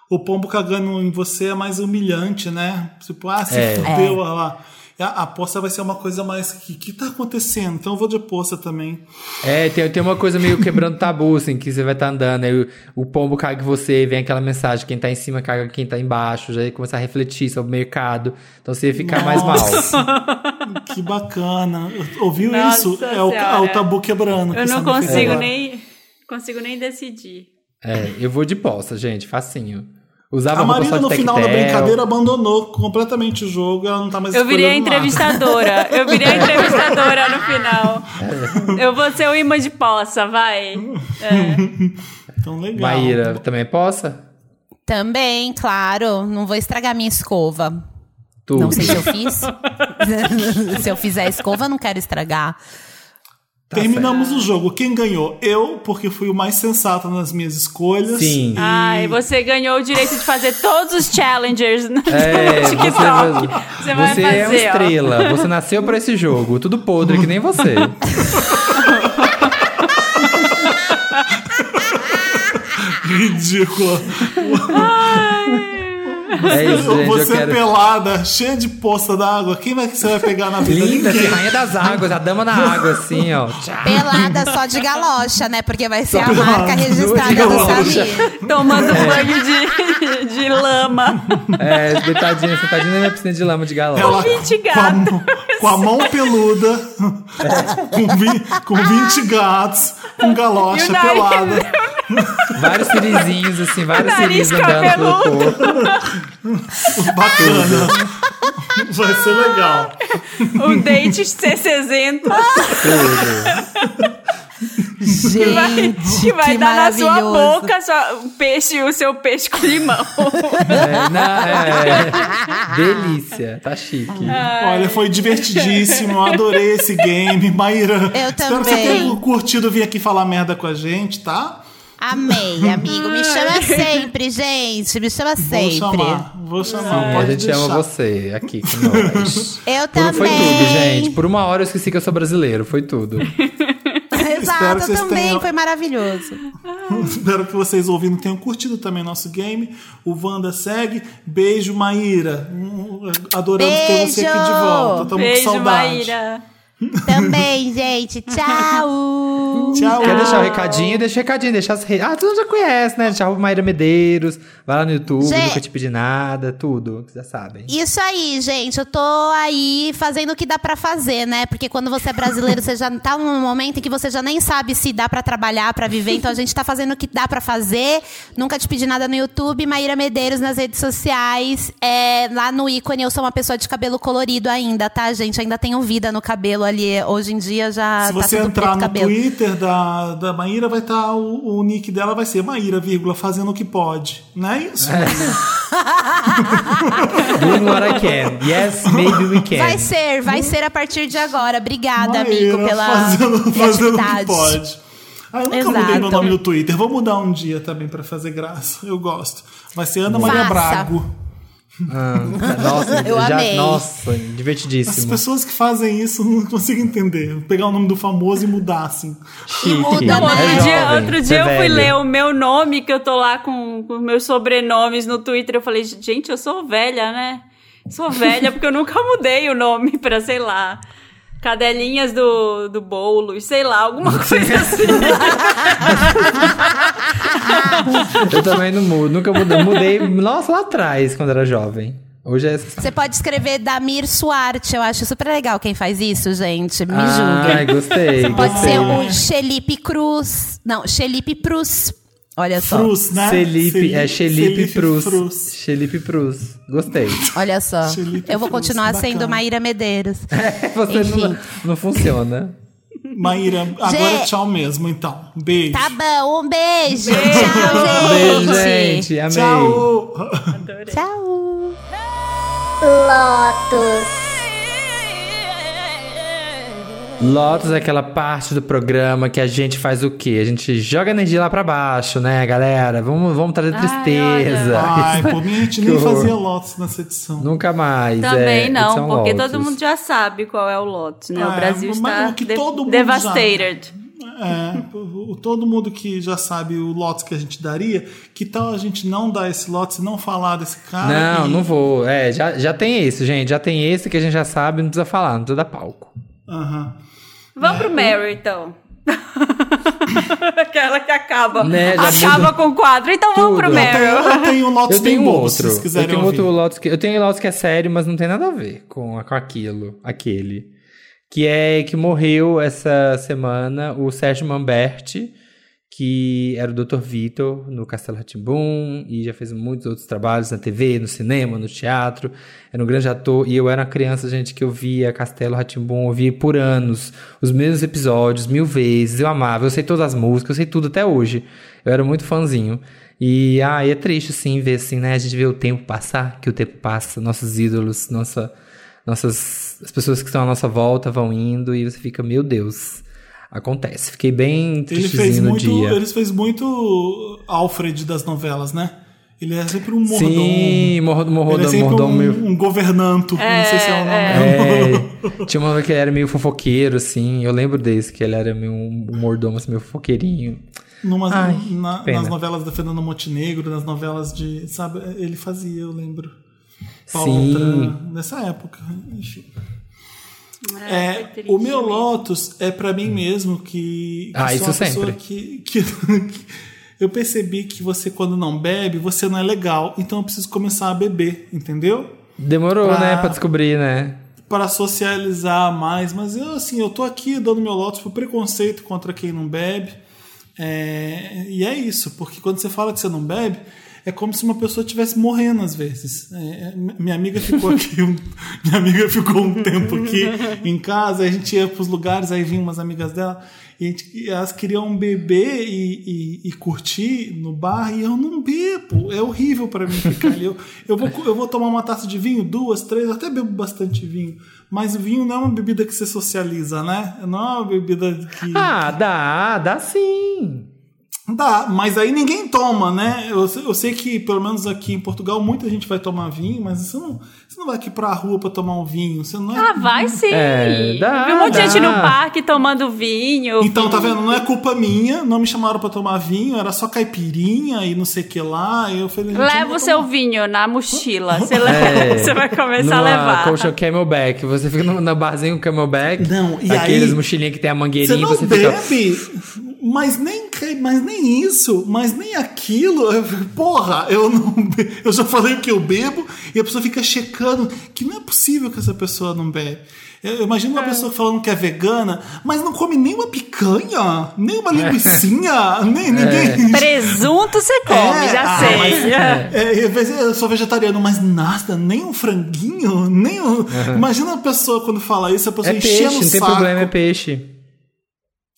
o pombo cagando em você é mais humilhante, né? Tipo, ah, se É. fudeu, olha lá. A, a poça vai ser uma coisa mais. O que, que tá acontecendo? Então eu vou de poça também. É, tem, tem uma coisa meio quebrando tabu, assim, que você vai estar andando, aí o, o pombo caga em você, vem aquela mensagem, quem tá em cima caga quem tá embaixo, já ia começar a refletir sobre o mercado. Então você ia ficar mais mal. Que bacana. Ouviu Nossa isso? É o, é o tabu quebrando. que Eu não você me fez consigo nem, consigo nem decidir. É, eu vou de poça, gente, facinho. Usava A roupa só Marina, de no final da brincadeira, abandonou completamente o jogo. Ela não tá mais Eu virei a escolhendo nada. entrevistadora. Eu virei a entrevistadora no final. Eu vou ser o imã de poça, vai. É. Então, legal. Maíra, também é poça? Também, claro. Não vou estragar minha escova. Tudo. Não sei se eu fiz. se eu fizer a escova, eu não quero estragar. Terminamos o jogo. Quem ganhou? Eu, porque fui o mais sensato nas minhas escolhas. Sim. Ai, você ganhou o direito de fazer todos os challengers no É, TikTok. você, Você vai você fazer, é uma ó. estrela. Você nasceu pra esse jogo. Tudo podre, que nem você. Ridícula. É isso, gente. você eu quero... pelada, cheia de poça d'água. Quem vai que você vai pegar na vida? Linda, assim, rainha das águas, a dama na água, assim, ó. Pelada só de galocha, né? Porque vai ser a pelada, marca registrada do galocha. Samir. Tomando banho de, de lama. É, deitadinha, sentadinha na minha piscina de lama de galão. Ela Vinte com a, gatos. mão- com a mão peluda, com, vi, com 20 gatos, com galocha pelada. Vários cirizinhos, assim, vários ciris andando pelo corpo. Bacana. Vai ser legal. Um date C60 Gente, que vai que dar na sua boca sua, o peixe, o seu peixe com limão. É, não, é, delícia, tá chique. Olha, foi divertidíssimo. Adorei esse game. Maíra, Eu espero que você também. tenha curtido vir aqui falar merda com a gente, tá? Amei, amigo. Me chama sempre, gente. Me chama Vou sempre. chamar. Vou chamar. É, a gente deixar. ama você aqui com nós. Eu Por, também. foi tudo, gente. Por uma hora eu esqueci que eu sou brasileiro, foi tudo. Exato, vocês também. tenham- Foi maravilhoso. Espero que vocês ouvindo tenham curtido também nosso game. O Wanda segue. Beijo, Maíra. Hum, Adoramos ter você aqui de Beijo. volta. Estamos com Beijo, saudade. Maíra. Também, gente. Tchau. Tchau. Quer deixar o recadinho? Deixa o recadinho, deixa as redes. Ah, tu já conhece, né? Deixa o Maíra Medeiros, vai lá no YouTube, Gente- nunca te pedi nada, tudo, que já sabem. Isso aí, gente. Eu tô aí fazendo o que dá pra fazer, né? Porque quando você é brasileiro, você já tá num momento em que você já nem sabe se dá pra trabalhar, pra viver. Então a gente tá fazendo o que dá pra fazer. Nunca te pedi nada no YouTube. Maíra Medeiros nas redes sociais. É, lá no ícone, eu sou uma pessoa de cabelo colorido ainda, tá, gente? Ainda tenho vida no cabelo ali. Hoje em dia já Se tá você tudo entrar no cabelo. Twitter da, da Maíra, vai estar o, o nick dela vai ser Maíra, vírgula, fazendo o que pode. Não é isso? Doing what I can. Yes, maybe we can. Vai ser, vai ser a partir de agora. Obrigada, Maíra amigo, pela fazendo, fazendo o que pode. Ah, eu nunca mudei meu Exato. nome no Twitter. Vou mudar um dia também pra fazer graça. Eu gosto. Vai ser Ana Maria Faça. Brago. Ah, nossa, Eu já, amei. nossa, As divertidíssimo. pessoas que fazem isso não consigo entender. Pegar o nome do famoso e mudar assim. Chique. muda, Não, né? é outro dia, jovem, outro dia é eu fui velho. ler o meu nome, que eu tô lá com, com meus sobrenomes no Twitter. Eu falei, gente, eu sou velha, né? Sou velha porque eu nunca mudei o nome pra, sei lá, cadelinhas do, do bolo, sei lá, alguma coisa assim. Eu também não mudo, nunca mudei. Mudei, nossa, lá atrás, quando era jovem. Hoje é. Você pode escrever Damir Suarte. Eu acho super legal quem faz isso, gente. Me Ai, julga. gostei. Pode gostei. ser o Xelipe Cruz. Não, Xelipe Prus. Olha só. Frus, né? Felipe, é Felipe Felipe Prus. Frus. Felipe Prus. Gostei. Olha só. Xelipe Eu vou Cruz, continuar bacana. sendo Maíra Medeiros. Você Enfim. não, não funciona. Maíra, agora Gente. tchau mesmo, então. Beijo. Tá bom, um beijo. Beijo. Tchau, Beijo, gente. gente. Amei. Tchau. Tchau. Lotus. Lotus é aquela parte do programa que a gente faz o quê? A gente joga energia lá pra baixo, né, galera? Vamos, vamos trazer Ai, tristeza. Ai, por mim a gente nem fazia Lotus nessa edição. Nunca mais. Também é, não, porque Lotus. todo mundo já sabe qual é o Lotus, né? É, o Brasil está o que de- todo mundo devastated. É, o- o- todo mundo que já sabe o Lotus que a gente daria, que tal a gente não dar esse Lotus e não falar desse cara? Não, e- não vou. É, já, já tem esse, gente. Já tem esse que a gente já sabe, não precisa falar, não precisa dar palco. Aham. Vamos pro Mary, então. Aquela que acaba. Né, acaba muda com o quadro. Então vamos pro tudo. Eu tenho, eu tenho um Lotus Eu tenho bem bobo, outro. se vocês Eu quiserem tenho ouvir. outro Lotus que eu tenho Lotus que é sério, mas não tem nada a ver com, com aquilo, aquele. Que é que morreu essa semana o Sérgio Mamberti, que era o Dr. Vitor no Castelo Ratimbum e já fez muitos outros trabalhos na TV, no cinema, no teatro. Era um grande ator e eu era uma criança, gente, que eu via Castelo Ratimbum, eu via por anos os mesmos episódios, mil vezes. Eu amava, eu sei todas as músicas, eu sei tudo até hoje. Eu era muito fãzinho. E ah, é triste, sim, ver assim, né? A gente vê o tempo passar, que o tempo passa, nossos ídolos, nossa, nossas, as pessoas que estão à nossa volta vão indo e você fica, meu Deus, acontece. Fiquei bem Ele fez tristezinho no muito, dia. ele fez muito Alfred das novelas, né? Ele é sempre um mordomo. Sim, mordo, ele é mordomo, sempre mordomo um, meio... um governanto. não sei se é o nome. É, tinha uma hora que ele era meio fofoqueiro, assim. Eu lembro desse, que ele era meio um mordomo, assim, meio fofoqueirinho. Numas- Ai, na- nas novelas da Fernanda Montenegro, nas novelas de. Sabe, ele fazia, eu lembro. Paula Sim. Tran, nessa época. Enfim. É, o meu. Lotus é pra mim mesmo que, que Ah, sou isso uma pessoa sempre. que, que, que eu percebi que você quando não bebe você não é legal então eu preciso começar a beber entendeu Demorou, Pra- né, pra descobrir, né? para socializar mais mas eu assim eu tô aqui dando meu Lotus por preconceito contra quem não bebe É, e é isso porque quando você fala que você não bebe é como se uma pessoa estivesse morrendo às vezes. É, minha amiga ficou aqui, um, minha amiga ficou um tempo aqui em casa, a gente ia para os lugares, aí vinham umas amigas dela, e, gente- e elas queriam beber e, e- e curtir no bar, e eu não bebo. É horrível para mim ficar ali. Eu, eu, vou, eu vou tomar uma taça de vinho, duas, três, eu até bebo bastante vinho. Mas vinho não é uma bebida que você socializa, né? Não é uma bebida que. Ah, dá, dá sim. Dá, mas aí ninguém toma, né? Eu, eu sei que, pelo menos aqui em Portugal, muita gente vai tomar vinho, mas você não, você não vai aqui pra rua pra tomar um vinho. Você não é... Ah, vai sim. É, dá, Vi um monte de gente no parque tomando vinho. Então, tá vendo? Não é culpa minha, não me chamaram pra tomar vinho, era só caipirinha e não sei o que lá. Eu falei, Leva o seu tomar. vinho na mochila. Você, leva- É. você vai começar a levar. colcha Camelback. Você fica na barzinho Camelback. Não, e Aqueles aí- mochilinhas que tem a Você mangueirinha. não Você, fica... mas nem, mas nem isso, mas nem aquilo. Eu- Porra, eu não eu já falei o que eu bebo e a pessoa fica checando que não é possível que essa pessoa não bebe. Eu imagino uma pessoa falando que é vegana, mas não come nem uma picanha, nem uma linguicinha, nem ninguém. Presunto você come, É, já ah, sei. mas- É, eu sou vegetariano, mas nada, nem um franguinho, nem um. Imagina a pessoa quando fala isso, a pessoa É enchendo peixe, o não tem saco. problema, é peixe.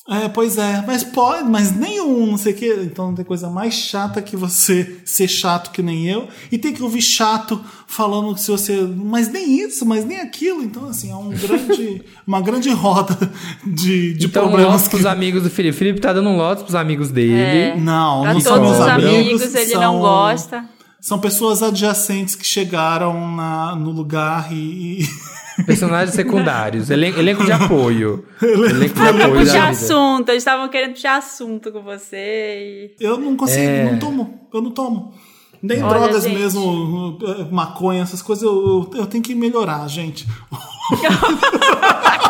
É, pois é, mas pode, mas nenhum, não sei o que. Então não tem coisa mais chata que você ser chato que nem eu e ter que ouvir chato falando que se você. Mas nem isso, mas nem aquilo. Então, assim, é um grande, uma grande roda de, de então, problemas. lotes pros amigos do Felipe. O Felipe tá dando um lotes pros amigos dele. Não, Pra não são todos meus os amigos. amigos, ele são, não gosta. São pessoas adjacentes que chegaram na, no lugar e. e- Personagens secundários. Elen- elenco de apoio. elenco de apoio puxar assunto, eles estavam querendo puxar assunto com você. E... Eu não consigo, É. não tomo. Eu não tomo. Nem Olha, drogas gente. mesmo, eh, maconha, essas coisas, eu, eu, eu tenho que melhorar, gente.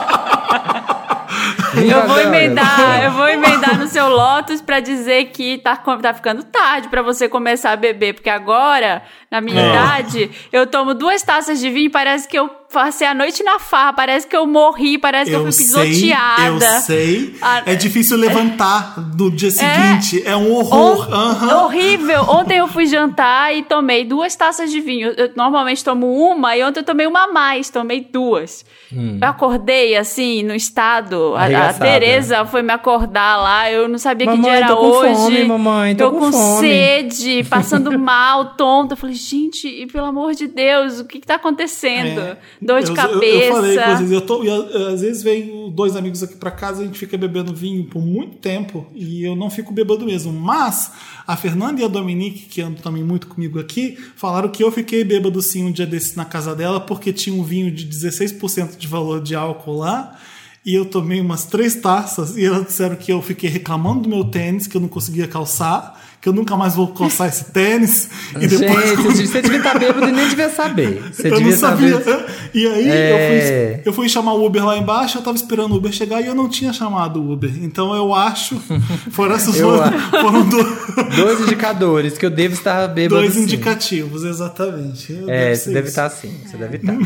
Eu vou emendar, eu vou emendar no seu Lotus pra dizer que tá, tá ficando tarde pra você começar a beber, porque agora, na minha É. idade, eu tomo duas taças de vinho e parece que eu passei a noite na farra, parece que eu morri, parece que eu fui sei, pisoteada. eu sei. Ah, é difícil levantar no dia seguinte. É, um horror. On- Aham. Horrível. Ontem eu fui jantar e tomei duas taças de vinho. Eu normalmente tomo uma e ontem eu tomei uma a mais, tomei duas. Eu acordei assim, no estado. A, a. Tereza foi me acordar lá, eu não sabia que Mamãe, dia era tô com hoje. fome, mamãe, tô eu com com fome. sede, passando mal, tonta. Eu falei, gente, e pelo amor de Deus, o que, que tá acontecendo? É. Dor de eu, cabeça. Eu, eu falei eu tô, e, a- às vezes vem dois amigos aqui pra casa, a gente fica bebendo vinho por muito tempo e eu não fico bebendo mesmo. Mas a Fernanda e a Dominique, que andam também muito comigo aqui, falaram que eu fiquei bêbado sim um dia desse na casa dela porque tinha um vinho de 16% de valor de álcool lá. E eu tomei umas três taças e elas disseram que eu fiquei reclamando do meu tênis, que eu não conseguia calçar, que eu nunca mais vou calçar esse tênis. E depois, Gente, quando- você devia estar bêbado e nem devia saber. Você eu devia não sabia. saber. E aí É. eu, fui, eu fui chamar o Uber lá embaixo, eu tava esperando o Uber chegar e eu não tinha chamado o Uber. Então eu acho. Foram essas Eu foram, do- Dois indicadores que eu devo estar bêbado dois sim. indicativos, exatamente. É, ser você deve estar assim. Você deve estar.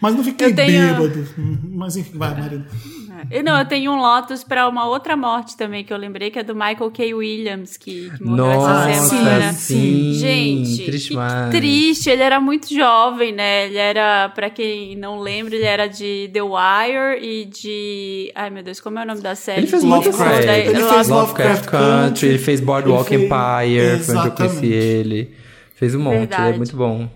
Mas não fiquei Eu tenho- bêbado. Mas enfim, vai, Marina. Eu, não, eu tenho um Lotus pra uma outra morte também que eu lembrei, que é do Michael K. Williams, que, que morreu Nossa, essa semana. sim. Gente, Triste triste. Ele era muito jovem, né? Ele era, pra quem não lembra, ele era de The Wire e de. Ai meu Deus, como é o nome da série? Ele fez Lovecraft. Ele Love- fez Lovecraft Country, ele fez Boardwalk ele fez- Empire, foi onde eu conheci ele. Fez um monte, ele é Verdade. muito bom.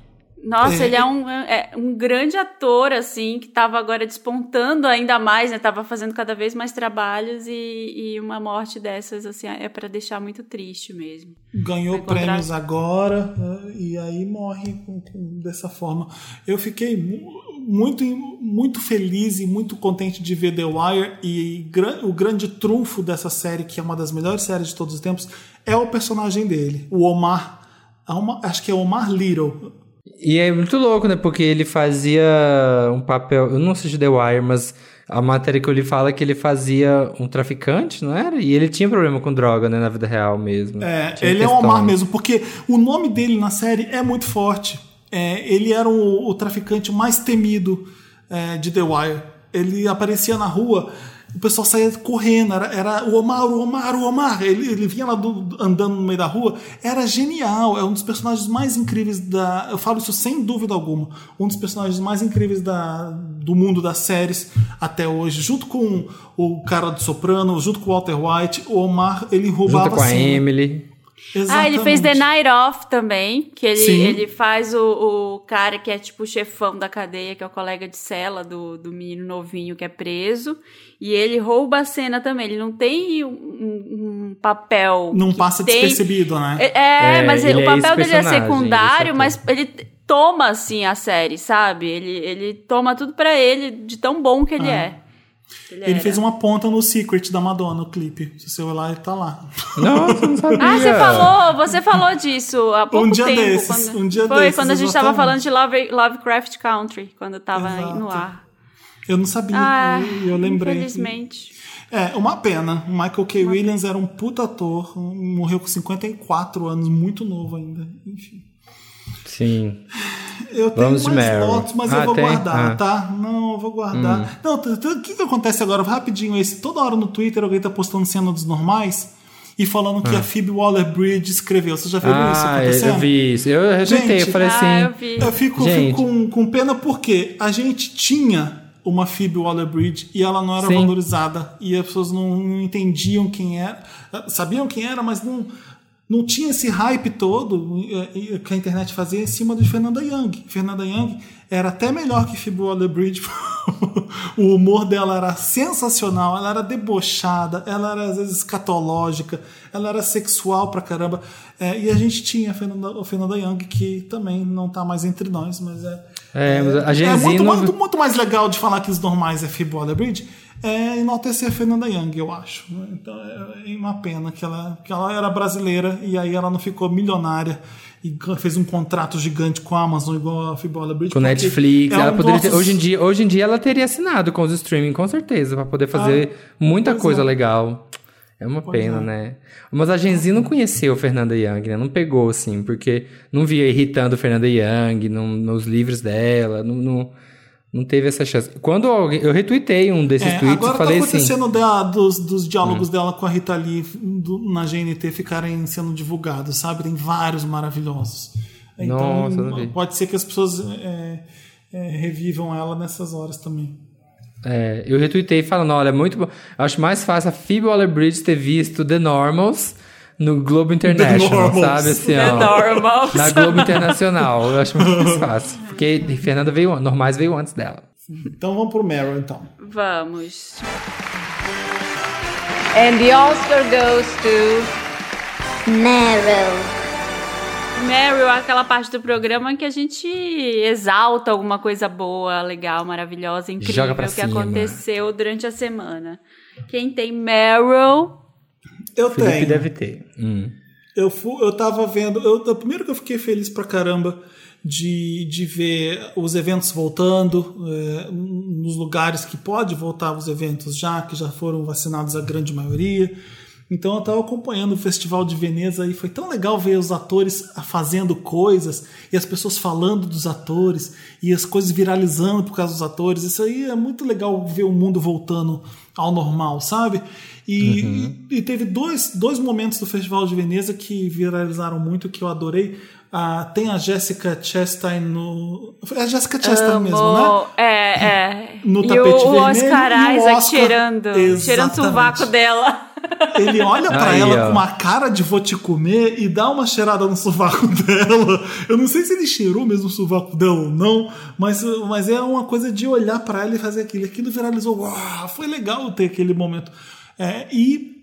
Nossa, É. ele é um, é um grande ator, assim, que tava agora despontando ainda mais, né? Tava fazendo cada vez mais trabalhos e, e uma morte dessas, assim, é pra deixar muito triste mesmo. Ganhou encontrar- prêmios agora eh, e aí morre com- com- dessa forma. Eu fiquei mu- muito, muito feliz e muito contente de ver The Wire e gra- o grande trunfo dessa série, que é uma das melhores séries de todos os tempos, é o personagem dele, o Omar. é acho que é Omar Little. E é muito louco, né? Porque ele fazia um papel. Eu não assisti The Wire, mas a matéria que eu li fala que ele fazia um traficante, não era? E ele tinha problema com droga, né? Na vida real mesmo. É, Tinha ele é questões. Omar mesmo, porque o nome dele na série é muito forte. É, ele era o, o traficante mais temido é, de The Wire. Ele aparecia na rua, o pessoal saía correndo, era, era o Omar, o Omar, o Omar. Ele, ele vinha lá do- andando no meio da rua, era genial, é um dos personagens mais incríveis da. Eu falo isso sem dúvida alguma. Um dos personagens mais incríveis da, do mundo das séries até hoje, junto com o cara do Soprano, junto com o Walter White, o Omar, ele roubava Junto com a. Emily. Ah, ele fez The Exatamente. Night Off também, que ele, Sim. ele faz o, o cara que é tipo o chefão da cadeia, que é o colega de cela do, do menino novinho que é preso. E ele rouba a cena também. Ele não tem um, um- papel. Não passa tem- despercebido, né? É, é, É, mas ele o é papel dele é secundário, esse mas ele toma assim a série, sabe? Ele, ele toma tudo pra ele de tão bom que ele é. Ele era. fez uma ponta no Secret da Madonna, no clipe. Se você olhar, ele tá lá. Nossa, não sabia. Ah, você falou, você falou disso há pouco Um dia tempo. desses, quando, um dia foi desses, quando a gente tava exatamente. falando de Love, Lovecraft Country, quando tava Exato. no ar. Eu não sabia, Ah, e eu lembrei. infelizmente. É, uma pena. O Michael K. Williams era um puta ator, morreu com 54 anos, muito novo ainda. Enfim. Sim. Eu tenho Vamos mais Meryl. fotos, mas Ah, eu vou tem? guardar, Ah. tá? Não, eu vou guardar. Não, t- t- o que, que acontece agora? Rapidinho esse. Toda hora no Twitter alguém tá postando cena dos normais e falando que a Phoebe Waller-Bridge escreveu. Você já viu isso Ah, acontecendo? eu vi isso. Eu rejeitei, Gente, eu falei ah, assim. eu vi. Eu fico, Gente. fico com, com pena porque a gente tinha uma Phoebe Waller-Bridge e ela não era Sim. valorizada e as pessoas não, não entendiam quem era, sabiam quem era, mas não não tinha esse hype todo eh, eh, que a internet fazia em cima de Fernanda Young. Fernanda Young era até melhor que Phoebe Waller-Bridge. o humor dela era sensacional, ela era debochada, ela era às vezes escatológica, ela era sexual pra caramba. Eh, e a gente tinha a Fernanda, a Fernanda Young, que também não tá mais entre nós, mas é. É, mas a É Gen Z muito, não- muito, muito mais legal de falar que os normais é Phoebe Waller-Bridge é enaltecer a Fernanda Young, eu acho. Então é uma pena que ela, que ela era brasileira e aí ela não ficou milionária e fez um contrato gigante com a Amazon igual a Phoebe Waller-Bridge. Com Netflix, é ela poderia ter- hoje, em dia, hoje em dia ela teria assinado com os streaming, com certeza, pra poder fazer muita pois coisa é. legal. É uma Pois pena, é. né? Mas a Gen Z não conheceu Fernanda Young, né? Não pegou, assim, porque não via irritando Fernanda Young não- nos livros dela, não, não, não teve essa chance. Quando alguém, eu retuitei um desses É, tweets agora e falei tá assim... acontecendo da- dos, dos diálogos Hum. dela com a Rita Lee do- na GNT ficarem sendo divulgados, sabe? Tem vários maravilhosos. Então, Nossa, não vi. pode ser que as pessoas é, é, revivam ela nessas horas também. É, eu retuitei falando, olha, muito bom. Acho mais fácil a Phoebe Waller-Bridge ter visto The Normals no Globo International, Normals. sabe? Assim, ó. Na Globo Internacional. Eu acho muito mais fácil. Porque Fernanda veio, Normais veio antes dela. Então vamos pro Meryl, então. Vamos. And the Oscar goes to Meryl. Meryl é aquela parte do programa que a gente exalta alguma coisa boa, legal, maravilhosa, incrível Joga pra que cima. aconteceu durante a semana. Quem tem Meryl Eu Felipe tenho. deve ter. Hum. Eu, fu, eu tava vendo. Eu, eu- primeiro que eu fiquei feliz pra caramba de, de ver os eventos voltando, é, nos lugares que pode voltar os eventos já, que já foram vacinados a grande maioria. Então eu tava acompanhando o Festival de Veneza e foi tão legal ver os atores fazendo coisas e as pessoas falando dos atores e as coisas viralizando por causa dos atores. Isso aí é muito legal ver o mundo voltando ao normal, sabe? E, e teve dois, dois momentos do Festival de Veneza que viralizaram muito, que eu adorei. Ah, tem a Jessica Chastain no. É a Jessica Chastain mesmo, né? Amo. É, é. No e tapete o, o vermelho Oscar e o Isaac Oscar- cheirando, cheirando o Exatamente. sovaco dela. Ele olha pra Aí, ela ó. com uma cara de vou te comer e dá uma cheirada no sovaco dela. Eu não sei se ele cheirou mesmo o sovaco dela ou não, mas, mas é uma coisa de olhar pra ela e fazer aquilo. Aquilo viralizou. Uau, foi legal ter aquele momento. É, e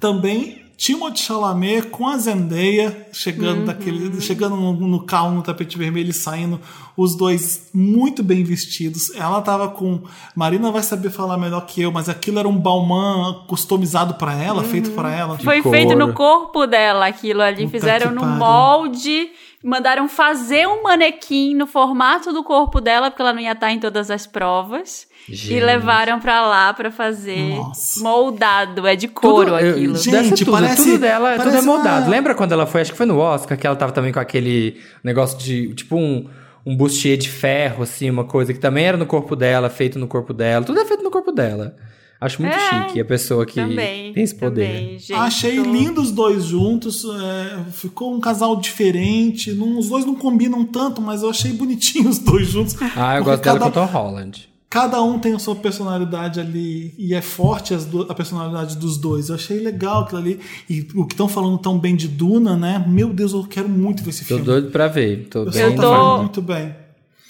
também Timothée Chalamet com a Zendaya chegando daquele, chegando no, no carro no tapete vermelho e saindo, os dois muito bem vestidos. Ela tava com, Marina vai saber falar melhor que eu, mas aquilo era um Balmain customizado pra ela, feito pra ela. Foi feito no corpo dela aquilo ali. Puta Fizeram no pariu. molde, mandaram fazer um manequim no formato do corpo dela, porque ela não ia estar em todas as provas. E Gente. levaram pra lá pra fazer Nossa. moldado. É de couro Tudo- eu- aquilo. Gente, deve ser tudo, parece- tudo dela, tudo é parece moldado. uma- Lembra quando ela foi, acho que foi no Oscar, que ela tava também com aquele negócio de, tipo um, um bustier de ferro, assim, uma coisa que também era no corpo dela, feito no corpo dela. Tudo é feito no corpo dela. Acho muito É, chique a pessoa que também, tem esse poder. também, gente. Achei lindo os dois juntos, é, ficou um casal diferente. não- os dois não combinam tanto, mas eu achei bonitinho os dois juntos. Ah, eu gosto dela cada- com o Tom Holland. cada um tem a sua personalidade ali e é forte a personalidade dos dois. Eu achei legal aquilo ali. E o que estão falando tão bem de Duna, né? Meu Deus, eu quero muito ver esse Tô filme. doido pra ver. Tô O bem. tô- muito bem.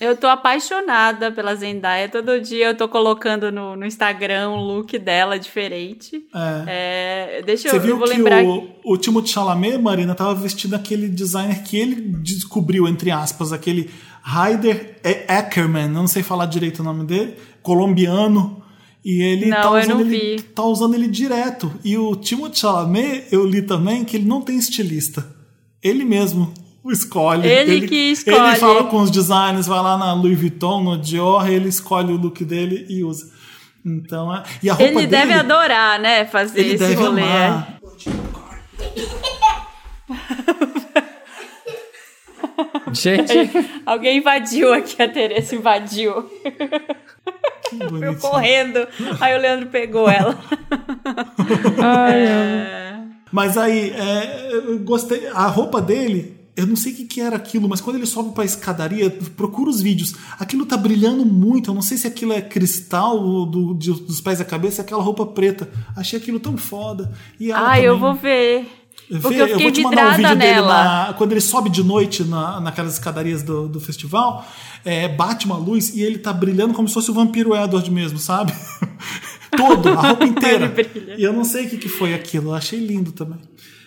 Eu tô apaixonada pela Zendaya. Todo dia eu tô colocando no, no Instagram um look dela diferente. É. É, deixa Você eu, eu viu vou que lembrar. o, o Timothée Chalamet, Marina, tava vestindo aquele designer que ele descobriu, entre aspas, aquele Ryder Ackerman, eu não sei falar direito o nome dele, colombiano. E ele Não, tá eu usando não ele, vi. tá usando ele direto. E o Timothée Chalamet, eu li também que ele não tem estilista. Ele mesmo escolhe. Ele que Ele escolhe. fala com os designers, vai lá na Louis Vuitton, no Dior, ele escolhe o look dele e usa. Então, é- e a roupa Ele dele, deve adorar, né? Fazer ele esse deve rolê. amar. Gente, Alguém invadiu aqui, a Teresa invadiu. Que Eu correndo. Aí o Leandro pegou ela. Mas aí, é, eu gostei. A roupa dele, eu não sei o que, que era aquilo, mas quando ele sobe pra escadaria, procura os vídeos. Aquilo tá brilhando muito. Eu não sei se aquilo é cristal do- dos pés à cabeça, é aquela roupa preta. Achei aquilo tão foda. E ela Ai, eu também. vou ver. Porque Vê, eu fiquei vou te mandar um vidrada vídeo dele nela. na- quando ele sobe de noite na, naquelas escadarias do, do festival, é, bate uma luz e ele tá brilhando como se fosse o vampiro Edward mesmo, sabe? Todo, a roupa inteira. E eu não sei o que, que foi aquilo, eu achei lindo também.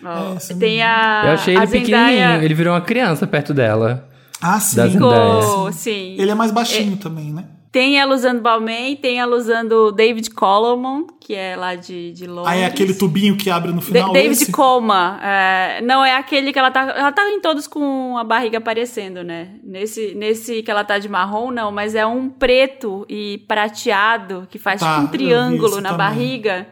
Ó, É, tem a. eu achei a ele Zendaya pequenininho. Ele virou uma criança perto dela. Ah, sim. Da. Ficou, sim. Ele é mais baixinho também, né? Tem ela usando Balmain, tem ela usando David Colomon, que é lá de, de Londres. Aí é aquele tubinho que abre no Da- final. David esse? Colma. é, não, é aquele que ela tá. Ela tá em todos com a barriga aparecendo, né? Nesse, nesse que ela tá de marrom, não, mas é um preto e prateado que faz Tá, tipo um triângulo na também. barriga.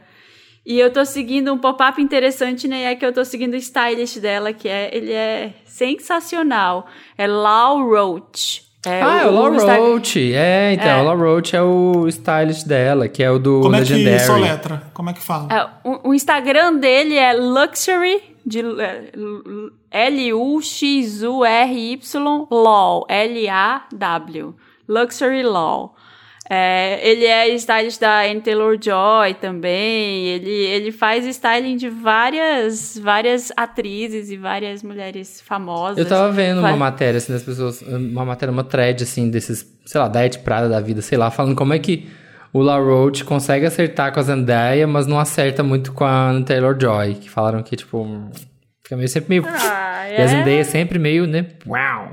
E eu tô seguindo um pop-up interessante, né? E é que eu tô seguindo o stylist dela, que é. Ele é sensacional. É Lau Roach. É, ah, é o Law Insta- Roach. É, então, É. o Law Roach é o stylist dela, que é o do Como é que Legendary. soletra? Como é que fala? É, o, o Instagram dele é Luxury, de L- L-U-X-U-R-Y, Law, L-A-W, Luxury Law. É, ele é stylist da Anne Taylor-Joy também, ele, ele faz styling de várias, várias atrizes e várias mulheres famosas. Eu tava vendo uma matéria, assim, das pessoas, uma matéria, uma thread, assim, desses, sei lá, da Ed Prada da vida, sei lá, falando como é que o La Roach consegue acertar com a Zendaya, mas não acerta muito com a Taylor-Joy, que falaram que, tipo, fica meio, sempre meio... Ah, E a é? Zendaya é sempre meio, né, uau.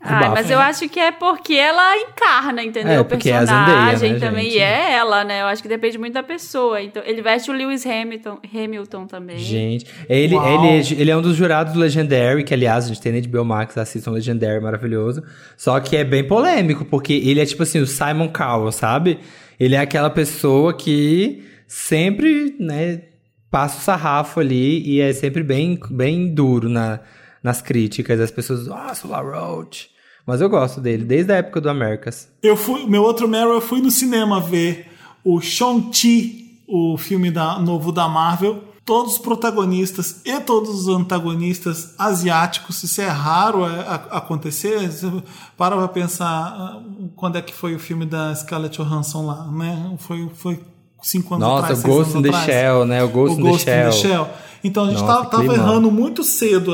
Ai, bafo. mas eu acho que é porque ela encarna, entendeu? É, o porque é a personagem Zendaya, né, também. gente? E é ela, né? Eu acho que depende muito da pessoa. Então, ele veste o Lewis Hamilton, Hamilton também. Gente, ele, Uau. ele, ele é um dos jurados do Legendary, que aliás, a gente tem na HBO Max, assistam Legendary, maravilhoso. Só que é bem polêmico, porque ele é tipo assim, o Simon Cowell, sabe? Ele é aquela pessoa que sempre, né, passa o sarrafo ali e é sempre bem, bem duro na, nas críticas. As pessoas, nossa, o La Roach. Mas eu gosto dele, desde a época do Americas. Eu fui, meu outro Meryl, eu fui no cinema ver o Shang-Chi, o filme da, novo da Marvel. Todos os protagonistas e todos os antagonistas asiáticos, isso é raro é, a- acontecer. Você Para pra pensar ah, quando é que foi o filme da Scarlett Johansson lá, né? Foi, foi cinco anos Nossa, atrás. o seis Ghost in the atrás. Shell, né? O Ghost o in the Ghost in the Shell. Então a gente Nossa, tava, tava climão. errando muito cedo,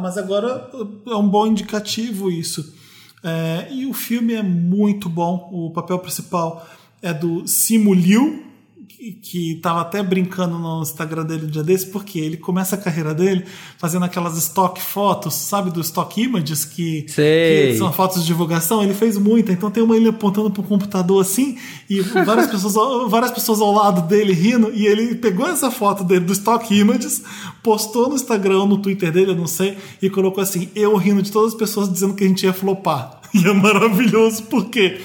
mas agora é um bom indicativo isso. É, e o filme é muito bom. O papel principal é do Simu Liu, que, tava até brincando no Instagram dele um dia desse, porque ele começa a carreira dele fazendo aquelas stock fotos, sabe, do stock images que, que são fotos de divulgação. Ele fez muita, então tem uma ele apontando pro computador assim e várias pessoas, ao- várias pessoas ao lado dele rindo e ele pegou essa foto dele do stock images, postou no Instagram, no Twitter dele, eu não sei, e colocou assim: eu rindo de todas as pessoas dizendo que a gente ia flopar. E é maravilhoso porque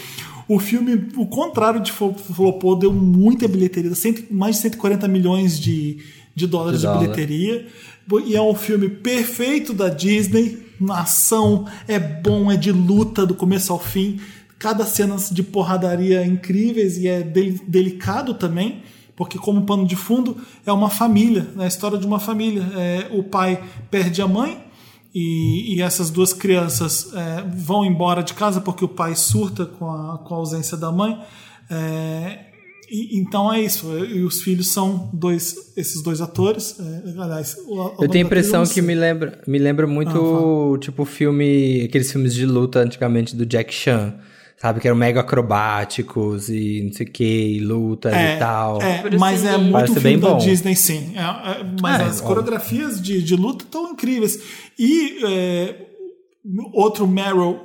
o filme, o contrário de flo- flopou, deu muita bilheteria, mais de 140 milhões de, de dólares De de, bilheteria. E é um filme perfeito da Disney, na ação, é bom, é de luta do começo ao fim. Cada cena de porradaria incríveis e é del- delicado também, porque como pano de fundo é uma família, é a história de uma família. É, o pai perde a mãe e, e essas duas crianças é, vão embora de casa porque o pai surta com a, com a ausência da mãe. É, e- então é isso. E os filhos são dois, esses dois atores. é, aliás, o- Eu tenho a impressão que me lembra, me lembra muito, tipo, filme, aqueles filmes de luta antigamente do Jack Chan. Sabe, que eram mega acrobáticos e não sei o que, e luta É, e tal. é, Bruce mas é muito Parece filme bem da bom. Disney, sim. É, é, mas É, as coreografias de, de luta estão incríveis. E é, outro Meryl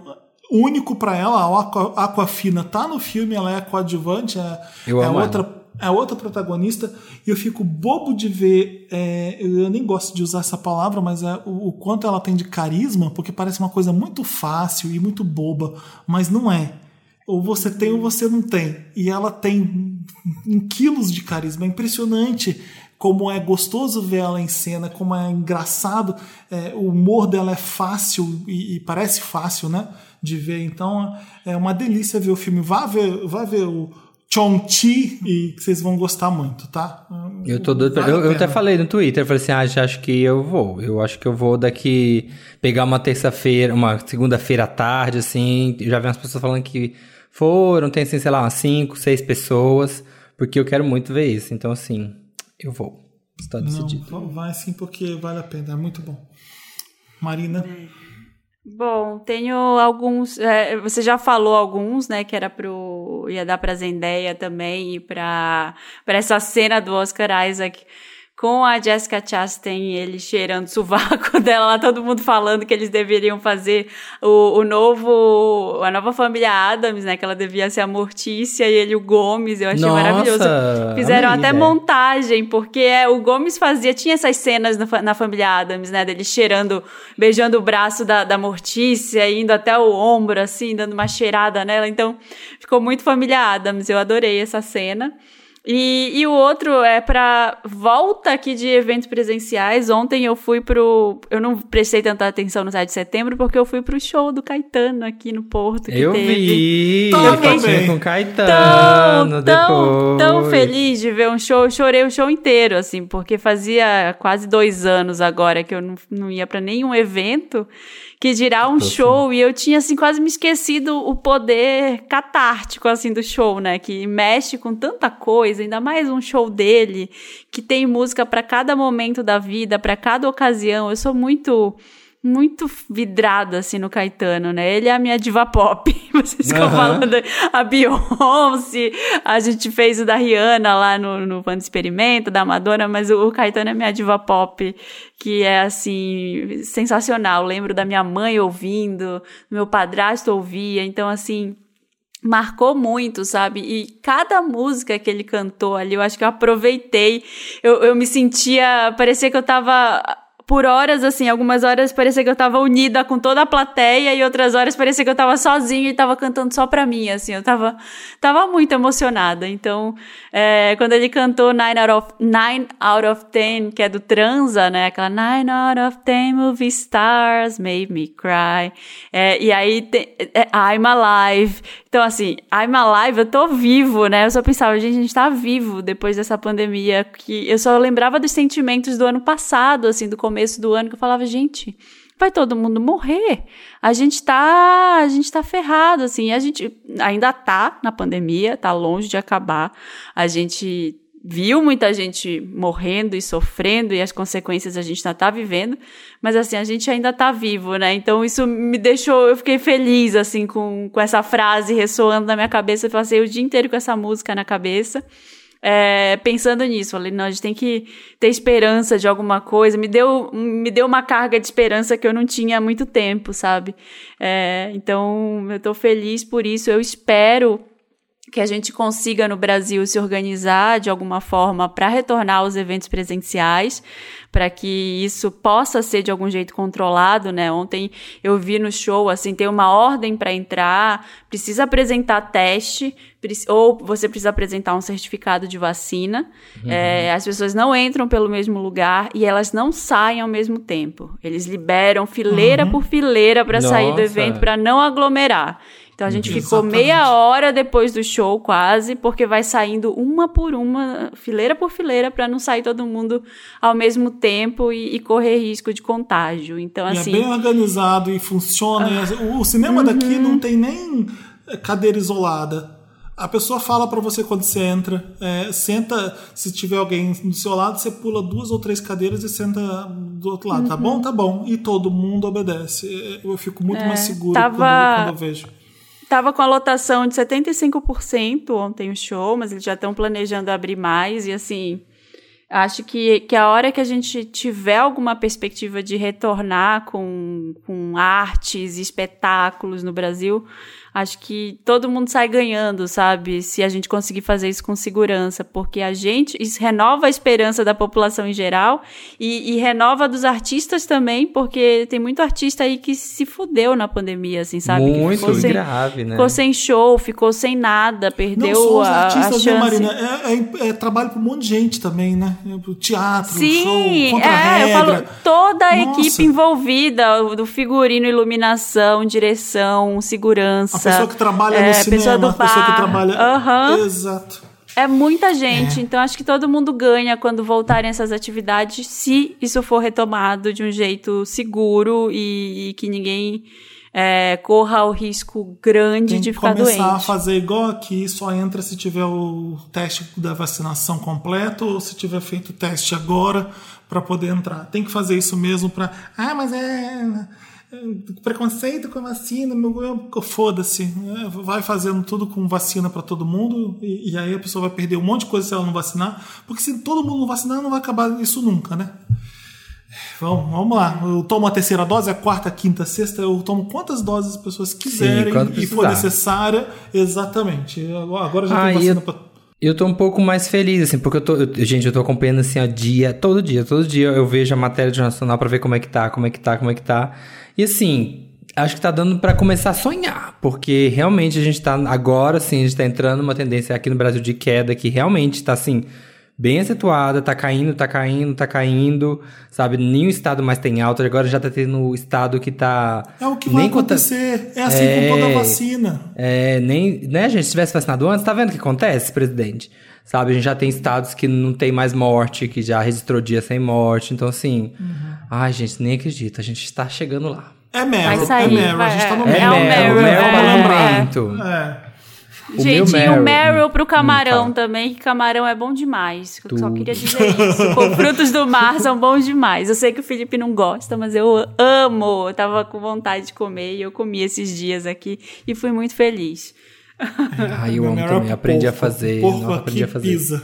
único pra ela, a Aqua, Aquafina tá no filme, ela é coadjuvante, é, Eu é outra é outra protagonista e eu fico bobo de ver é, eu nem gosto de usar essa palavra mas é o, o quanto ela tem de carisma porque parece uma coisa muito fácil e muito boba mas não é ou você tem ou você não tem. E ela tem em quilos de carisma. É impressionante como é gostoso ver ela em cena, como é engraçado. É, o humor dela é fácil e, e parece fácil, né? De ver. Então é uma delícia ver o filme. Vá ver, vá ver o Chong-Chi e vocês vão gostar muito, tá? Eu tô doido. Vale eu, eu até falei no Twitter, eu falei assim, ah, já acho que eu vou. Eu acho que eu vou daqui pegar uma terça-feira, uma segunda-feira à tarde, assim. Já vi umas pessoas falando que foram, tem assim, sei lá, umas cinco, seis pessoas, porque eu quero muito ver isso. Então, assim, eu vou. Está decidido. Não, vai sim, porque vale a pena. É muito bom. Marina. Bom, tenho alguns. é, você já falou alguns, né? Que era pro. ia dar pra Zendaya também e pra, pra essa cena do Oscar Isaac com a Jessica Chastain, ele cheirando o sovaco dela lá, todo mundo falando que eles deveriam fazer o, o novo. a nova família Adams, né? Que ela devia ser a Mortícia e ele o Gomes. Eu achei Nossa, maravilhoso. Fizeram amei até montagem, porque é, o Gomes fazia, tinha essas cenas na, na família Adams, né? Dele cheirando, beijando o braço da, da Mortícia, indo até o ombro, assim, dando uma cheirada nela. Então, ficou muito família Adams. Eu adorei essa cena. E, e o outro é pra volta aqui de eventos presenciais. Ontem eu fui pro. Eu não prestei tanta atenção no 7 de setembro, porque eu fui pro show do Caetano aqui no Porto. Eu teve. vi! Eu fiquei com tão, Caetano tão, depois. tão feliz de ver um show. Eu chorei o show inteiro, assim, porque fazia quase dois anos agora que eu não, não ia pra nenhum evento que dirá um Tô show. E eu tinha, assim, quase me esquecido o poder catártico, assim, do show, né? Que mexe com tanta coisa, ainda mais um show dele, que tem música pra cada momento da vida, pra cada ocasião. Eu sou muito muito vidrada, assim, no Caetano, né? Ele é a minha diva pop. Vocês ficam falando a Beyoncé, a gente fez o da Rihanna lá no, no Fã do Experimento, da Madonna, mas o, o Caetano é minha diva pop, que é, assim, sensacional. Lembro da minha mãe ouvindo, do meu padrasto ouvia, então, assim, marcou muito, sabe? E cada música que ele cantou ali, eu acho que eu aproveitei. Eu, eu me sentia. Parecia que eu tava. Por horas, assim, algumas horas parecia que eu tava unida com toda a plateia e outras horas parecia que eu tava sozinha e tava cantando só pra mim, assim, eu tava, tava muito emocionada. Então, é, quando ele cantou Nine out, of, Nine out of Ten, que é do Transa, né, aquela Nine out of Ten movie stars made me cry, é, e aí tem, é, I'm alive, então, assim, I'm alive, eu tô vivo, né? Eu só pensava, gente, a gente tá vivo depois dessa pandemia. Que eu só lembrava dos sentimentos do ano passado, assim, do começo do ano, que eu falava, gente, vai todo mundo morrer. A gente tá, a gente tá ferrado, assim. A gente ainda tá na pandemia, tá longe de acabar. A gente viu muita gente morrendo e sofrendo e as consequências a gente ainda tá vivendo, mas assim, a gente ainda tá vivo, né? Então isso me deixou, eu fiquei feliz assim com, com essa frase ressoando na minha cabeça, eu passei o dia inteiro com essa música na cabeça. É, pensando nisso, falei, não, a gente tem que ter esperança de alguma coisa. Me deu, me deu uma carga de esperança que eu não tinha há muito tempo, sabe? É, então, eu tô feliz por isso. Eu espero que a gente consiga no Brasil se organizar de alguma forma para retornar aos eventos presenciais, para que isso possa ser de algum jeito controlado, né? Ontem eu vi no show assim, tem uma ordem para entrar, precisa apresentar teste, ou você precisa apresentar um certificado de vacina. Uhum. É, as pessoas não entram pelo mesmo lugar e elas não saem ao mesmo tempo. Eles liberam fileira uhum. por fileira para sair do evento para não aglomerar. Então a gente ficou Exatamente. meia hora depois do show, quase, porque vai saindo uma por uma, fileira por fileira, pra não sair todo mundo ao mesmo tempo e, e correr risco de contágio. Então, E assim. é bem organizado e funciona. E o- cinema daqui não tem nem cadeira isolada. A pessoa fala pra você quando você entra. é, senta, se tiver alguém do seu lado, você pula duas ou três cadeiras e senta do outro lado. Tá bom? Tá bom. E todo mundo obedece. É, Eu fico muito mais seguro tava- quando, quando eu vejo. Tava com a lotação de 75% ontem o show, mas eles já estão planejando abrir mais e assim, acho que, que a hora que a gente tiver alguma perspectiva de retornar com, com artes e espetáculos no Brasil, acho que todo mundo sai ganhando, sabe? Se a gente conseguir fazer isso com segurança, porque a gente, isso renova a esperança da população em geral e, e renova dos artistas também, porque tem muito artista aí que se fudeu na pandemia, assim, sabe? Muito ficou sem- grave, né? Ficou sem show, ficou sem nada, perdeu Não só os a, a artistas, chance. né, Marina? É, é- é trabalho pra um monte de gente também, né? É pro Teatro, Sim, show, contra é, eu falo toda a Nossa. equipe envolvida, o- do figurino, iluminação, direção, segurança. A pessoa que trabalha é, no cinema, pessoa pessoa que trabalha. Aham. Exato. É muita gente, então acho que todo mundo ganha quando voltarem essas atividades, se isso for retomado de um jeito seguro e, e que ninguém é, corra o risco grande Tem de ficar começar doente. a fazer igual aqui, só entra se tiver o teste da vacinação completo ou se tiver feito o teste agora para poder entrar. Tem que fazer isso mesmo para. Ah, mas é. É Preconceito com a vacina, foda-se. É, Vai fazendo tudo com vacina para todo mundo e, e aí a pessoa vai perder um monte de coisa se ela não vacinar. Porque se todo mundo não vacinar, não vai acabar isso nunca, né? Vamos, vamos lá. Eu tomo a terceira dose, a quarta, a quinta, a sexta. Eu tomo quantas doses as pessoas quiserem quando e for necessária. Exatamente. Agora já Ah, tem vacina eu- pra. Eu tô um pouco mais feliz, assim, porque eu tô. eu- gente, eu tô acompanhando assim, ó, dia, todo dia, todo dia eu vejo a matéria de nacional pra ver como é que tá, como é que tá, como é que tá. E assim, acho que tá dando pra começar a sonhar, porque realmente a gente tá. Agora sim, a gente tá entrando numa tendência aqui no Brasil de queda que realmente tá assim. Bem acentuada, tá caindo, tá caindo, tá caindo, sabe? Nenhum estado mais tem alta, agora já tá tendo estado que tá. É o que vai nem conta- acontecer. É assim É. com toda a vacina. É, nem, né, gente, se tivesse vacinado antes, tá vendo o que acontece, presidente? Sabe, a gente já tem estados que não tem mais morte, que já registrou dia sem morte, então assim, ai, gente, nem acredito, a gente está chegando lá. É Meryl. Vai sair, é Meryl. A gente tá no é Meryl. o Meryl, Meryl é, pra é. momento. É. O Gente, meu e o Meryl- Meryl pro camarão Hum, também, que camarão é bom demais. Eu só Tudo. queria dizer isso. Pô, frutos do mar são bons demais. Eu sei que o Felipe não gosta, mas eu amo. Eu tava com vontade de comer e eu comi esses dias aqui e fui muito feliz. Ai, eu amo Meryl é também, aprendi a fazer, porco nossa, aprendi a fazer. pisa.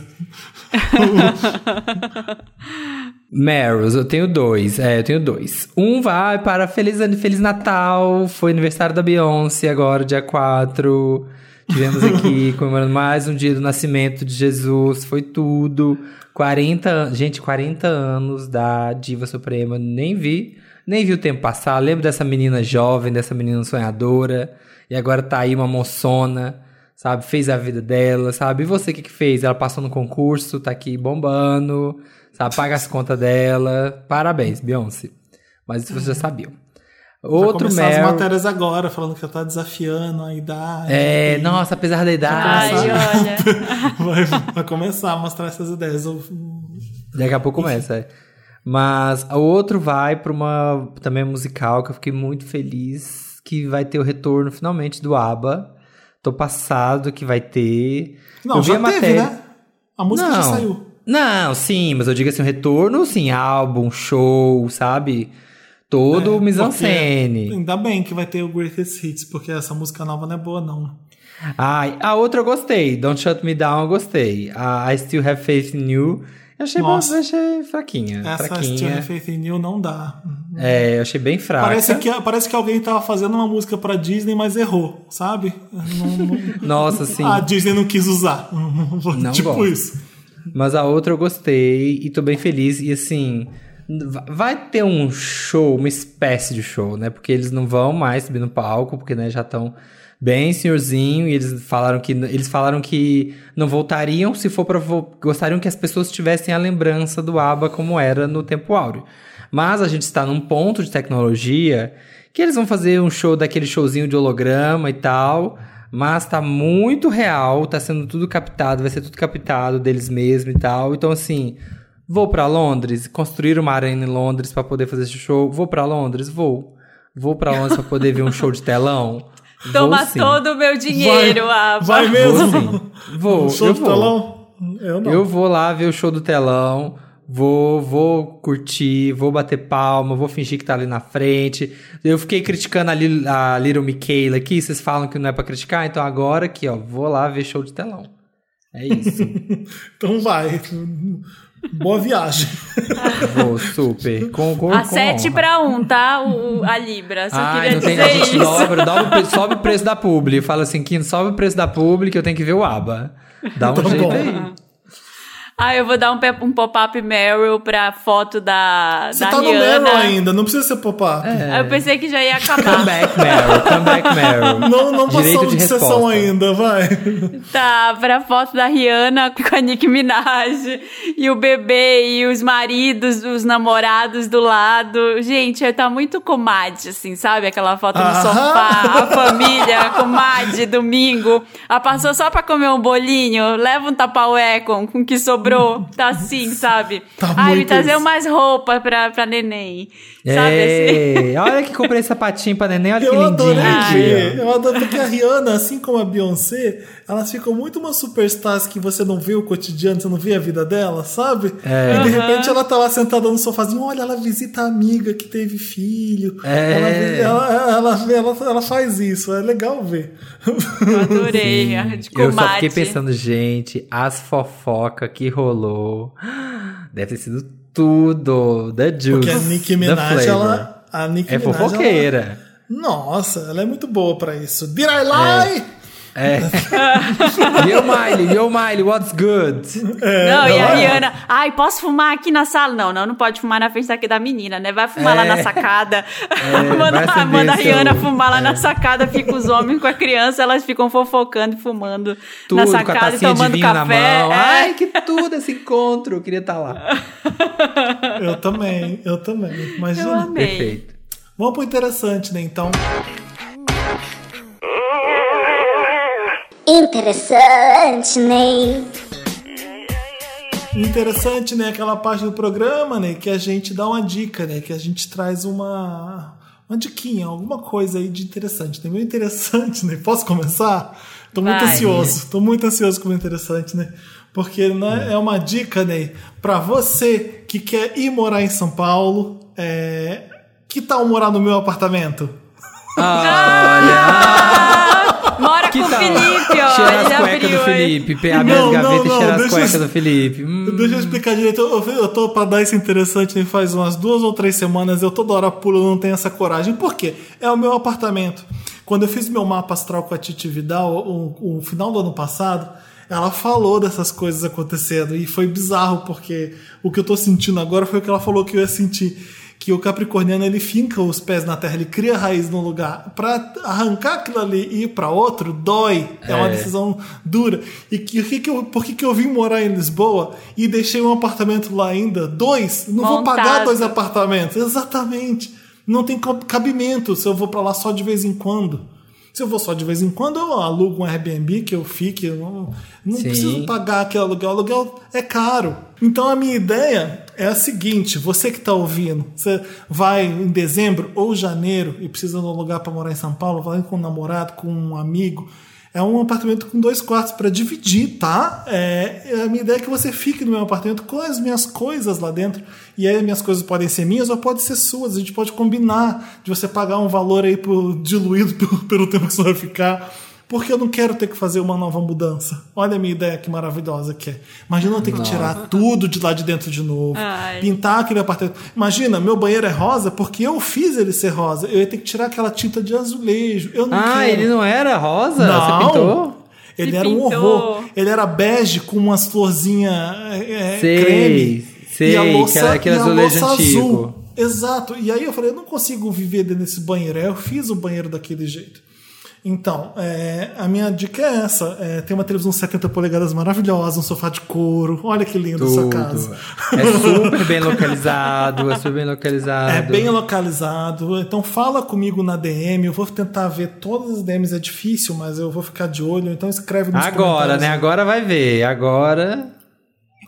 Meryls, eu tenho dois. É, eu tenho dois. Um vai para Feliz Ano Feliz Natal. Foi aniversário da Beyoncé agora, dia 4. Tivemos aqui comemorando mais um dia do nascimento de Jesus. Foi tudo. 40 an- Gente, 40 anos da Diva Suprema. Nem vi. Nem vi o tempo passar. Lembro dessa menina jovem, dessa menina sonhadora. E agora tá aí uma moçona sabe? Fez a vida dela, sabe? E você, o que que fez? Ela passou no concurso, tá aqui bombando, sabe? Paga as contas dela. Parabéns, Beyoncé. Mas isso vocês já sabiam. Vai Outro começar as Meryl... matérias agora, falando que ela tá desafiando a idade. É, E nossa, apesar da Ai, idade... olha. Vai, vai começar a mostrar essas ideias. Daqui a pouco começa, é. Mas o outro vai pra uma também musical que eu fiquei muito feliz que vai ter o retorno finalmente do ABBA. Tô passado que vai ter. Não, eu vi já a teve, matéria. né? A música já Não. saiu. Não, sim, mas eu digo assim, um retorno, sim, álbum, show, sabe? Todo É, mise-en-scène. porque Ainda bem que vai ter o Greatest Hits, porque essa música nova não é boa, não. Ai, a outra eu gostei, Don't Shut Me Down eu gostei. A I Still Have Faith in You, eu achei, bom, Nossa. eu achei fraquinha, Essa Still fraquinha. Have Faith in You não dá. É, eu achei bem fraca. Parece que, parece que alguém tava fazendo uma música pra Disney, mas errou, sabe? Não- não- Nossa, sim. a Disney não quis usar. Não tipo gosto. isso. Mas a outra eu gostei e tô bem feliz. E assim, va- vai ter um show, uma espécie de show, né? Porque eles não vão mais subir no palco, porque né, já estão bem senhorzinho. E eles falaram que eles falaram que não voltariam se for para gostariam que as pessoas tivessem a lembrança do ABBA como era no tempo áureo. Mas a gente está num ponto de tecnologia que eles vão fazer um show daquele showzinho de holograma e tal. Mas tá muito real, tá sendo tudo captado, vai ser tudo captado deles mesmos e tal. Então, assim, vou pra Londres, construir uma arena em Londres pra poder fazer esse show. Vou pra Londres? Vou. Vou pra Londres pra poder ver um show de telão? Toma vou, sim. todo o meu dinheiro, Ava. vai Vou mesmo? sim. Vou, Um show eu de vou. telão? Eu não. Eu vou lá ver o show do telão. Vou, vou curtir, vou bater palma, vou fingir que tá ali na frente. Eu fiquei criticando a, Lil, a Little Michaela aqui, vocês falam que não é pra criticar, então agora aqui, ó, vou lá ver show de telão. É isso. Então vai. Boa viagem. vou, super. Com, com, A com 7 honra. pra 1, tá? O, a Libra. Só Ai, queria não tem, dizer a gente isso. dobra, dobra o preço, sobe o preço da publi. Fala assim, que sobe o preço da publi que eu tenho que ver o ABA. Dá um Tá jeito bom. aí. Ah, eu vou dar um, um pop-up Meryl pra foto da, Você da tá no Rihanna. Meryl ainda, não precisa ser pop-up. Aí Eu pensei que já ia acabar. Comeback Meryl, comeback Meryl. Não, não Direito passamos de, de sessão resposta. ainda, vai. Tá, pra foto da Rihanna com a Nicki Minaj e o bebê e os maridos, os namorados do lado. Gente, tá muito comadre, assim, sabe? Aquela foto no sofá, a família, comadre, domingo. Ela passou só pra comer um bolinho, leva um tapaué com, com o que sobrou. Tá assim, sabe? Tá Ai, me trazer umas roupas pra, pra neném. Sabe assim? É, olha que comprei esse sapatinho pra neném, olha que Eu adorei lindinho ó. Eu adoro porque a Rihanna, assim como a Beyoncé, elas ficam muito umas superstars que você não vê o cotidiano, você não vê a vida dela, sabe? É. E de repente ela tá lá sentada no sofazinho, olha, ela visita a amiga que teve filho. É. Ela, ela, ela, ela, ela faz isso, é legal ver. Eu adorei. a de Eu só fiquei pensando, gente, as fofoca que rolou. Deve ter sido tudo. The Juice. Porque a Nicki Minaj, ela. A Nicki É Minaj, fofoqueira. ela- nossa, ela é muito boa pra isso. Did I lie? É. Yo, Miley, yo, Miley, what's good? Não, e a não é? Rihanna, ai, posso fumar aqui na sala? Não, não, não pode fumar na frente daqui da menina, né? Vai fumar lá É. na sacada. vai manda manda a seu- Rihanna fumar lá é. na sacada, fica os homens com a criança, elas ficam fofocando e fumando Tudo na com a sacada e tomando café. mão. É. Ai, que tudo esse encontro. Eu queria estar lá. Eu também, eu também. Eu Imagina. amei. Perfeito. Vamos pro interessante, né? Então. Interessante, Ney. Interessante, né? Aquela parte do programa, né? Que a gente dá uma dica, né? Que a gente traz uma. Uma diquinha, alguma coisa aí de interessante. Né? Meio interessante, né? Posso começar? Tô muito Vai. ansioso. Tô muito ansioso com o interessante, né? Porque né, é uma dica, né? Pra você que quer ir morar em São Paulo. É... Que tal morar no meu apartamento? Mora Que com o? Felipe, ó. Cheirar ele as cuecas abriu, do? Felipe. pe- Abrir Não, as não, gavetas não, e cheirar as cuecas eu- do Felipe. Hum. Deixa eu explicar direito. Eu, eu tô pra dar esse interessante né, faz umas duas ou três semanas. Eu toda hora pulo, não tenho essa coragem. Por quê? É o meu apartamento. Quando eu fiz meu mapa astral com a Titi Vidal, o, o final do ano passado, ela falou dessas coisas acontecendo. E foi bizarro, porque o que eu tô sentindo agora foi o que ela falou que eu ia sentir. Que o capricorniano ele finca os pés na terra, ele cria raiz num lugar. Pra arrancar aquilo ali e ir pra outro, dói. É, uma É. decisão dura. E que, o que que eu, por que, que eu vim morar em Lisboa e deixei um apartamento lá ainda? Dois? Não vou Montado. pagar dois apartamentos. Exatamente. Não tem cabimento se eu vou pra lá só de vez em quando. Se eu vou só de vez em quando, eu alugo um Airbnb que eu fique. Eu não não preciso pagar aquele aluguel. O aluguel é caro. Então a minha ideia é a seguinte: você que está ouvindo, você vai em dezembro ou janeiro e precisa de um lugar para morar em São Paulo, vai com um namorado, com um amigo. É um apartamento com dois quartos para dividir, tá? É, a minha ideia é que você fique no meu apartamento com as minhas coisas lá dentro. E aí, minhas coisas podem ser minhas ou podem ser suas. A gente pode combinar de você pagar um valor aí por, diluído pelo, pelo tempo que você vai ficar. Porque eu não quero ter que fazer uma nova mudança. Olha a minha ideia que maravilhosa que é. Imagina eu ter que tirar tudo de lá de dentro de novo. Ai. Pintar aquele apartamento. Imagina, meu banheiro é rosa porque eu fiz ele ser rosa. Eu ia ter que tirar aquela tinta de azulejo. Eu não Ah, quero. ele não era rosa? Não. Você pintou? Ele Se era um pintou. horror. Ele era bege com umas florzinhas é, Sei, creme. sei, e a louça, aquela- aquele e a azulejo louça antigo. azul. Exato. E aí eu falei, eu não consigo viver dentro desse banheiro. Aí eu fiz o banheiro daquele jeito. Então, é, a minha dica é essa. É, tem uma televisão 70 polegadas maravilhosa, um sofá de couro. Olha que lindo a sua casa. É super bem localizado, é super bem localizado. É bem localizado. Então fala comigo na DM. Eu vou tentar ver todas as DMs. É difícil, mas eu vou ficar de olho. Então escreve nos Agora, né? Agora vai ver. Agora.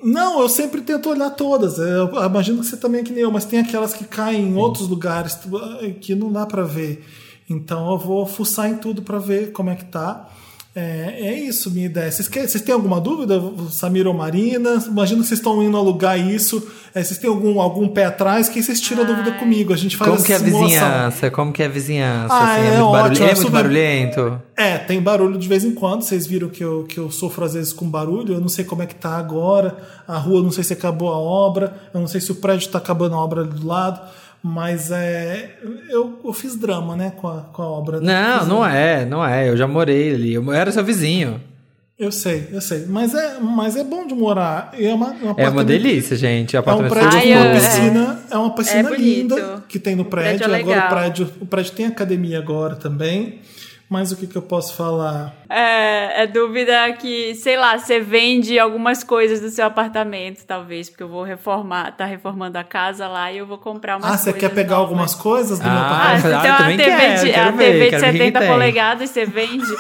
Não, eu sempre tento olhar todas. Eu imagino que você também é que nem eu, mas tem aquelas que caem em outros lugares tu- que não dá pra ver. Então eu vou fuçar em tudo pra ver como é que tá. É, é isso, minha ideia. Vocês, querem- vocês têm alguma dúvida, Samira ou Marina? Imagino que vocês estão indo alugar isso. É, vocês têm algum, algum pé atrás? Que aí vocês tiram a dúvida comigo. A gente faz Como essa que é a vizinhança? Como que é a vizinhança? Ah, assim, é muito, ótimo, é é muito barulhento? É, tem barulho de vez em quando. Vocês viram que eu, que eu sofro às vezes com barulho. Eu não sei como é que tá agora. A rua, não sei se acabou a obra. Eu não sei se o prédio tá acabando a obra ali do lado. Mas é. Eu, eu fiz drama, né, com a, com a obra. Não, não é, não é. Eu já morei ali. Eu era seu vizinho. Eu sei, eu sei. Mas é, mas é bom de morar. É uma, um É uma delícia, gente. O É um apartamento prédio Ai, uma é. piscina, é uma piscina É linda que tem no prédio prédio. é Agora o prédio, o prédio tem academia agora também. Mas o que, que eu posso falar? É, é dúvida que, sei lá, você vende algumas coisas do seu apartamento, talvez, porque eu vou reformar, tá reformando a casa lá e eu vou comprar umas Ah, você quer pegar novas. algumas coisas do meu Ah, Ah, apartamento? você Ah, tem eu uma também TV, quero, de, quero a ver, TV de quero ver o que 70 tem. polegadas e você vende.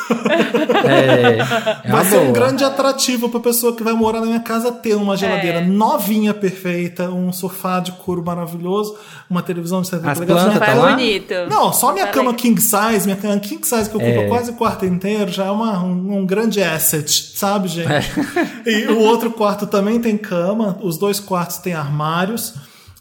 É, é Vai ser um grande atrativo pra pessoa que vai morar na minha casa ter uma geladeira É. novinha, perfeita, um sofá de couro maravilhoso, uma televisão de 70 As polegadas. plantas tá Vai lá? bonito. Não, só minha Tá cama legal. king size, minha cama king size que ocupa É. quase o quarto inteiro, já é uma, um, um grande asset, sabe, gente? É. E o outro quarto também tem cama, os dois quartos têm armários.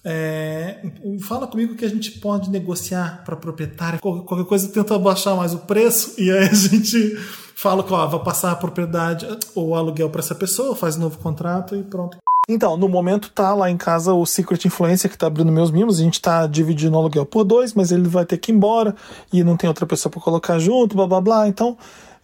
É, fala comigo que a gente pode negociar para proprietária. Qualquer, qualquer coisa tenta abaixar mais o preço e aí a gente fala que ó, vai passar a propriedade ou o aluguel para essa pessoa, faz um novo contrato e pronto. Então, no momento tá lá em casa o Secret Influencer que tá abrindo meus mimos. A gente tá dividindo o aluguel por dois, mas ele vai ter que ir embora e não tem outra pessoa para colocar junto, blá blá blá. Então,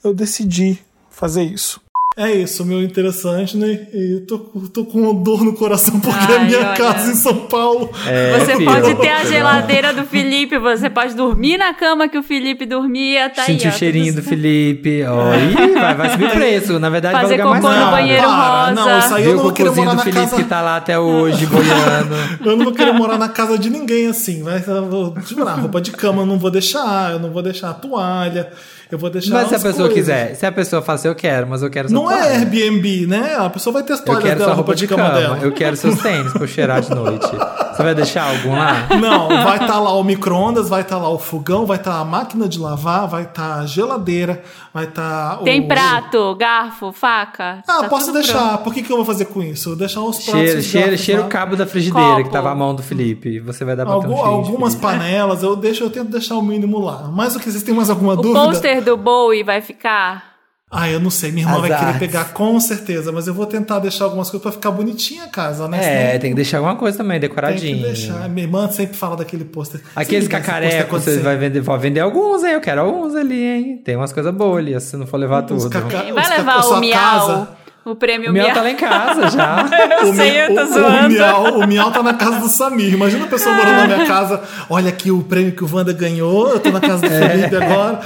eu decidi fazer isso. É isso, meu interessante, né? E tô, tô com uma dor no coração porque é a Ai, minha olha. casa em São Paulo. É, Você filho. pode ter a geladeira do Felipe, você pode dormir na cama que o Felipe dormia, tá Sentir aí, o ó, cheirinho tudo do Felipe. Ó, Ih, vai, vai subir o preço. Na verdade, Fazer vai alugar mais cocô no caro. banheiro para, rosa. não, isso aí eu não o vou querer morar do na Felipe casa. que tá lá até hoje, boiando. Eu não vou querer morar na casa de ninguém assim. Vai, eu vou, tipo, na roupa de cama eu não vou deixar, eu não vou deixar a toalha, eu vou deixar. Mas se a pessoa coisas. quiser, se a pessoa fala assim, eu quero, mas eu quero Não é toalha. Airbnb, né? A pessoa vai ter as Eu toalhas quero dela, sua roupa de cama, dela. eu quero seus tênis pra eu cheirar de noite. Você vai deixar algum lá? Não, vai estar lá o micro-ondas, vai estar lá o fogão, vai estar a máquina de lavar, vai estar a geladeira, vai estar o. Tem prato, garfo, faca. Ah, tá posso deixar. pronto. Por que, que eu vou fazer com isso? Eu vou deixar os pratos. Cheira, os cheira, garfos cheira lá. o cabo da frigideira Copo. que tava à mão do Felipe. Você vai dar pra Algu- um cheiro de algumas panelas, eu deixo, eu tento deixar o mínimo lá. Mas o que vocês têm mais alguma O dúvida? pôster do Bowie vai ficar? Ah, eu não sei, minha irmã vai Azar. querer pegar com certeza, mas eu vou tentar deixar algumas coisas pra ficar bonitinha a casa, né? É, Senão tem que deixar alguma coisa também, tem que deixar. Minha irmã sempre fala daquele pôster. Aqueles cacarecos, você vai vender, vai vender alguns, hein? Eu quero alguns ali, hein? Tem umas coisas boas ali, se não for levar Os tudo. caca- vai levar o miau? casa- O prêmio O meu miau. tá lá em casa já. Eu O sei, eu tô o- zoando. O miau, o miau tá na casa do Samir. Imagina a pessoa morando na minha casa. Olha aqui o prêmio que o Wanda ganhou. Eu tô na casa do É. Felipe agora.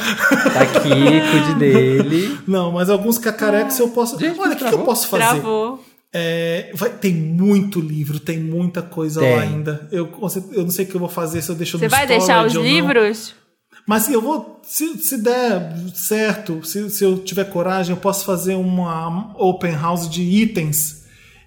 Tá aqui, cuide dele. Não, mas alguns cacarecos eu posso. Gente, Olha, o que, que eu posso fazer? Travou. É, vai, tem muito livro, tem muita coisa Tem. lá ainda. Eu, eu não sei o que eu vou fazer se eu deixo Você no vai deixar os ou não. Mas eu vou, se, se der certo, se, se eu tiver coragem, eu posso fazer uma open house de itens.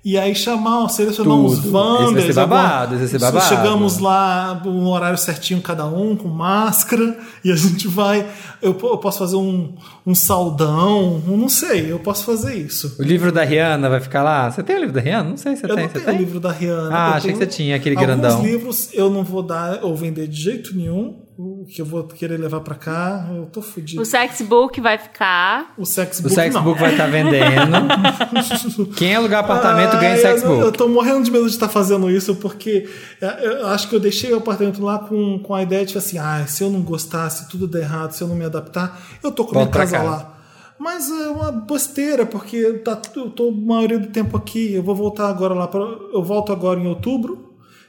E aí chamar, selecionar Tudo. uns Esse vai ser babado, esse vai ser babado. Chegamos lá, um horário certinho cada um, com máscara, e a gente vai. Eu, eu posso fazer um, um saldão, um- não sei, eu posso fazer isso. O livro da Rihanna vai ficar lá? Você tem o livro da Rihanna? Não sei se você Eu tem. não Você tenho o tem? livro da Rihanna. Ah, eu achei que você tinha aquele Alguns grandão. livros eu não vou dar ou vender de jeito nenhum. O que eu vou querer levar pra cá, eu tô fudido. O sexbook vai ficar. O Sexbook O Sexbook não. vai estar vendendo. Quem alugar apartamento ganha Ai, eu- Eu, Sexbook. tô morrendo de medo de estar fazendo isso, porque é, eu acho que eu deixei o apartamento lá com, com a ideia de assim, ah, se eu não gostar, se tudo der errado, se eu não me adaptar, eu tô com a minha casa cá. lá. Mas é uma besteira, porque tá, eu tô a maioria do tempo aqui. Eu vou voltar agora lá. Pra, eu volto agora em outubro.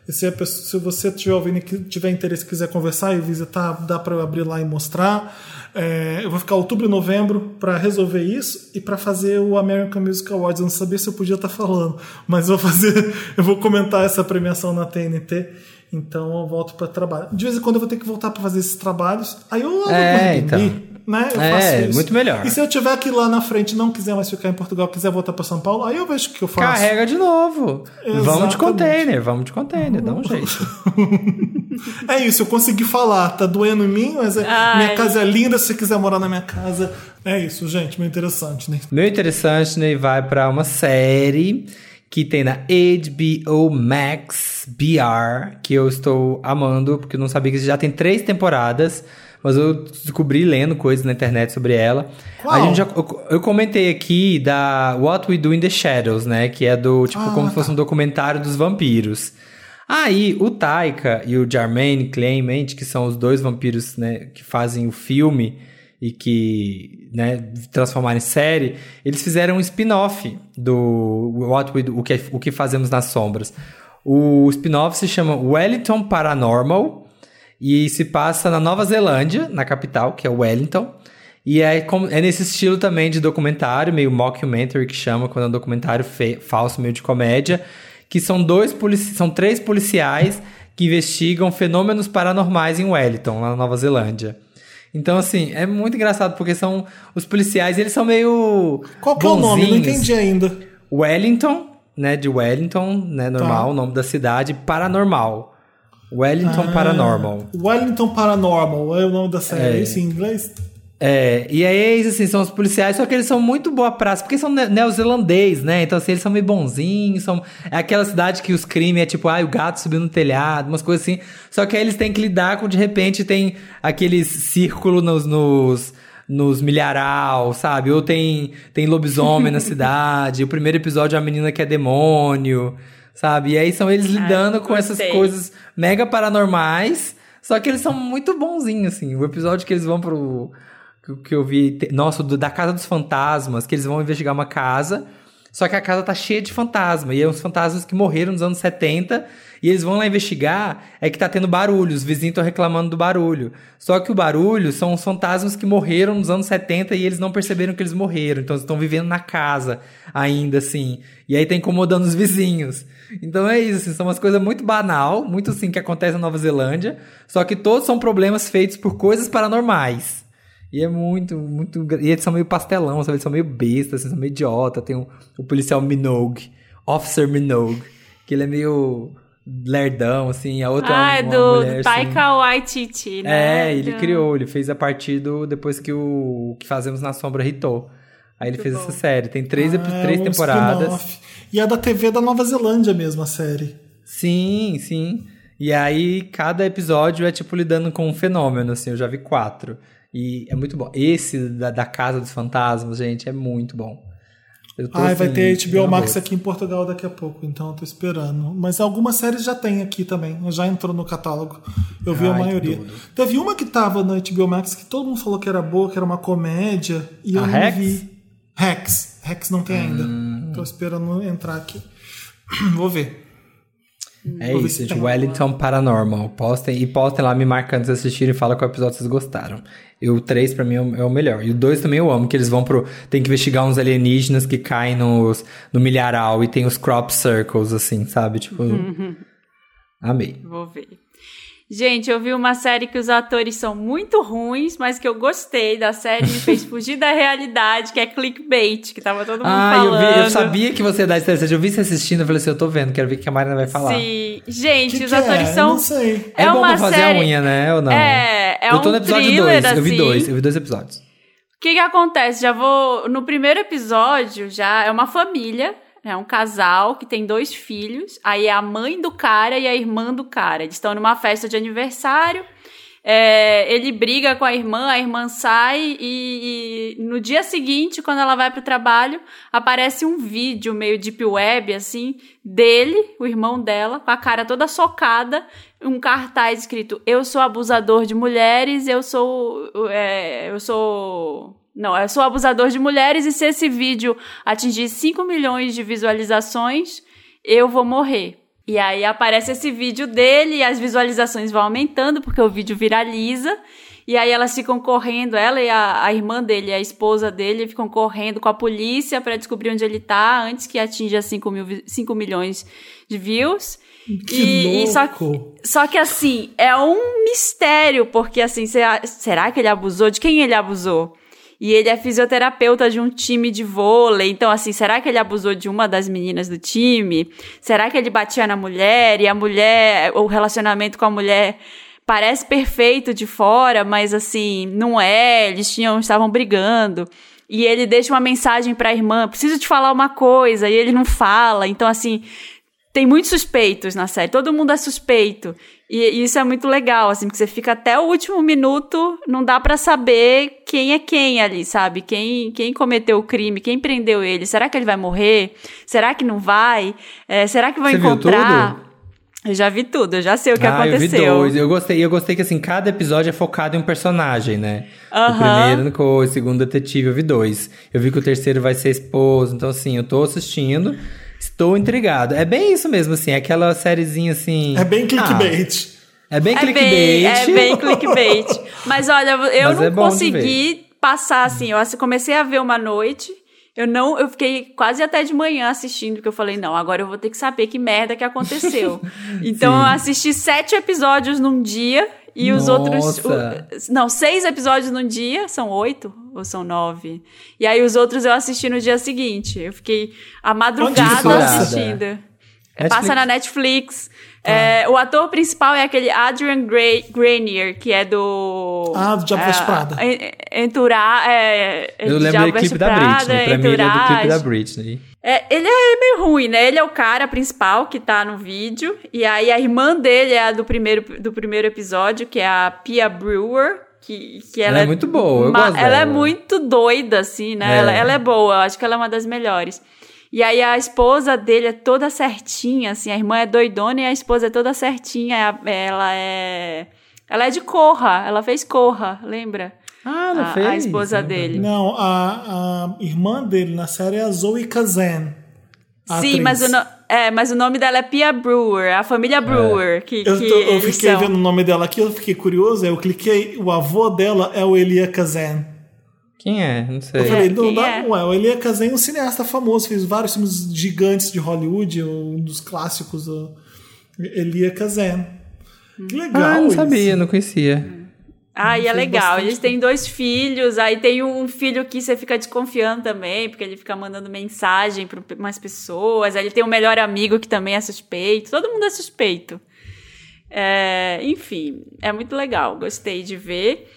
Se, pessoa- se você estiver ouvindo e tiver interesse quiser conversar e visitar, dá para eu abrir lá e mostrar. É, eu vou ficar outubro e novembro para resolver isso e para fazer o American Music Awards. Eu não sabia se eu podia estar falando, mas vou fazer, eu vou comentar essa premiação na TNT. Então eu volto para trabalho. De vez em quando eu vou ter que voltar para fazer esses trabalhos. Aí eu É, então. né? Eu É, faço isso. muito melhor. E se eu tiver aqui lá na frente e não quiser mais ficar em Portugal, quiser voltar para São Paulo, aí eu vejo o que eu faço. Carrega de novo. Vamos de Exatamente. container, vamos de container, dá um jeito. É isso, eu consegui falar. Tá doendo em mim, mas é- Ai. minha casa é linda. Se você quiser morar na minha casa, é isso, gente. Meio interessante, né? Meu interessante, né, vai pra uma série que tem na HBO Max BR, que eu estou amando, porque eu não sabia que já tem três temporadas, mas eu descobri lendo coisas na internet sobre ela. Qual? A gente já, eu, eu comentei aqui da What We Do in the Shadows, né, que é do, tipo, Ah, como se fosse tá. um documentário dos vampiros. Aí, o Taika e o Jermaine Clement, que são os dois vampiros, né, que fazem o filme e que, né, transformaram em série, eles fizeram um spin-off do What We Do, o que, o que Fazemos nas Sombras. O spin-off se chama Wellington Paranormal e se passa na Nova Zelândia, na capital, que é Wellington. E é, é nesse estilo também de documentário, meio mockumentary que chama, quando é um documentário falso, meio de comédia, que são dois são três policiais que investigam fenômenos paranormais em Wellington, lá na Nova Zelândia. Então, assim, é muito engraçado, porque são os policiais, eles são meio. Qual que é o nome? Não entendi ainda. Wellington, né? De Wellington, né? Normal, Tá. o nome da cidade, Paranormal. Wellington Ah, Paranormal. Wellington Paranormal é o nome da série. É isso em inglês? É, e aí, eles, assim, são os policiais, só que eles são muito boa praça, porque são ne- neozelandês, né? Então, assim, eles são meio bonzinhos, são... É aquela cidade que os crimes é tipo, ah, o gato subiu no telhado, umas coisas assim. Só que aí eles têm que lidar com, de repente, tem aqueles círculo nos... nos nos milharal, sabe? Ou tem, tem lobisomem na cidade. O primeiro episódio é a menina que é demônio, sabe? E aí são eles lidando com essas coisas mega paranormais. Só que eles são muito bonzinhos, assim. O episódio que eles vão pro. Que- eu vi. Nossa, do- da Casa dos Fantasmas, que eles vão investigar uma casa. Só que a casa tá cheia de fantasma. E é uns fantasmas que morreram nos anos 70. E eles vão lá investigar. É que tá tendo barulho. Os vizinhos estão reclamando do barulho. Só que o barulho são os fantasmas que morreram nos anos 70 e eles não perceberam que eles morreram. Então eles estão vivendo na casa ainda, assim. E aí tá incomodando os vizinhos. Então é isso, assim, são umas coisas muito banal, muito assim que acontece na Nova Zelândia. Só que todos são problemas feitos por coisas paranormais. E é muito, muito. E eles são meio pastelão, sabe? Eles são meio bestas, assim, são meio idiota. Tem o, o policial Minogue, Officer Minogue, que ele é meio lerdão, assim. A outra Ah, é é uma do mulher, assim, Taika Waititi, né? é, ele Do- criou, ele fez a partir do. Depois que o, o que fazemos na sombra hitou. Aí ele fez essa série. Tem três, Ah, três um temporadas. E é da TV da Nova Zelândia mesmo, a série. Sim, sim. E aí, cada episódio é tipo lidando com um fenômeno, assim. Eu já vi quatro. E é muito bom. Esse da, da Casa dos Fantasmas, gente, é muito bom. Eu tô, Ai, vai assim, ter HBO Max aqui em Portugal daqui a pouco, então eu tô esperando. Mas algumas séries já tem aqui também, já entrou no catálogo. Eu vi a Ai, que maioria. Teve uma que tava na HBO Max que todo mundo falou que era boa, que era uma comédia, e eu A não Rex? vi. Rex. Rex não tem ainda. Hum. Tô esperando entrar aqui. Vou ver. É Vou isso, gente. tem. Wellington Paranormal. Postem e postem lá me marcando se assistirem e fala qual episódio vocês gostaram. E o 3 pra mim é o, é o melhor. E o 2 também eu amo, que eles vão pro. Tem que investigar uns alienígenas que caem nos, no milharal e tem os crop circles, assim, sabe? Tipo. Amei. Vou ver. Gente, eu vi uma série que os atores são muito ruins, mas que eu gostei da série, me fez fugir da realidade, que é Clickbait, que tava todo mundo Ah, eu, falando. vi, eu sabia que você ia dar interessante. Eu vi você assistindo, eu falei assim, eu tô vendo, quero ver o que a Marina vai falar. Sim. Gente, Que os que atores é? Eu são. não sei. É, É bom uma pra fazer série- a unha, né? Ou não? É, é eu tô um no episódio thriller, 2, eu vi assim. dois, eu vi dois episódios. O que que acontece? Já vou. No primeiro episódio, já é uma família, é um casal que tem dois filhos. Aí é a mãe do cara e a irmã do cara. Eles estão numa festa de aniversário. é, ele briga com a irmã, a irmã sai e, e no dia seguinte, quando ela vai pro trabalho, aparece um vídeo meio deep web, assim, dele, o irmão dela, com a cara toda socada, um cartaz escrito: Eu sou abusador de mulheres, eu sou. é, eu sou. Não, eu sou abusador de mulheres e se esse vídeo atingir 5 milhões de visualizações, eu vou morrer. E aí aparece esse vídeo dele e as visualizações vão aumentando porque o vídeo viraliza. E aí elas ficam correndo, ela e a, a irmã dele, a esposa dele, ficam correndo com a polícia para descobrir onde ele tá antes que atinja 5, mil, vi- 5 milhões de views. Que e, e só, só que assim, é um mistério, porque assim, cê- será que ele abusou? De quem ele abusou? E ele é fisioterapeuta de um time de vôlei. Então, assim, será que ele abusou de uma das meninas do time? Será que ele batia na mulher e a mulher, o relacionamento com a mulher parece perfeito de fora, mas assim, não é, eles tinham, estavam brigando. E ele deixa uma mensagem pra irmã, preciso te falar uma coisa, e ele não fala. Então, assim, tem muitos suspeitos na série, todo mundo é suspeito. E, e isso é muito legal, assim, porque você fica até o último minuto, não dá pra saber quem é quem ali, sabe? Quem, quem cometeu o crime, quem prendeu ele. Será que ele vai morrer? Será que não vai? É, será que vão Você encontrar? Eu já vi tudo, eu já sei o que ah, aconteceu. eu vi dois. Eu gostei, eu gostei que assim, cada episódio é focado em um personagem, né? O Aham. primeiro no co- o segundo detetive, eu vi dois. Eu vi que o terceiro vai ser esposo, então assim, eu tô assistindo, estou intrigado. É bem isso mesmo, assim, é aquela sériezinha assim. É bem ah, clickbait. é bem É clickbait. bem, é bem clickbait. Mas olha, eu Mas não é consegui passar assim. Eu comecei a ver uma noite. Eu não, eu fiquei quase até de manhã assistindo, porque eu falei, não, agora eu vou ter que saber que merda que aconteceu. então eu assisti sete episódios num dia e os outros. Nossa. o- não, seis episódios num dia, são oito ou são nove? E aí os outros eu assisti no dia seguinte. Eu fiquei a madrugada assistindo. Netflix? Passa na Netflix. É, o ator principal é aquele Adrian Gray, Grenier, que é do. Ah, do Diabo Veste é, Prada. en- Enturar. É, Eu lembro do clipe da Britney. Pra mim, ele é do clipe da Entourage. Britney. É, ele é meio ruim, né? Ele é o cara principal que tá no vídeo. E aí a irmã dele é a do primeiro, do primeiro episódio, que é a Pia Brewer. Que, que ela, Ela é muito boa, eu gosto Ela é dela. muito doida, assim, né? É. Ela, ela é boa, eu acho que ela é uma das melhores. E aí a esposa dele é toda certinha, assim, a irmã é doidona e a esposa é toda certinha. Ela é. Ela é de Corra, ela fez Corra, lembra? Ah, não a, fez? a esposa dele. Não, a, a irmã dele na série é a Zoe Kazan. a Sim, atriz. mas o, no- é, mas o nome dela é Pia Brewer, a família Brewer, que, Eu, que tô- eu fiquei são. vendo o nome dela aqui, eu fiquei curioso, eu cliquei, o avô dela é o Elia Kazan. Quem é? Não sei. Eu falei, não quem dá, é? ué, o Elia Kazan é um cineasta famoso, fez vários filmes gigantes de Hollywood, um dos clássicos, o Elia Kazan. Que legal Ah, não isso. sabia, não conhecia. Ah, e é legal. bastante Eles têm dois filhos, aí tem um filho que você fica desconfiando também, porque ele fica mandando mensagem para umas pessoas. Aí ele tem um melhor amigo que também é suspeito. Todo mundo é suspeito. É, enfim, é muito legal. Gostei de ver.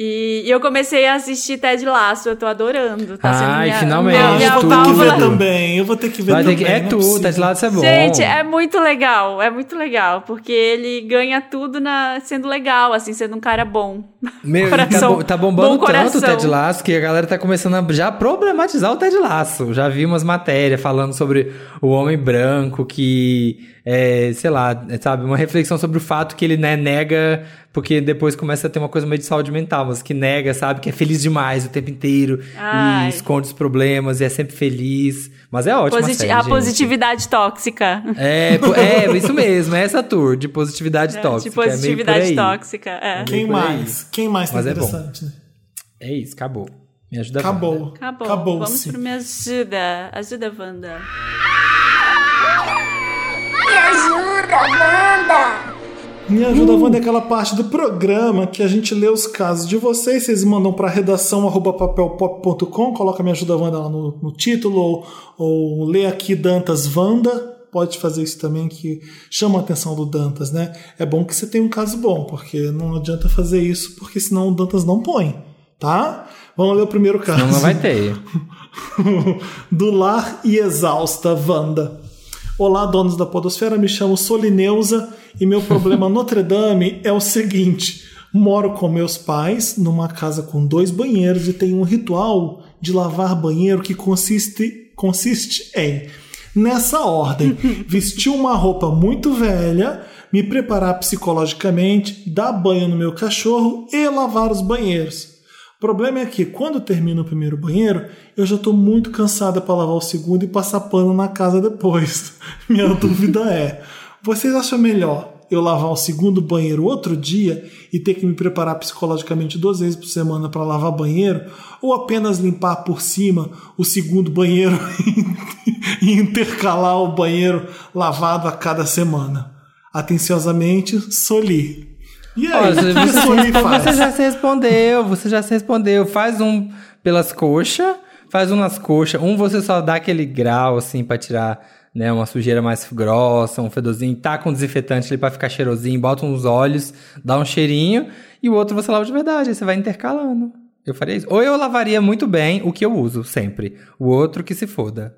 E, e eu comecei a assistir Ted Lasso, eu tô adorando. Tá sendo Ai, minha, finalmente, minha, minha eu vou ter que ver também, eu vou ter que ver Vai também. que, é é tu, tá de lado, isso é bom. Gente, é muito legal, é muito legal, porque ele ganha tudo na, sendo legal, assim, sendo um cara bom. Meu, e Coração- tá, tá bombando bom tanto o. Ted Lasso que a galera tá começando a já problematizar o Ted Lasso. Já vi umas matérias falando sobre o homem branco que, é, sei lá, é, sabe, uma reflexão sobre o fato que ele né, nega, porque depois começa a ter uma coisa meio de saúde mental, mas que nega, sabe, que é feliz demais o tempo inteiro Ai. e esconde os problemas e é sempre feliz. Mas é ótimo. Posit- série, a gente. positividade tóxica. É, é, isso mesmo, é essa tour de positividade tóxica. de positividade é tóxica. É. Quem por aí. mais? Quem mais tá Mas é bom. interessante? né? É isso, acabou. Me ajuda a Acabou. Acabou. Acabou. Vamos pro Me Ajuda. Ajuda, Wanda. Me ajuda, Wanda! Me ajuda, Wanda, é aquela parte do programa que a gente lê os casos de vocês, vocês mandam para redação papelpop.com, coloca Me ajuda, Wanda lá no, no título, ou, ou lê aqui Dantas Wanda, pode fazer isso também que chama a atenção do Dantas, né? É bom que você tenha um caso bom, porque não adianta fazer isso, porque senão o Dantas não põe, tá? Vamos ler o primeiro caso. Não, não vai ter. do lar e exausta Wanda. Olá, donos da Podosfera, me chamo Solineusa e meu problema Notre Dame é o seguinte: moro com meus pais numa casa com dois banheiros e tenho um ritual de lavar banheiro que consiste, consiste em, nessa ordem, vestir uma roupa muito velha, me preparar psicologicamente, dar banho no meu cachorro e lavar os banheiros. O problema é que quando termino o primeiro banheiro, eu já estou muito cansada para lavar o segundo e passar pano na casa depois. Minha dúvida é: Vocês acham melhor eu lavar o segundo banheiro outro dia e ter que me preparar psicologicamente duas vezes por semana para lavar banheiro? Ou apenas limpar por cima o segundo banheiro e intercalar o banheiro lavado a cada semana? Atenciosamente, Soli. E aí, Ó, o você, você- já se respondeu, você já se respondeu. Faz um pelas coxas, faz um nas coxas. Um você só dá aquele grau, assim, pra tirar né, uma sujeira mais grossa, um fedorzinho. Tá com desinfetante ali pra ficar cheirosinho, bota uns olhos, dá um cheirinho. E o outro você lava de verdade, aí você vai intercalando. Eu faria isso. Ou eu lavaria muito bem o que eu uso, sempre. O outro que se foda.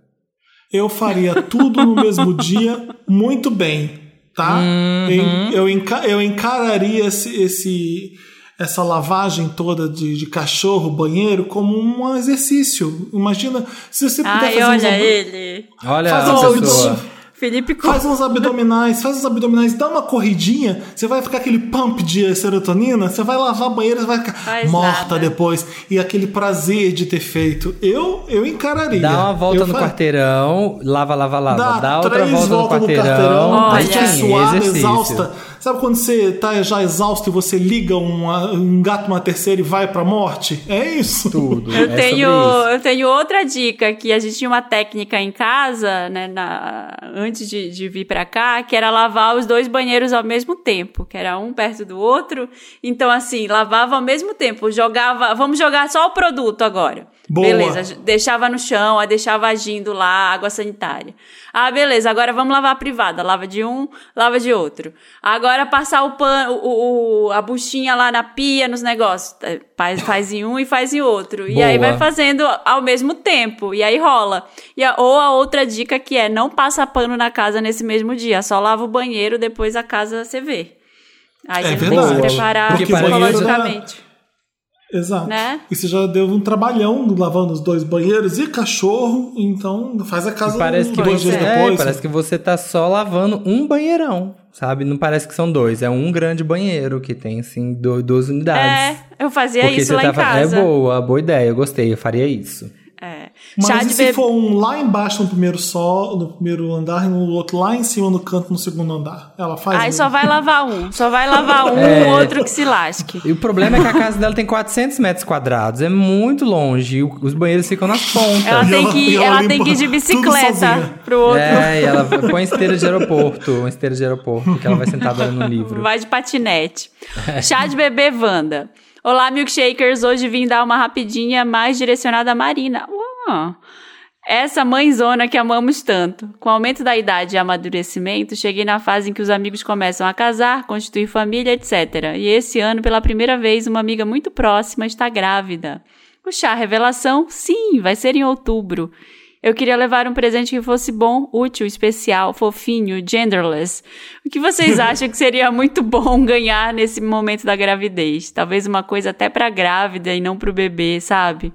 Eu faria tudo no mesmo dia muito bem, tá? Uhum. Eu, eu, enca- eu encararia esse, esse- essa lavagem toda de, de cachorro, banheiro, como um exercício. Imagina se você puder Ai, fazer olha ab- ele. Olha Faz a um pessoa. Felipe Faz uns abdominais, faz uns abdominais, dá uma corridinha, você vai ficar aquele pump de serotonina, você vai lavar banheiro, você vai ficar Faz morta nada. depois. E aquele prazer de ter feito. Eu, eu encararia. Dá uma volta Eu no fa- quarteirão, lava, lava, lava. Dá, outra três volta no quarteirão. a Olha. gente é Sim, suada, exercício. exausta. Sabe quando você tá já exausto e você liga uma, engata uma terceira e vai pra morte? É isso. Tudo. Eu é tenho, eu tenho outra dica que a gente tinha uma técnica em casa, né, na- antes de, de vir pra cá, que era lavar os dois banheiros ao mesmo tempo, que era um perto do outro. Então assim, lavava ao mesmo tempo, jogava, vamos jogar só o produto agora. Boa. Beleza, deixava no chão, aí deixava agindo lá, água sanitária. Ah, beleza, agora vamos lavar a privada. Lava de um, lava de outro. Agora passar o pano, o, o- a buchinha lá na pia, nos negócios. É, Faz, faz em um e faz em outro. E aí Boa. vai fazendo ao mesmo tempo. E aí rola. E a- ou a outra dica que é não passa pano na casa nesse mesmo dia. Só lava o banheiro, depois a casa você vê. Aí É você tem que verdade. se preparar Porque psicologicamente. Exato. Né? E você já deu um trabalhão lavando os dois banheiros e cachorro, então faz a casa Parece que, dois você, dias é, depois. parece que você tá só lavando um banheirão, sabe? Não parece que são dois, é um grande banheiro que tem, assim, do- duas unidades. É, eu fazia Porque isso lá tá em fa- casa. É boa, boa ideia, eu gostei, eu faria isso. É. Mas Chá e de se bebê. for um lá embaixo no primeiro sol, no primeiro andar, e no outro lá em cima no canto no segundo andar? Ela faz Aí um- só vai lavar um. Só vai lavar um, É. o outro que se lasque. E o problema é que a casa dela tem 400 metros quadrados, é muito longe, e os banheiros ficam nas pontas. Ela tem que, e ela ela tem que ir de bicicleta pro outro. É, e ela põe esteira de aeroporto, uma esteira de aeroporto, que ela vai sentada lendo um livro. Vai de patinete. Chá de bebê Wanda. Olá, milkshakers. Hoje vim dar uma rapidinha mais direcionada à Marina. Essa mãezona que amamos tanto. Com o aumento da idade e amadurecimento, cheguei na fase em que os amigos começam a casar, constituir família, etc. E esse ano, pela primeira vez, uma amiga muito próxima está grávida. O chá revelação, sim, vai ser em outubro. Eu queria levar um presente que fosse bom, útil, especial, fofinho, genderless. O que vocês acham que seria muito bom ganhar nesse momento da gravidez? Talvez uma coisa até pra grávida e não pro bebê, sabe?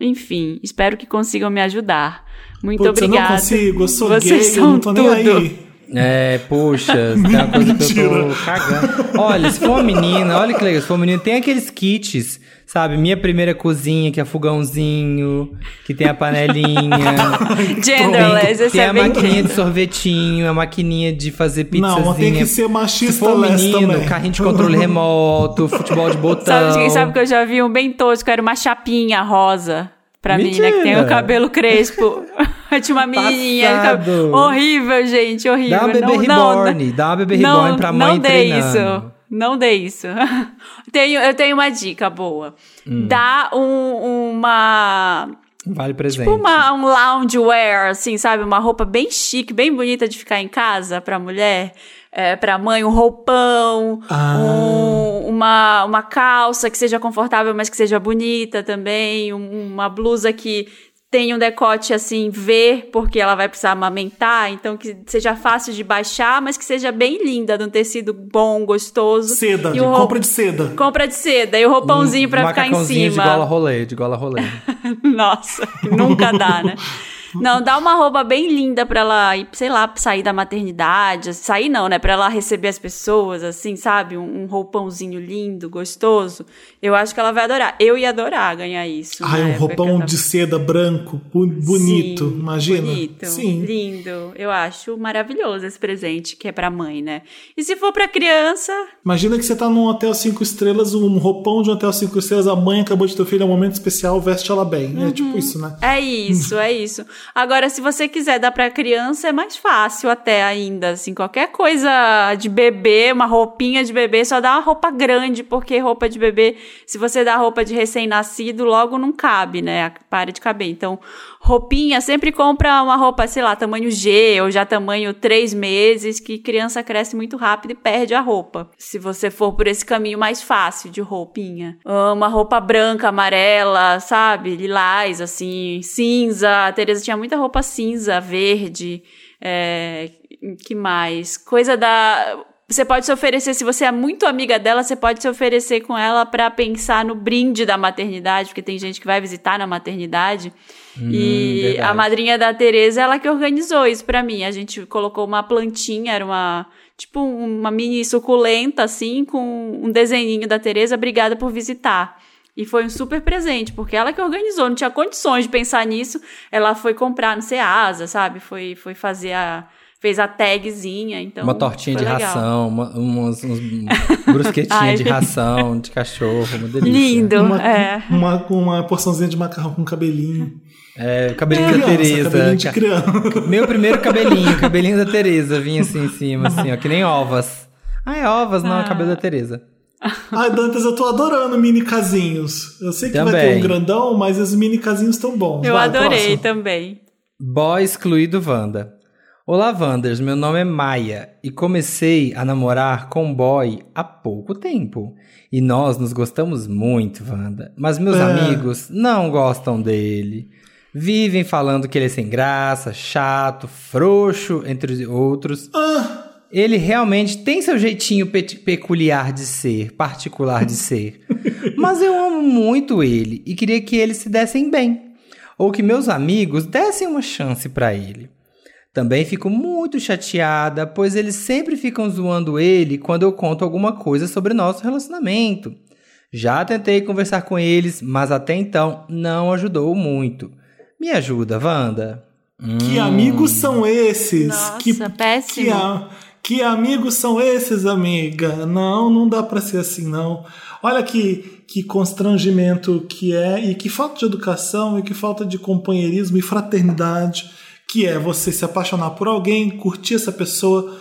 Enfim, espero que consigam me ajudar. Muito Putz, eu não obrigada. consigo, eu sou Vocês gay, eu são não tô tudo. nem aí. É, puxa, tem uma coisa que eu tô cagando. Olha, se for uma menina, olha que legal, se for uma menina, tem aqueles kits, sabe? Minha primeira cozinha, que é fogãozinho, que tem a panelinha. Genderless, tem é a maquininha de sorvetinho, a maquininha de fazer pizzazinha. Não, tem que ser Se machista for less menino, também. carrinho de controle remoto, futebol de botão. Sabe, quem sabe que eu já vi um bem tosco, era uma chapinha rosa. Pra mim, né? Que tem o cabelo crespo. Tinha uma menininha. Horrível, gente, horrível. Dá uma bebê não, não, reborn, dá uma bebê não, reborn pra mãe Não dê treinando. isso. Não dê isso. tenho, eu tenho uma dica boa. Hum. Dá um- uma Vale presente. Tipo uma, um loungewear, assim, sabe? Uma roupa bem chique, bem bonita de ficar em casa pra mulher, é, pra mãe, um roupão, Ah. um- uma, uma calça que seja confortável, mas que seja bonita também, um- uma blusa que tenha um decote assim, V, porque ela vai precisar amamentar, então que seja fácil de baixar, mas que seja bem linda, de um tecido bom, gostoso. Seda, E de, o rou- compra de seda. Compra de seda e o roupãozinho um pra ficar em cima. de gola rolê, de gola rolê. Nossa, nunca dá, né? Não, dá uma roupa bem linda pra ela ir, sei lá, sair da maternidade. Sair não, né? Pra ela receber as pessoas, assim, sabe? Um, um roupãozinho lindo, gostoso. Eu acho que ela vai adorar. Eu ia adorar ganhar isso. Ai, um roupão tava- de seda branco, bonito, Sim, imagina? Bonito, Sim. lindo. Eu acho maravilhoso esse presente que é pra mãe, né? E se for pra criança, Imagina que você tá num hotel cinco estrelas, um roupão de um hotel cinco estrelas, a mãe acabou de ter filho, é um momento especial, veste ela bem. É tipo isso, né? é isso, é isso. Agora, se você quiser dar pra criança, é mais fácil até ainda, assim, qualquer coisa de bebê, uma roupinha de bebê, só dá uma roupa grande, porque roupa de bebê, se você dá roupa de recém-nascido, logo não cabe, né? Para de caber. Então, roupinha, sempre compra uma roupa, sei lá, tamanho G ou já tamanho 3 meses, que criança cresce muito rápido e perde a roupa. Se você for por esse caminho mais fácil de roupinha. Uma roupa branca, amarela, sabe? Lilás, assim, cinza. A Tereza tinha muita roupa cinza, verde. É, que mais? Coisa da. Você pode se oferecer, se você é muito amiga dela, você pode se oferecer com ela pra pensar no brinde da maternidade, porque tem gente que vai visitar na maternidade. e verdade. a madrinha da Tereza, ela que organizou isso pra mim. A gente colocou uma plantinha, era uma tipo uma mini suculenta assim, com um desenhinho da Tereza, obrigada por visitar. E foi um super presente, porque ela que organizou, não tinha condições de pensar nisso. Ela foi comprar no Ceasa, sabe? Foi, foi fazer a. Fez a tagzinha, então. uma tortinha foi de legal. ração, uma, umas, uns brusquetinha Ai, de ração, de cachorro, uma delícia. Lindo, Uma, é. uma, uma porçãozinha de macarrão com cabelinho. É, o cabelinho da Criança, Tereza. cabelinho de ca- criança. Meu primeiro cabelinho, cabelinho da Tereza, vinha assim em cima, assim, ó, que nem ovas. Ah, é ovas, não, é cabelo da Tereza. Ai, Dantas, eu tô adorando mini casinhos. Eu sei que vai ter Também. um grandão, mas os mini casinhos estão bons. Eu Vai, adorei próximo. também. Boy excluído Wanda. Olá, Wanders. Meu nome é Maia e comecei a namorar com um boy há pouco tempo. E nós nos gostamos muito, Wanda. Mas meus É. amigos não gostam dele. Vivem falando que ele é sem graça, chato, frouxo, entre outros. Ah, Ele realmente tem seu jeitinho pe- peculiar de ser, particular de ser. Mas eu amo muito ele e queria que eles se dessem bem. Ou que meus amigos dessem uma chance pra ele. Também fico muito chateada, pois eles sempre ficam zoando ele quando eu conto alguma coisa sobre nosso relacionamento. Já tentei conversar com eles, mas até então não ajudou muito. Me ajuda, Wanda? que amigos são esses? Nossa, que, péssimo. Que, a- que amigos são esses, amiga? Não, não dá pra ser assim, não. Olha que, que constrangimento que é, e que falta de educação, e que falta de companheirismo e fraternidade, que é você se apaixonar por alguém, curtir essa pessoa,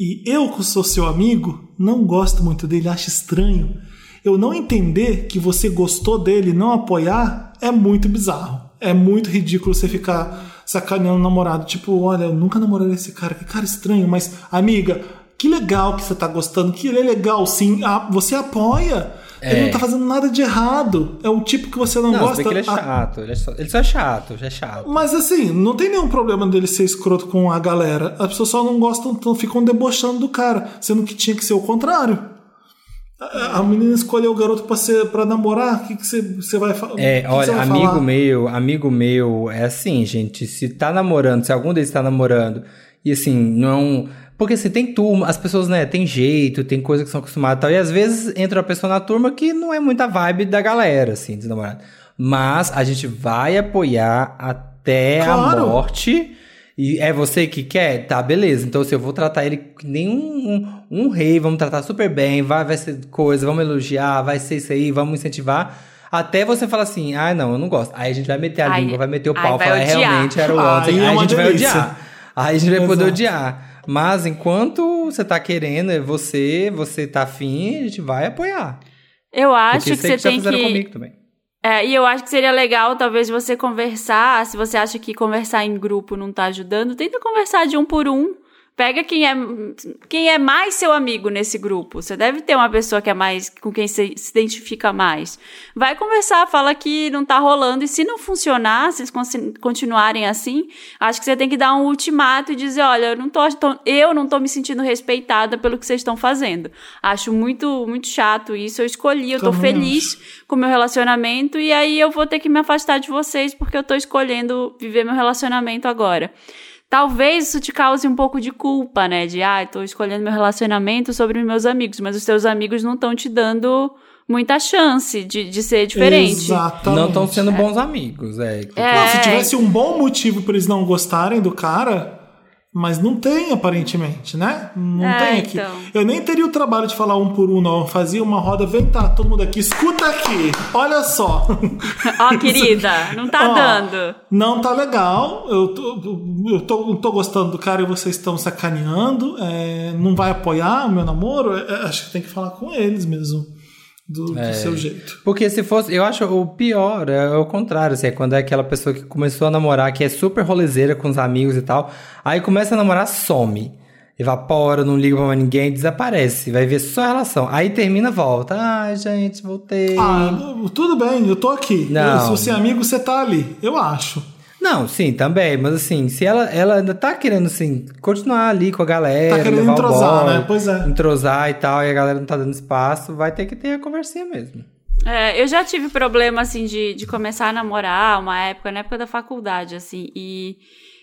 e eu, que sou seu amigo, não gosto muito dele, acho estranho. Eu não entender que você gostou dele não apoiar é muito bizarro. É muito ridículo você ficar sacaneando o namorado. Tipo, olha, eu nunca namorei esse cara, que cara estranho, mas, amiga, que legal que você tá gostando, que ele é legal, sim. Ah, você apoia. Ele É. não tá fazendo nada de errado. É um tipo que você não, Não, gosta. que ele é chato. Ele, é só, ele só é chato, já é chato. mas assim, não tem nenhum problema dele ser escroto com a galera. As pessoas só não gostam, então ficam debochando do cara, sendo que tinha que ser o contrário. A, a menina escolheu o garoto pra, ser, pra namorar, o que, que você, você vai falar? É, olha, amigo meu, amigo meu, é assim, gente, se tá namorando, se algum deles tá namorando, e assim, não. Porque assim, tem turma, as pessoas, né, tem jeito, tem coisa que são acostumadas e tal, e às vezes entra uma pessoa na turma que não é muita vibe da galera, assim, dos namorados. Mas a gente vai apoiar até Claro. a morte. E é você que quer? Tá, beleza. Então, assim, eu vou tratar ele que nem um, um, um rei, vamos tratar super bem, vai, vai ser coisa, vamos elogiar, vai ser isso aí, vamos incentivar. Até você falar assim, ah, não, eu não gosto. Aí a gente vai meter a língua, vai meter o pau, vai falar, "É, odiar. realmente era o Aí outro. Aí, é a gente vai delícia. odiar. Aí a gente vai poder odiar. Mas enquanto você tá querendo, é você, você tá afim, a gente vai apoiar. Eu acho Porque que você que já tem fizeram que. comigo também. É, e eu acho que seria legal, talvez, você conversar. Se você acha que conversar em grupo não tá ajudando, tenta conversar de um por um. Pega quem é, quem é mais seu amigo nesse grupo. Você deve ter uma pessoa que é mais com quem você se identifica mais. Vai conversar, fala que não tá rolando. E se não funcionar, se continuarem assim, acho que você tem que dar um ultimato e dizer: olha, eu não tô, tô- eu não tô me sentindo respeitada pelo que vocês estão fazendo. Acho muito, muito chato isso. Eu escolhi, eu tô Também feliz com o meu relacionamento, e aí eu vou ter que me afastar de vocês porque eu tô escolhendo viver meu relacionamento agora. Talvez isso te cause um pouco de culpa, né? De, ah, tô escolhendo meu relacionamento sobre os meus amigos, mas os teus amigos não estão te dando muita chance de, de ser diferente. Exatamente. Não estão sendo bons amigos, é. É. Não, se tivesse um bom motivo pra eles não gostarem do cara, mas não tem aparentemente, né? Não É, tem aqui. então. Eu nem teria o trabalho de falar um por um, não. Eu fazia uma roda, vem tá, todo mundo aqui, escuta aqui, olha só. Ó, querida, não tá Ó, dando. Não tá legal. Eu tô, eu tô, tô gostando do cara e vocês estão sacaneando. é, não vai apoiar o meu namoro? É, acho que tem que falar com eles mesmo. Do, do É. seu jeito. Porque se fosse. Eu acho o pior é o contrário, assim, é quando é aquela pessoa que começou a namorar, que é super rolezeira com os amigos e tal. Aí começa a namorar, some. Evapora, não liga pra ninguém, desaparece. Vai ver só a relação. Aí termina, volta. Ai, gente, voltei. Ah, tudo bem, eu tô aqui. Não. Eu, se você é amigo, você tá ali. Eu acho. Não, sim, também. Mas assim, se ela, ela ainda tá querendo, assim, continuar ali com a galera. Tá querendo levar o entrosar, né? Pois é. Entrosar e tal, e a galera não tá dando espaço, vai ter que ter a conversinha mesmo. É, eu já tive problema, assim, de, de começar a namorar uma época, na época da faculdade, assim, e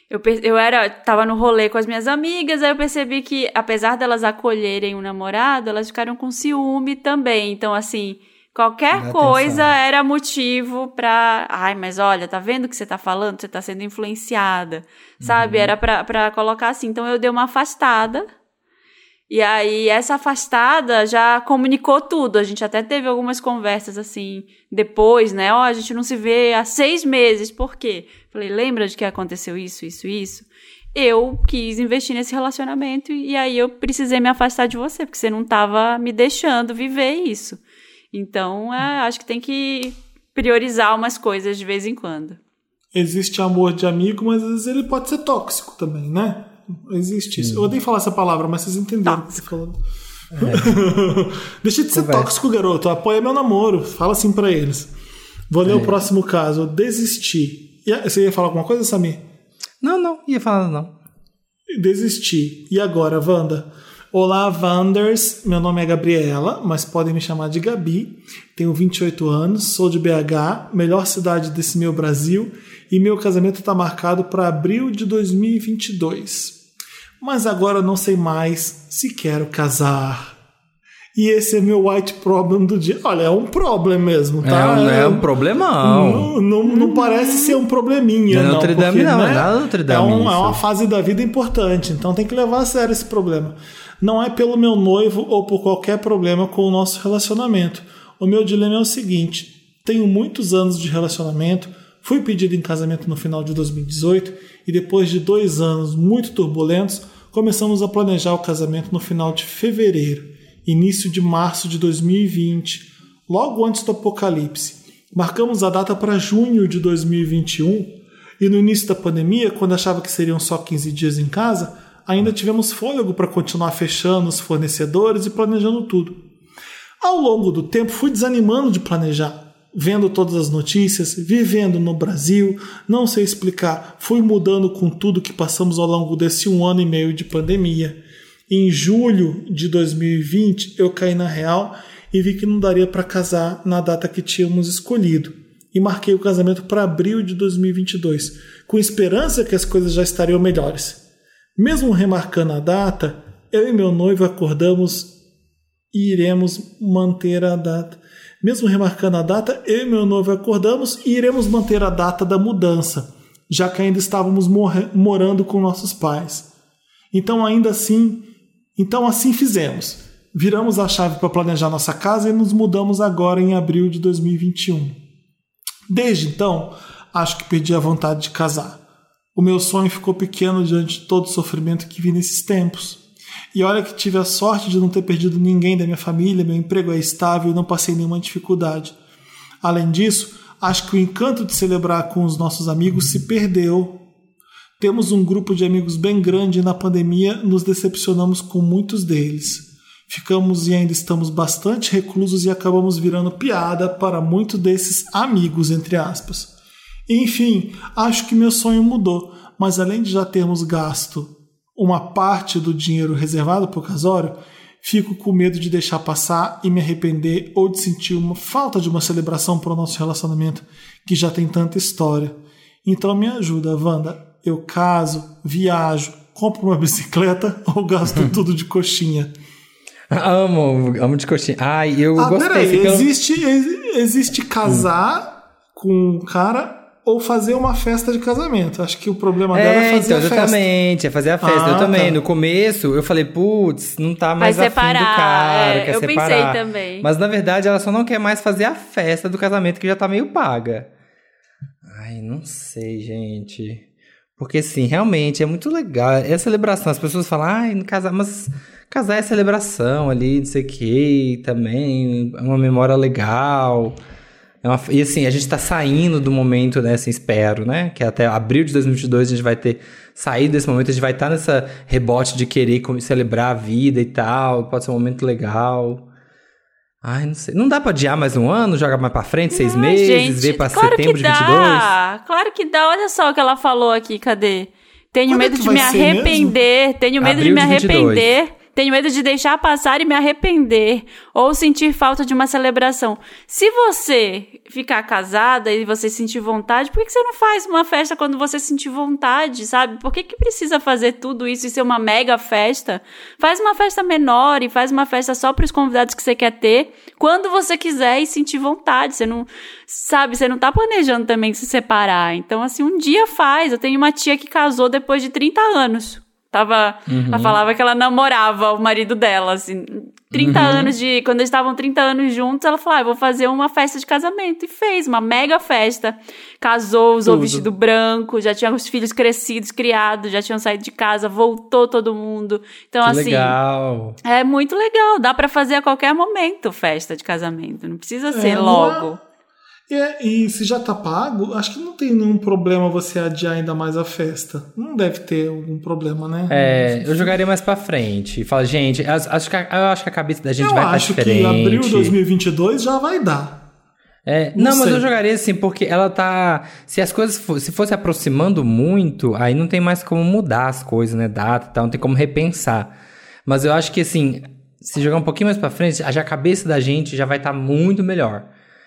eu, eu era, tava no rolê com as minhas amigas, aí eu percebi que, apesar delas acolherem o namorado, elas ficaram com ciúme também, então, assim, qualquer coisa era motivo pra, ai, mas olha, tá vendo o que você tá falando? Você tá sendo influenciada, sabe? Era pra colocar assim, então eu dei uma afastada, e aí, essa afastada já comunicou tudo. A gente até teve algumas conversas assim, depois, né? Ó, a gente não se vê há seis meses. Por quê? Falei, lembra de que aconteceu isso, isso, isso? Eu quis investir nesse relacionamento e aí eu precisei me afastar de você, porque você não tava me deixando viver isso. Então, é, acho que tem que priorizar umas coisas de vez em quando. Existe amor de amigo, mas às vezes ele pode ser tóxico também, né? Existe isso. Eu odeio falar essa palavra, mas vocês entenderam o que eu tô falando. Deixa de ser Conversa. tóxico, garoto. Apoia meu namoro. Fala assim pra eles. Vou ler o próximo caso. Desisti. Você ia falar alguma coisa, Samir? Não, não, ia falar não. Desisti. E agora, Wanda? Olá, Wanders. Meu nome é Gabriela, mas podem me chamar de Gabi. Tenho 28 anos, sou de BH, melhor cidade desse meu Brasil, e meu casamento está marcado para abril de 2022. Mas agora não sei mais se quero casar. E esse é meu white problem do dia. Olha, é um problem mesmo, tá? É, um, é um problemão. Não, não, não parece ser um probleminha, Não é não. Notre Dame, não, né, é nada Notre Dame É, um- é uma fase da vida importante, então tem que levar a sério esse problema. Não é pelo meu noivo ou por qualquer problema com o nosso relacionamento. O meu dilema é o seguinte: tenho muitos anos de relacionamento, fui pedido em casamento no final de 2018 e depois de dois anos muito turbulentos, começamos a planejar o casamento no final de fevereiro, início de março de 2020, logo antes do apocalipse. Marcamos a data para junho de 2021 e no início da pandemia, quando achava que seriam só 15 dias em casa, ainda tivemos fôlego para continuar fechando os fornecedores e planejando tudo. Ao longo do tempo, fui desanimando de planejar, vendo todas as notícias, vivendo no Brasil, não sei explicar, fui mudando com tudo que passamos ao longo desse um ano e meio de pandemia. Em julho de 2020, eu caí na real e vi que não daria para casar na data que tínhamos escolhido. E marquei o casamento para abril de 2022, com esperança que as coisas já estariam melhores. Mesmo remarcando a data, eu e meu noivo acordamos e iremos manter a data. Mesmo remarcando a data, eu e meu noivo acordamos e iremos manter a data da mudança, já que ainda estávamos morando com nossos pais. Então, ainda assim, então assim fizemos. Viramos a chave para planejar nossa casa e nos mudamos agora em abril de 2021. Desde então, acho que perdi a vontade de casar. O meu sonho ficou pequeno diante de todo o sofrimento que vi nesses tempos. E olha que tive a sorte de não ter perdido ninguém da minha família, meu emprego é estável e não passei nenhuma dificuldade. Além disso, acho que o encanto de celebrar com os nossos amigos se perdeu. Temos um grupo de amigos bem grande e na pandemia nos decepcionamos com muitos deles. Ficamos e ainda estamos bastante reclusos e acabamos virando piada para muitos desses amigos, entre aspas. Enfim, acho que meu sonho mudou, mas além de já termos gasto uma parte do dinheiro reservado para o casório, fico com medo de deixar passar e me arrepender ou de sentir uma falta de uma celebração para o nosso relacionamento que já tem tanta história. Então me ajuda, Wanda. Eu caso, viajo, compro uma bicicleta ou gasto tudo de coxinha? Amo, amo de coxinha. Ai, eu Ah, gostei. peraí, existe, ex- existe casar com um cara ou fazer uma festa de casamento. Acho que o problema dela é É, fazer então, a festa. exatamente, é fazer a festa. Ah, eu também, tá. no começo, eu falei, putz, não tá Vai mais afim separar, do cara, é, quer eu pensei separar. também. Mas na verdade ela só não quer mais fazer a festa do casamento que já tá meio paga. Ai, não sei, gente. Porque assim, realmente é muito legal. É celebração. As pessoas falam, ai, no casar, mas casar é celebração ali, não sei o que, também. É uma memória legal. É uma- e assim, a gente tá saindo do momento, né, assim, espero, né? Que até abril de 2022 a gente vai ter saído desse momento, a gente vai estar nessa rebote de querer como- celebrar a vida e tal. Pode ser um momento legal. Ai, não sei. Não dá pra adiar mais um ano, jogar mais pra frente, seis meses, gente, ver pra claro setembro que de dá. 22? Claro que dá. Olha só o que ela falou aqui, cadê? Tenho Quando é medo que de me ser mesmo? arrepender. Tenho medo Abril de me de 22. arrepender. Tenho medo de deixar passar e me arrepender. Ou sentir falta de uma celebração. Se você ficar casada e você sentir vontade, por que você não faz uma festa quando você sentir vontade, sabe? Por que, que precisa fazer tudo isso e ser uma mega festa? Faz uma festa menor e faz uma festa só para os convidados que você quer ter, quando você quiser e sentir vontade. Você não, sabe, você não tá planejando também se separar. Então, assim, um dia faz. Eu tenho uma tia que casou depois de 30 anos. Tava, Ela falava que ela namorava o marido dela, assim. 30 anos de. Quando eles estavam 30 anos juntos, ela falou: ah, vou fazer uma festa de casamento. E fez, uma mega festa. Casou, usou Tudo. vestido branco, já tinha os filhos crescidos, criados, já tinham saído de casa, voltou todo mundo. Então, Que assim. legal. É muito legal, dá pra fazer a qualquer momento festa de casamento, não precisa ser não logo. É, e se já tá pago, acho que não tem nenhum problema você adiar ainda mais a festa. Não deve ter algum problema, né? É, eu jogaria mais pra frente. Fala, gente, acho que a, eu acho que a cabeça da gente eu vai estar acho diferente. que abril de 2022 já vai dar. É, Não não, mas eu jogaria assim, porque ela tá. Se as coisas se fosse aproximando muito, aí não tem mais como mudar as coisas, né? Data e tal, não tem como repensar. Mas eu acho que assim, se jogar um pouquinho mais pra frente, a cabeça da gente já vai estar muito melhor.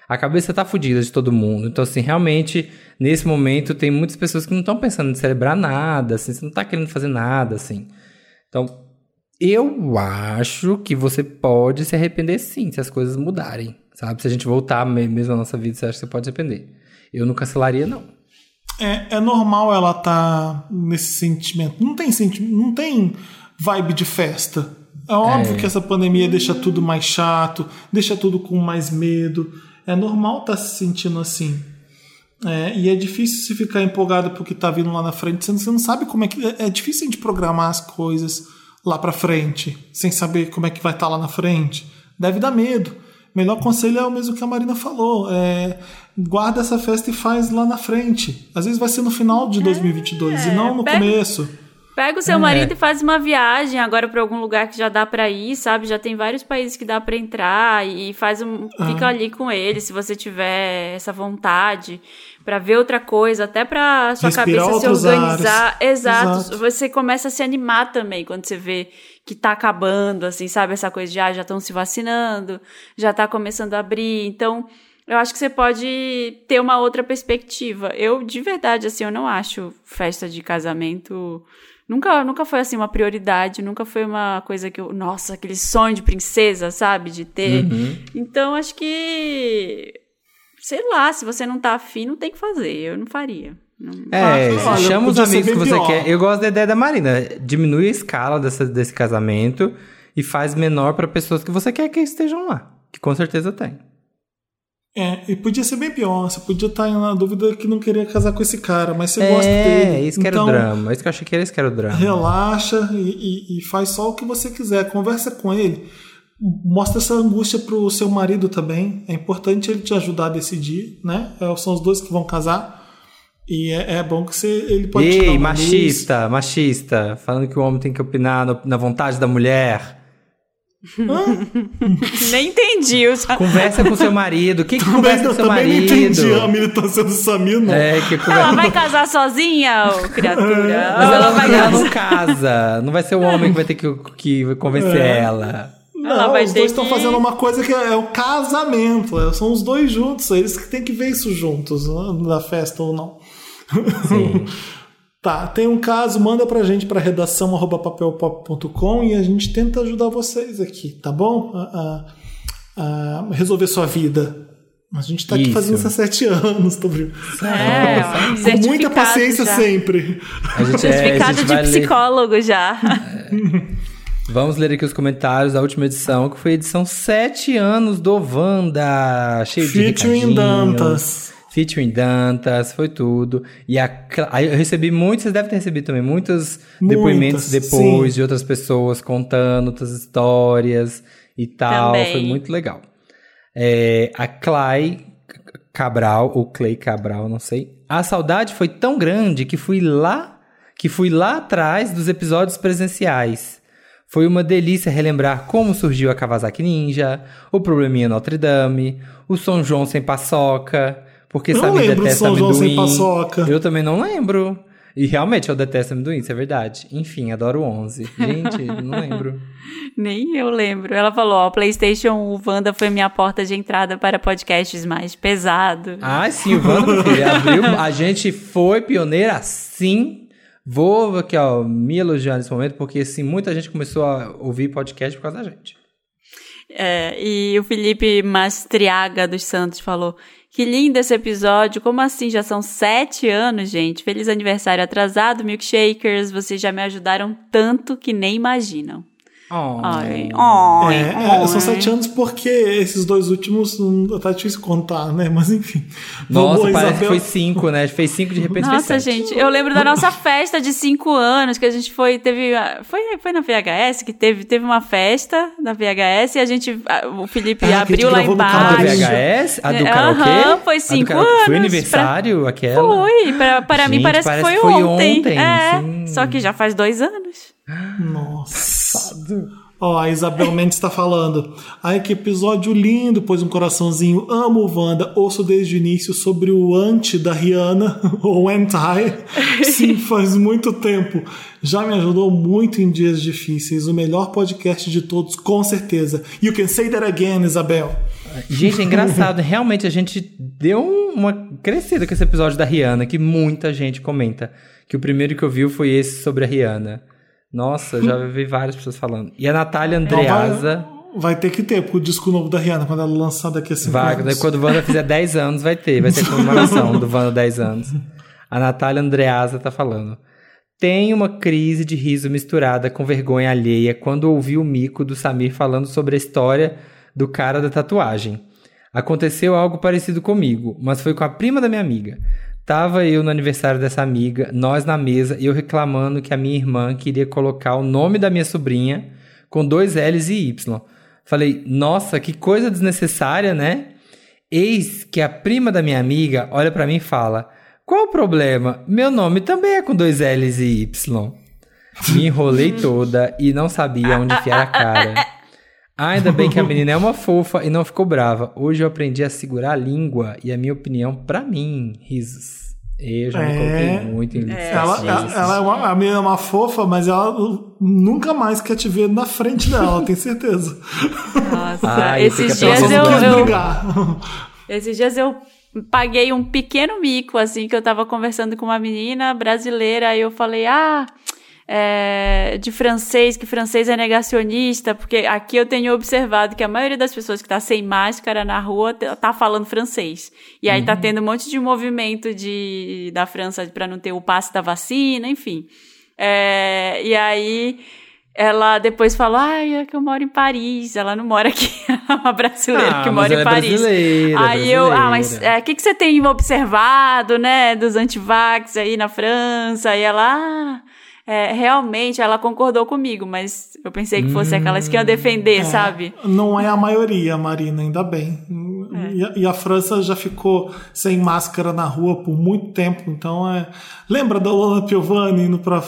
A cabeça tá fodida de todo mundo. Então, assim, realmente, nesse momento, tem muitas pessoas que não estão pensando em celebrar nada, assim, você não tá querendo fazer nada, assim. Então, eu acho que você pode se arrepender sim, se as coisas mudarem, sabe? Se a gente voltar me- mesmo na nossa vida, você acha que você pode se arrepender. Eu não cancelaria, não. É, é normal ela tá nesse sentimento. Não tem sentimento, não tem vibe de festa. É óbvio que essa pandemia deixa tudo mais chato, deixa tudo com mais medo. É normal estar se sentindo assim. É, e é difícil se ficar empolgado porque tá vindo lá na frente. Você não, você não sabe como é que. É, é difícil a gente programar as coisas lá pra frente, sem saber como é que vai estar lá na frente. Deve dar medo. Melhor conselho é o mesmo que a Marina falou. É, guarda essa festa e faz lá na frente. Às vezes vai ser no final de 2022 e não no pega- começo. Pega o seu É. marido e faz uma viagem agora pra algum lugar que já dá pra ir, sabe? Já tem vários países que dá pra entrar e faz um, fica Ah. ali com ele, se você tiver essa vontade pra ver outra coisa, até pra sua Respirar cabeça se organizar. Exato. Exato. Você começa a se animar também quando você vê que tá acabando, assim, sabe? Essa coisa de ah, já estão se vacinando, já tá começando a abrir. Então, eu acho que você pode ter uma outra perspectiva. Eu, de verdade, assim, eu não acho festa de casamento. Nunca, nunca foi assim uma prioridade, nunca foi uma coisa que eu. Nossa, aquele sonho de princesa, sabe? De ter. Uhum. Então, acho que. Sei lá, se você não tá afim, não tem que fazer. Eu não faria. Não- É, Ah, olha, chama os amigos que você pior. quer. Eu gosto da ideia da Marina. Diminui a escala dessa, desse casamento e faz menor pra pessoas que você quer que estejam lá. Que com certeza tem. É, e podia ser bem pior. Você podia estar na dúvida que não queria casar com esse cara, mas você é, gosta dele. isso que era então, o drama. Isso que eu achei que era isso que era o drama. Relaxa e, e- e faz só o que você quiser. Conversa com ele. Mostra essa angústia pro seu marido também. É importante ele te ajudar a decidir, né? É, São os dois que vão casar. E é, é bom que você, ele pode te dar Ei, machista, machista. Falando que o homem tem que opinar no- na vontade da mulher. Nem entendi. sa- Conversa com seu marido. O que, que conversa Também, com eu seu também não marido? entendi a militância do Samir, não. É, que Ela conversa. vai casar sozinha, ô criatura? Mas ela, vai ela não casa. Não vai ser o homem que vai ter que, que convencer É. ela. Ela Não, vai os dois estão que- fazendo uma coisa que é, é o casamento. é, são os dois juntos. Eles que têm que ver isso juntos, né, na festa ou não. Sim. Tá, tem um caso, manda pra gente pra redação papelpop.com e a gente tenta ajudar vocês aqui, tá bom? A, a- a resolver sua vida. A gente tá aqui Isso. fazendo isso há sete anos, tô brincando. É, Com muita paciência já. sempre. A gente, é, a Certificado gente de vai ler. psicólogo já. Vamos ler aqui os comentários da última edição, que foi a edição 7 anos do Wanda. Cheio de Featuring recadinhos. Dantas. Featuring Dantas, foi tudo. E a, eu recebi muitos, vocês devem ter recebido também, muitos depoimentos Muitas, depois sim. de outras pessoas contando outras histórias e tal. Também. Foi muito legal. É, a Clay Cabral, ou Clay Cabral, não sei. A saudade foi tão grande que fui lá, que fui lá atrás dos episódios presenciais. Foi uma delícia relembrar como surgiu a Kawasaki Ninja, o probleminha Notre Dame, o São João sem paçoca, porque Eu Samir detesta São João sem amendoim. paçoca. Eu também não lembro. E realmente eu detesto amendoim, isso é verdade. Enfim, adoro o 11. Gente, não lembro. Nem eu lembro. Ela falou, ó, PlayStation o Wanda foi minha porta de entrada para podcasts mais pesados. Ah, sim, o Wanda, filho, abriu. A gente foi pioneira sim. Vou aqui, ó, me elogiar nesse momento, porque assim, muita gente começou a ouvir podcast por causa da gente. É, e o Felipe Mastriaga dos Santos falou: Que lindo esse episódio. Como assim? Já são sete anos, gente. Feliz aniversário atrasado, milkshakers. Vocês já me ajudaram tanto que nem imaginam. Oh. Ai, ai, É, é, ai. são sete anos porque esses dois últimos hum, tá difícil contar, né? Mas enfim. Nossa, Vamos, parece que Isabel. foi cinco, né? Fez cinco de repente Nossa, fez sete. gente, eu lembro da nossa festa de cinco anos, que a gente foi, teve, a- foi, foi na VHS que teve, teve uma festa na VHS e a gente, a- o Felipe Ah, que abriu lá no A do embaixo. VHS? A do É, karaokê? aham, foi A do cinco karaokê. Foi anos, aniversário aquela? Foi, pra, para mim Gente, parece, parece que que foi, foi ontem. ontem, É, sim. só que já faz dois anos. Nossa. Ó, a Isabel Mendes está falando. Ai, que episódio lindo, pôs um coraçãozinho. Amo Wanda. Ouço desde o início sobre o anti da Rihanna, ou anti. Sim, faz muito tempo. Já me ajudou muito em dias difíceis. O melhor podcast de todos, com certeza. You can say that again, Isabel. Gente, é engraçado. Realmente a gente deu uma crescida com esse episódio da Rihanna, que muita gente comenta. Que o primeiro que eu vi foi esse sobre a Rihanna. Nossa, já vi várias pessoas falando. E a Natália Andreasa. Vai ter que ter, porque o disco novo da Rihanna, quando ela lançar daqui a cinco Vai, anos. quando o Wanda fizer 10 anos, vai ter. Vai ter comemoração do Wanda 10 anos. A Natália Andreasa tá falando. Tem uma crise de riso misturada com vergonha alheia quando ouvi o mico do Samir falando sobre a história do cara da tatuagem. Aconteceu algo parecido comigo, mas foi com a prima da minha amiga. Tava eu no aniversário dessa amiga, nós na mesa eu reclamando que a minha irmã queria colocar o nome da minha sobrinha com dois L's e Y. Falei, nossa, que coisa desnecessária, né? Eis que a prima da minha amiga olha pra mim e fala: Qual o problema? Meu nome também é com dois L's e Y. Me enrolei toda e não sabia onde enfiar a cara. Ainda bem que a menina é uma fofa e não ficou brava. Hoje eu aprendi a segurar a língua e a minha opinião pra mim. Risos. Eu já me É. coloquei muito em Ela, situações ela, assim. ela é uma, a menina é uma fofa, mas ela nunca mais quer te ver na frente dela, tenho certeza. Nossa, Ai, esses dias eu, eu, brigar. Esses dias eu paguei um pequeno mico, assim, que eu tava conversando com uma menina brasileira, aí eu falei, ah, é, de francês, que francês é negacionista, porque aqui eu tenho observado que a maioria das pessoas que tá sem máscara na rua tá falando francês. E aí tá tendo um monte de movimento de, da França para não ter o passe da vacina, enfim. É, e aí ela depois falou, ai, é que eu moro em Paris. Ela não mora aqui, ela é uma brasileira Ah, que mora em é Paris. brasileira, aí eu, ah, mas brasileira. o que, que você tem observado, né, dos antivax aí na França? E ela, ah, é, realmente ela concordou comigo, mas eu pensei que fosse aquelas que iam defender, sabe? Não é a maioria, Marina, ainda bem. É. E, a, e a França já ficou sem máscara na rua por muito tempo, então é. Lembra da Lola Piovani indo pra.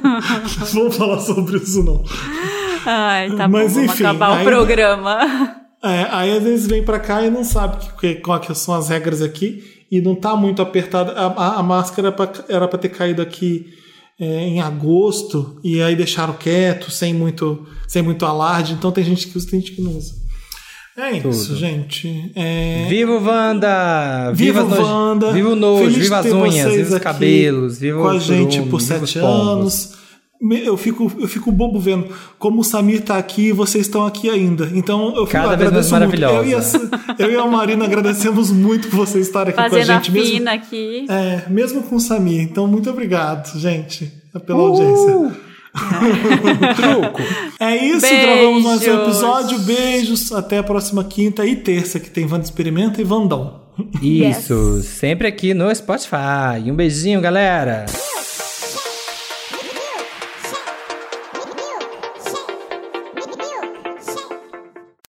não vamos falar sobre isso, não. Ai, tá Mas, bom, vamos enfim, acabar aí- o programa. É, aí às vezes vem pra cá e não sabe que, que, que são as regras aqui e não tá muito apertada. A, a- a máscara era pra- era para ter caído aqui é, em agosto e aí deixaram quieto, sem muito, sem muito alarde. Então tem gente que usa, tem gente que não usa. É isso, Tudo. gente. É, Viva o Wanda! Viva nojo- Wanda! Viva o nojo, viva as unhas, viva os cabelos, viva com a gente por viva sete anos. Eu fico, eu fico bobo vendo como o Samir tá aqui e vocês estão aqui ainda. Então eu fico, Cada vez mais agradeço muito. Eu e, a, maravilhosa. eu e a Marina agradecemos muito por vocês estarem aqui Fazendo com a a gente mesmo. fina aqui. É, mesmo com o Samir. Então, muito obrigado, gente, pela Uh! audiência. Truco! É isso, Beijos. gravamos mais um episódio. Beijos, até a próxima quinta e terça, que tem Vanda Experimenta e Vandão. Isso, sempre aqui no Spotify. Um beijinho, galera!